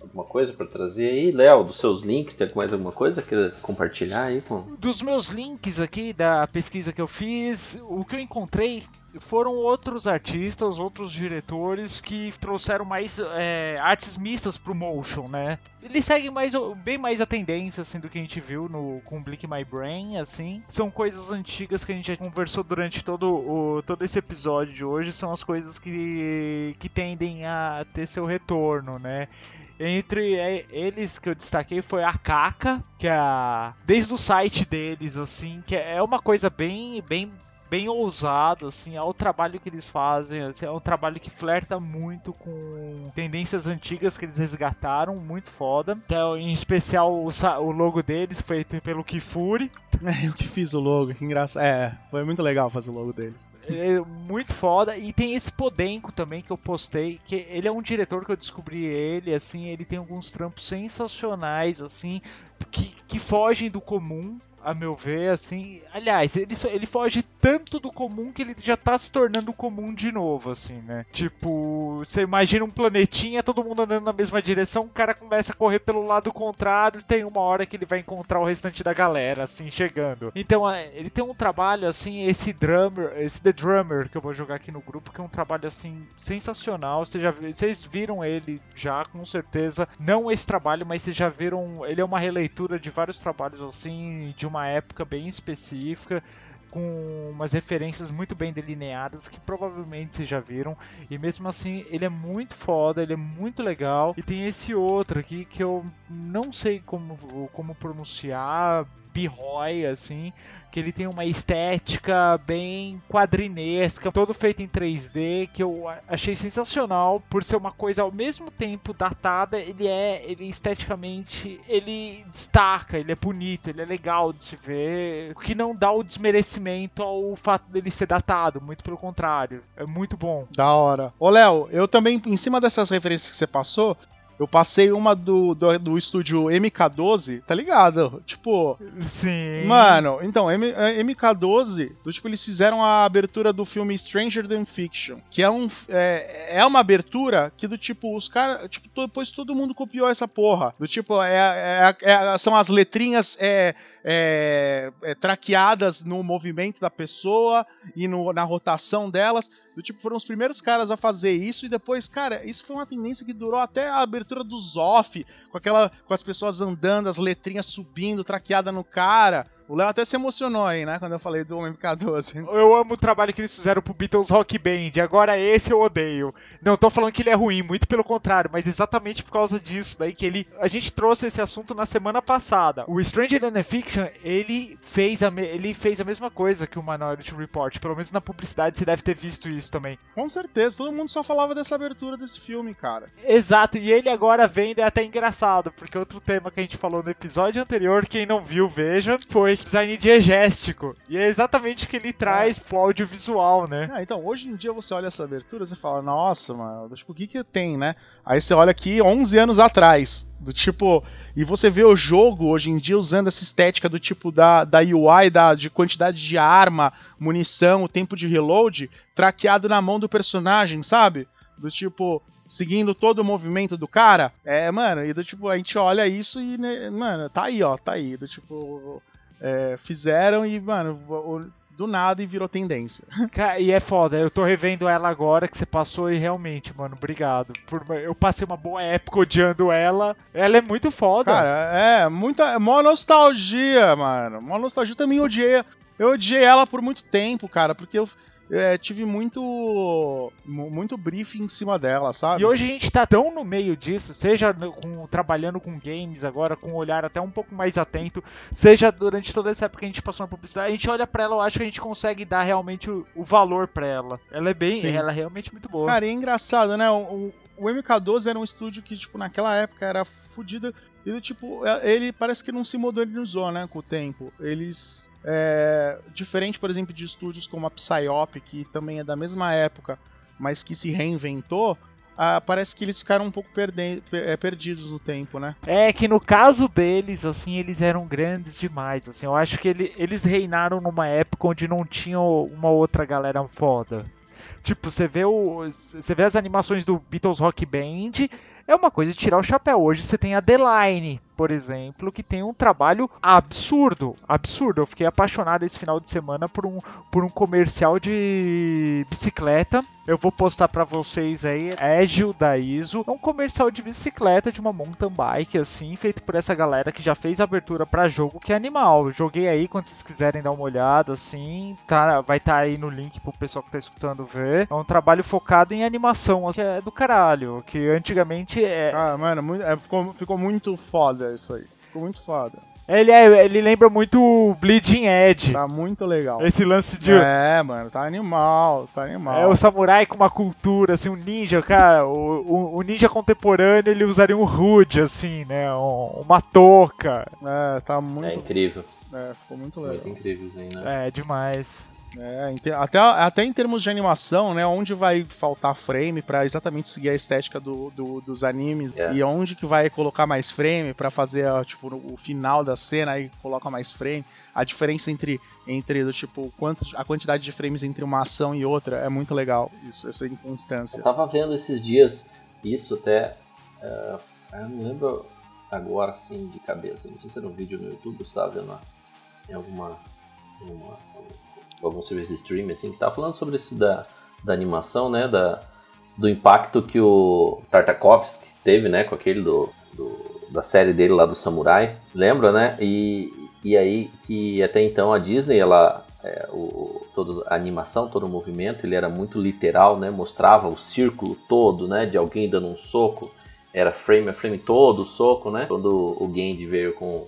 alguma coisa para trazer aí, Léo, dos seus links, tem mais alguma coisa que compartilhar aí com? Dos meus links aqui da pesquisa que eu fiz, o que eu encontrei foram outros artistas, outros diretores que trouxeram mais é, artes mistas pro motion, né? Eles seguem mais, bem mais a tendência, assim, do que a gente viu no, com Blink My Brain, assim. São coisas antigas que a gente já conversou durante todo, o, todo esse episódio de hoje, são as coisas que, que tendem a ter seu retorno, né? Entre eles que eu destaquei foi a Kaka, que é a, desde o site deles, assim, que é uma coisa bem, bem bem ousado, assim, é o trabalho que eles fazem, assim, é um trabalho que flerta muito com tendências antigas que eles resgataram, muito foda. Então, em especial o, o logo deles feito pelo Kifuri. É, eu que fiz o logo, que engraçado. É, foi muito legal fazer o logo deles. é muito foda. E tem esse Podenco também que eu postei, que ele é um diretor que eu descobri ele, assim, ele tem alguns trampos sensacionais, assim, que, que fogem do comum a meu ver, assim. Aliás, ele, ele foge tanto do comum que ele já tá se tornando comum de novo, assim, né? Tipo, você imagina um planetinha, todo mundo andando na mesma direção, o cara começa a correr pelo lado contrário, tem uma hora que ele vai encontrar o restante da galera, assim, chegando. Então, é, ele tem um trabalho, assim, esse drummer, esse The Drummer que eu vou jogar aqui no grupo, que é um trabalho, assim, sensacional. Vocês, já, vocês viram ele já, com certeza. Não esse trabalho, mas vocês já viram. Ele é uma releitura de vários trabalhos, assim, de uma uma época bem específica, com umas referências muito bem delineadas que provavelmente vocês já viram. E mesmo assim, ele é muito foda, ele é muito legal. E tem esse outro aqui que eu não sei como, como pronunciar Biroy, assim, que ele tem uma estética bem quadrinesca, todo feito em 3D, que eu achei sensacional por ser uma coisa ao mesmo tempo datada, ele é, ele esteticamente, ele destaca, ele é bonito, ele é legal de se ver, o que não dá o desmerecimento ao fato dele ser datado, muito pelo contrário, é muito bom. Da hora. Ô Léo, eu também, em cima dessas referências que você passou, eu passei uma do, do, do, estúdio MK12, tá ligado? Tipo. Sim. Mano, então, M, MK12, do, tipo, eles fizeram a abertura do filme Stranger Than Fiction. Que é um. É, é uma abertura que, do tipo, os caras. Tipo, depois todo mundo copiou essa porra. Do tipo, é, é, é são as letrinhas. É, é, é, traqueadas no movimento da pessoa e no, na rotação delas. Do tipo, foram os primeiros caras a fazer isso e depois, cara, isso foi uma tendência que durou até a abertura do Zoff, com aquela com as pessoas andando, as letrinhas subindo, traqueada no cara. O Léo até se emocionou aí, né, quando eu falei do MK12. Eu amo o trabalho que eles fizeram pro Beatles Rock Band, agora esse eu odeio. Não tô falando que ele é ruim, muito pelo contrário, mas exatamente por causa disso daí que ele... A gente trouxe esse assunto na semana passada. O Stranger Than Fiction, ele fez a, me... ele fez a mesma coisa que o Minority Report, pelo menos na publicidade você deve ter visto isso também. Com certeza, todo mundo só falava dessa abertura desse filme, cara. Exato, e ele agora vem, é até engraçado, porque outro tema que a gente falou no episódio anterior, quem não viu, veja, foi design diegéstico. E é exatamente o que ele traz é. pro audiovisual, né? Ah, então, hoje em dia você olha essa abertura e fala, nossa, mano, tipo, o que que tem, né? Aí você olha aqui 11 anos atrás, do tipo, e você vê o jogo hoje em dia usando essa estética do tipo da, da UI, da, de quantidade de arma, munição, o tempo de reload, traqueado na mão do personagem, sabe? Do tipo, seguindo todo o movimento do cara. É, mano, e do tipo, a gente olha isso e, né, mano, tá aí, ó, tá aí. Do tipo, é, fizeram e, mano, do nada e virou tendência. e é foda, eu tô revendo ela agora que você passou e realmente, mano, obrigado. Por, eu passei uma boa época odiando ela. Ela é muito foda. Cara, é, muita. É mó nostalgia, mano. Mó nostalgia eu também odiei. Eu odiei ela por muito tempo, cara, porque eu é, tive muito muito briefing em cima dela, sabe? E hoje a gente tá tão no meio disso, seja com, trabalhando com games agora, com um olhar até um pouco mais atento, seja durante toda essa época que a gente passou na publicidade, a gente olha para ela, eu acho que a gente consegue dar realmente o, o valor para ela. Ela é bem, Sim. ela é realmente muito boa. Cara, é engraçado, né? O, o MK12 era um estúdio que, tipo, naquela época era fodido. E, tipo, é, ele parece que não se modernizou, né, com o tempo. Eles é, diferente, por exemplo, de estúdios como a Psyop, que também é da mesma época, mas que se reinventou, ah, parece que eles ficaram um pouco é, perdidos no tempo, né? É que no caso deles, assim, eles eram grandes demais, assim. Eu acho que ele, eles reinaram numa época onde não tinha uma outra galera foda. Tipo, você vê os, você vê as animações do Beatles Rock Band, é uma coisa de tirar o chapéu. Hoje você tem a The Line, por exemplo, que tem um trabalho absurdo, absurdo. Eu fiquei apaixonado esse final de semana por um, por um comercial de bicicleta. Eu vou postar para vocês aí, Egil da ISO. É um comercial de bicicleta de uma mountain bike, assim, feito por essa galera que já fez abertura para jogo, que é animal. joguei aí quando vocês quiserem dar uma olhada, assim, tá, vai estar tá aí no link pro pessoal que tá escutando ver. É um trabalho focado em animação, que é do caralho, que antigamente é... Ah, mano, é, ficou, ficou muito foda isso aí. Ficou muito foda. Ele, é, ele lembra muito Bleeding Edge. Tá muito legal. Esse lance de. É, mano, tá animal, tá animal. É o samurai com uma cultura, assim, um ninja, cara. O, o, o ninja contemporâneo ele usaria um hood, assim, né? Um, uma touca. É, tá muito. É incrível. É, ficou muito legal. Muito incrívelzinho, né? É, demais. É, até, até em termos de animação, né? Onde vai faltar frame para exatamente seguir a estética do, do dos animes é. e onde que vai colocar mais frame para fazer tipo o final da cena aí coloca mais frame. A diferença entre entre do tipo quanto a quantidade de frames entre uma ação e outra é muito legal isso essa inconstância. Eu tava vendo esses dias isso até uh, eu não lembro agora assim de cabeça. Não sei se era um vídeo no YouTube, estava vendo em alguma, em uma, algum serviço de streaming assim, que estava falando sobre isso da, da animação, né? Da, do impacto que o Tartakovsky teve, né? Com aquele do, do da série dele lá do Samurai, lembra, né? E, e aí que até então a Disney, ela é, o, toda a animação, todo o movimento, ele era muito literal, né? Mostrava o círculo todo, né? De alguém dando um soco era frame a frame todo, o soco, né? Quando o Genji veio com.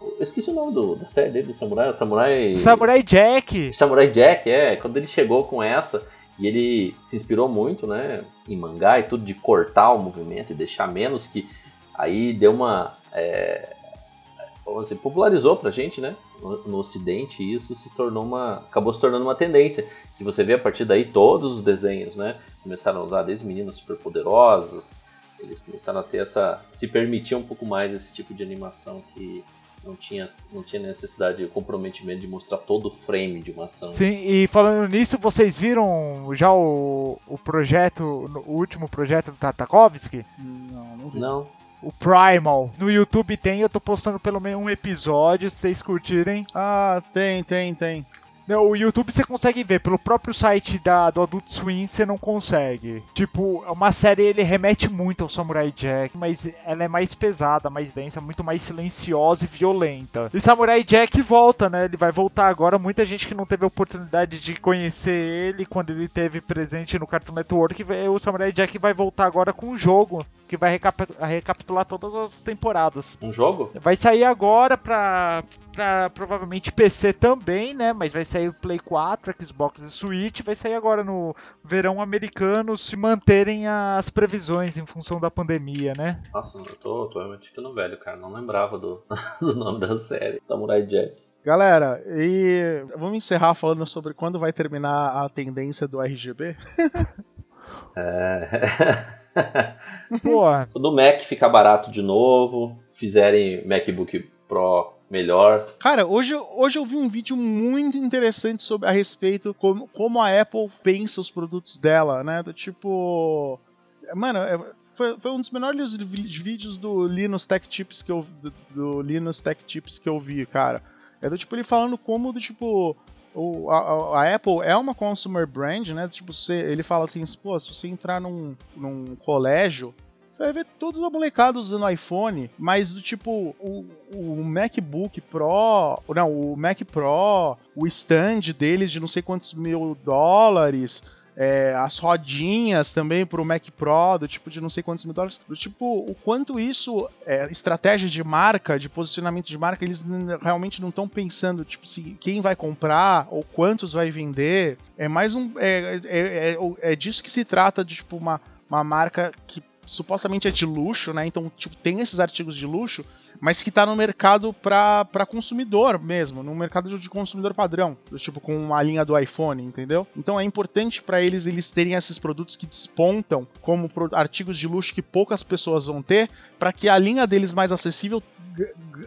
Eu esqueci o nome do, da série dele, do Samurai. Samurai. Samurai Jack! Samurai Jack, é. Quando ele chegou com essa, e ele se inspirou muito, né? Em mangá e tudo, de cortar o movimento e deixar menos que. Aí deu uma. É, vamos dizer, popularizou pra gente, né? No, no, ocidente, e isso se tornou uma. acabou se tornando uma tendência. Que você vê a partir daí todos os desenhos, né? Começaram a usar desde meninas super poderosas eles começaram a ter essa. se permitir um pouco mais esse tipo de animação que não tinha, não tinha necessidade, o comprometimento de mostrar todo o frame de uma ação. Sim, e falando nisso, vocês viram já o, o projeto, o último projeto do Tartakovsky? Não, não vi. Não. O Primal. No YouTube tem, eu tô postando pelo menos um episódio, se vocês curtirem. Ah, tem, tem, tem. O YouTube você consegue ver, pelo próprio site da, do Adult Swim você não consegue. Tipo, é uma série ele remete muito ao Samurai Jack, mas ela é mais pesada, mais densa, muito mais silenciosa e violenta. E Samurai Jack volta, né? Ele vai voltar agora. Muita gente que não teve a oportunidade de conhecer ele quando ele teve presente no Cartoon Network, o Samurai Jack vai voltar agora com um jogo que vai recap recapitular todas as temporadas. Um jogo? Vai sair agora pra, pra provavelmente PC também, né? Mas vai sair o Play 4, Xbox e Switch. Vai sair agora no verão americano se manterem as previsões em função da pandemia, né? Nossa, eu tô, tô realmente ficando velho, cara. Não lembrava do, do nome da série. Samurai Jack. Galera, e vamos encerrar falando sobre quando vai terminar a tendência do RGB? é. Pô. Do Mac ficar barato de novo, fizerem MacBook Pro melhor. Cara, hoje, hoje eu vi um vídeo muito interessante sobre a respeito como, como a Apple pensa os produtos dela, né? Do tipo. Mano, é, foi, foi, um dos menores vídeos do Linux Tech Tips que eu do, do Linux Tech Tips que eu vi, cara. É do tipo ele falando como do tipo o, a, a, Apple é uma consumer brand, né? Tipo, você, ele fala assim, pô, se você entrar num, num colégio, você vai ver todos os molecados usando iPhone, mas do tipo, o, o MacBook Pro, não, o Mac Pro, o stand deles de não sei quantos mil dólares, é, as rodinhas também para o Mac Pro, do tipo de não sei quantos mil dólares, do tipo o quanto isso é estratégia de marca, de posicionamento de marca, eles realmente não estão pensando tipo se quem vai comprar ou quantos vai vender. É mais um é, é, é, é disso que se trata de tipo uma, uma marca que supostamente é de luxo, né? Então tipo tem esses artigos de luxo mas que está no mercado para consumidor mesmo, no mercado de consumidor padrão, tipo com uma linha do iPhone, entendeu? Então é importante para eles eles terem esses produtos que despontam como artigos de luxo que poucas pessoas vão ter, para que a linha deles mais acessível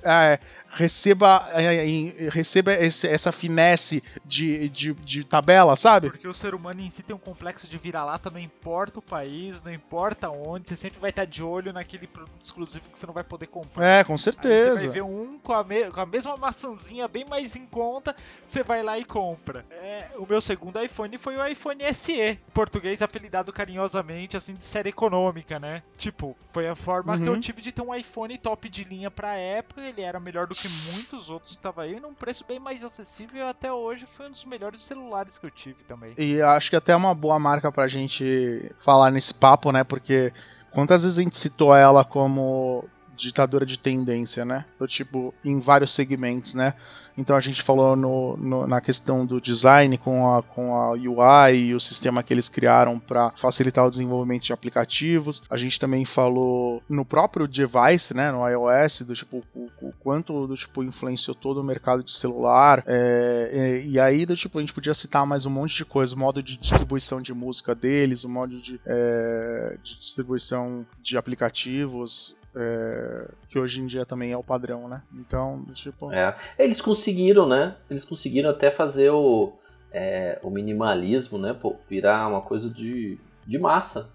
é, receba, é, receba esse, essa finesse de, de, de, tabela, sabe? Porque o ser humano em si tem um complexo de vira-lata, não importa o país, não importa onde, você sempre vai estar de olho naquele produto exclusivo que você não vai poder comprar. É, com certeza. Aí você vai ver um com a, me, com a mesma maçãzinha bem mais em conta, você vai lá e compra. É, o meu segundo iPhone foi o iPhone SE, em português apelidado carinhosamente assim de série econômica, né? Tipo, foi a forma uhum. que eu uhum. tive de ter um iPhone top de linha pra época, ele era melhor do que muitos outros estavam aí num preço bem mais acessível e até hoje foi um dos melhores celulares que eu tive também. E acho que até é uma boa marca pra gente falar nesse papo, né? Porque quantas vezes a gente citou ela como ditadora de tendência, né? Do tipo, em vários segmentos, né? Então a gente falou no, no, na questão do design com a, com a UI e o sistema que eles criaram para facilitar o desenvolvimento de aplicativos. A gente também falou no próprio device, né, no iOS, do tipo o, o quanto do tipo influenciou todo o mercado de celular. É, e, e, aí do tipo a gente podia citar mais um monte de coisa, o modo de distribuição de música deles, o modo de, é, de distribuição de aplicativos, é, que hoje em dia também é o padrão, né? Então, tipo. É. Eles conseguiram, né? Eles conseguiram até fazer o, é, o minimalismo, né? Pô, virar uma coisa de, de massa.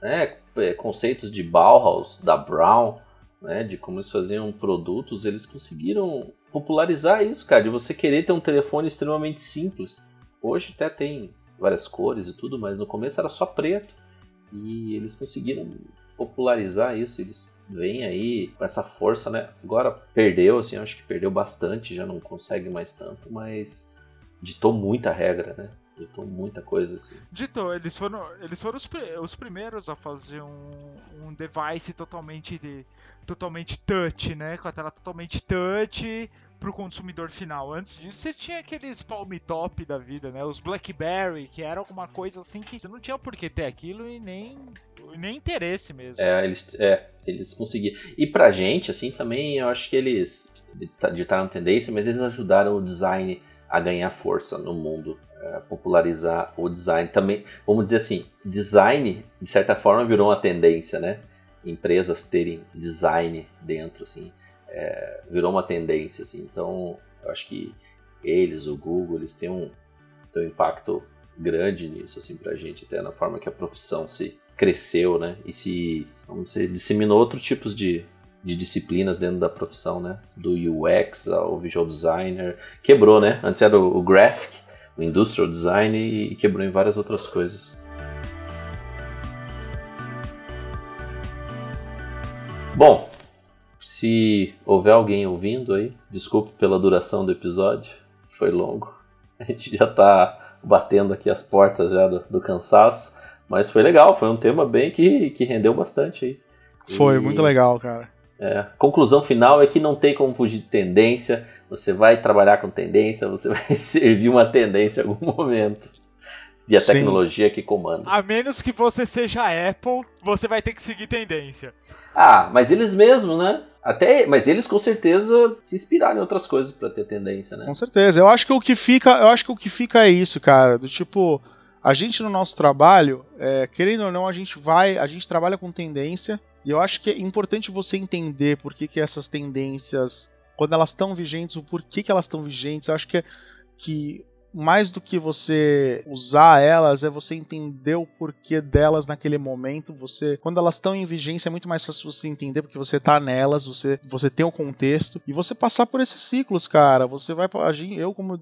Né? É, conceitos de Bauhaus, da Brown, né? De como eles faziam produtos, eles conseguiram popularizar isso, cara. De você querer ter um telefone extremamente simples. Hoje até tem várias cores e tudo, mas no começo era só preto. E eles conseguiram popularizar isso, eles vêm aí com essa força, né? Agora perdeu, assim, acho que perdeu bastante, já não consegue mais tanto, mas ditou muita regra, né? Ditou muita coisa assim. Ditou, eles foram, eles foram os, os primeiros a fazer um, um device totalmente, de, totalmente touch, né? Com a tela totalmente touch pro consumidor final. Antes disso, você tinha aqueles palm top da vida, né? Os BlackBerry, que era alguma coisa assim que você não tinha por que ter aquilo e nem, nem interesse mesmo. É, eles, é, eles conseguiram. E pra gente, assim, também eu acho que eles ditaram tendência, mas eles ajudaram o design a ganhar força no mundo popularizar o design. Também, vamos dizer assim, design, de certa forma, virou uma tendência, né? Empresas terem design dentro, assim, é, virou uma tendência, assim. Então, eu acho que eles, o Google, eles têm um, têm um impacto grande nisso, assim, pra gente, até na forma que a profissão se cresceu, né? E se, vamos dizer, disseminou outros tipos de, de disciplinas dentro da profissão, né? Do UX ao visual designer. Quebrou, né? Antes era o, o graphic, o industrial design e quebrou em várias outras coisas. Bom, se houver alguém ouvindo aí, desculpe pela duração do episódio, foi longo. A gente já está batendo aqui as portas já do, do, cansaço, mas foi legal, foi um tema bem que, que rendeu bastante aí. Foi, e... muito legal, cara. É, conclusão final é que não tem como fugir de tendência. Você vai trabalhar com tendência, você vai servir uma tendência em algum momento. E a Sim. tecnologia que comanda. A menos que você seja Apple, você vai ter que seguir tendência. Ah, mas eles mesmos, né? Até, mas eles com certeza se inspiraram em outras coisas para ter tendência, né? Com certeza. Eu acho que o que fica, eu acho que o que fica é isso, cara, do tipo, a gente no nosso trabalho, é, querendo ou não, a gente vai, a gente trabalha com tendência e eu acho que é importante você entender por que, que essas tendências, quando elas estão vigentes, o porquê que elas estão vigentes. Eu acho que, é, que mais do que você usar elas, é você entender o porquê delas naquele momento. Você, quando elas estão em vigência, é muito mais fácil você entender porque você tá nelas, você, você tem o um contexto e você passar por esses ciclos, cara. Você vai, eu como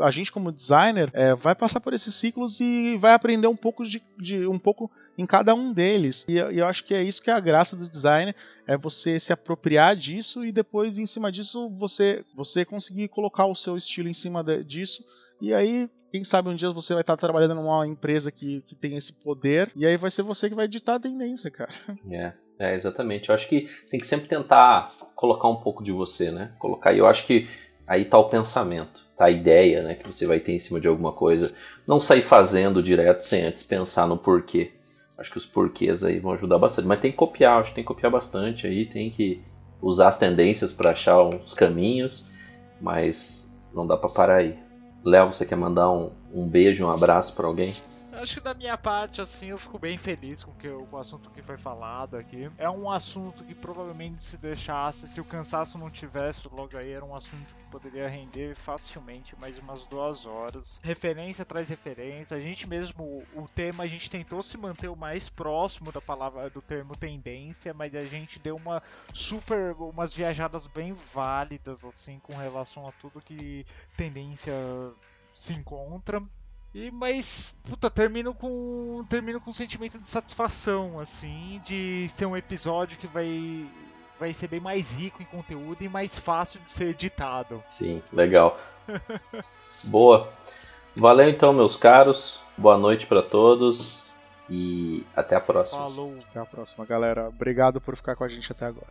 a gente como designer, é, vai passar por esses ciclos e vai aprender um pouco de, de um pouco em cada um deles. E eu, acho que é isso que é a graça do design, é você se apropriar disso e depois em cima disso você você conseguir colocar o seu estilo em cima de, disso e aí, quem sabe um dia você vai estar trabalhando numa empresa que, que tem esse poder, e aí vai ser você que vai ditar a tendência, cara. É, é, exatamente. Eu acho que tem que sempre tentar colocar um pouco de você, né? Colocar, e eu acho que aí tá o pensamento, tá a ideia, né, que você vai ter em cima de alguma coisa. Não sair fazendo direto sem antes pensar no porquê. Acho que os porquês aí vão ajudar bastante. Mas tem que copiar, acho que tem que copiar bastante aí, tem que usar as tendências para achar uns caminhos, mas não dá para parar aí. Léo, você quer mandar um, um beijo, um abraço para alguém? Acho que da minha parte, assim, eu fico bem feliz com, que, com o assunto que foi falado aqui. É um assunto que provavelmente se deixasse, se o cansaço não tivesse logo aí, era um assunto que poderia render facilmente mais umas duas horas. Referência atrás referência. A gente mesmo, o tema, a gente tentou se manter o mais próximo da palavra, do termo tendência, mas a gente deu uma super, umas viajadas bem válidas, assim, com relação a tudo que tendência se encontra. E, mas, puta, termino com. Termino com um sentimento de satisfação, assim, de ser um episódio que vai. Vai ser bem mais rico em conteúdo e mais fácil de ser editado. Sim, legal. Boa. Valeu então, meus caros. Boa noite para todos e até a próxima. Falou. Até a próxima, galera. Obrigado por ficar com a gente até agora.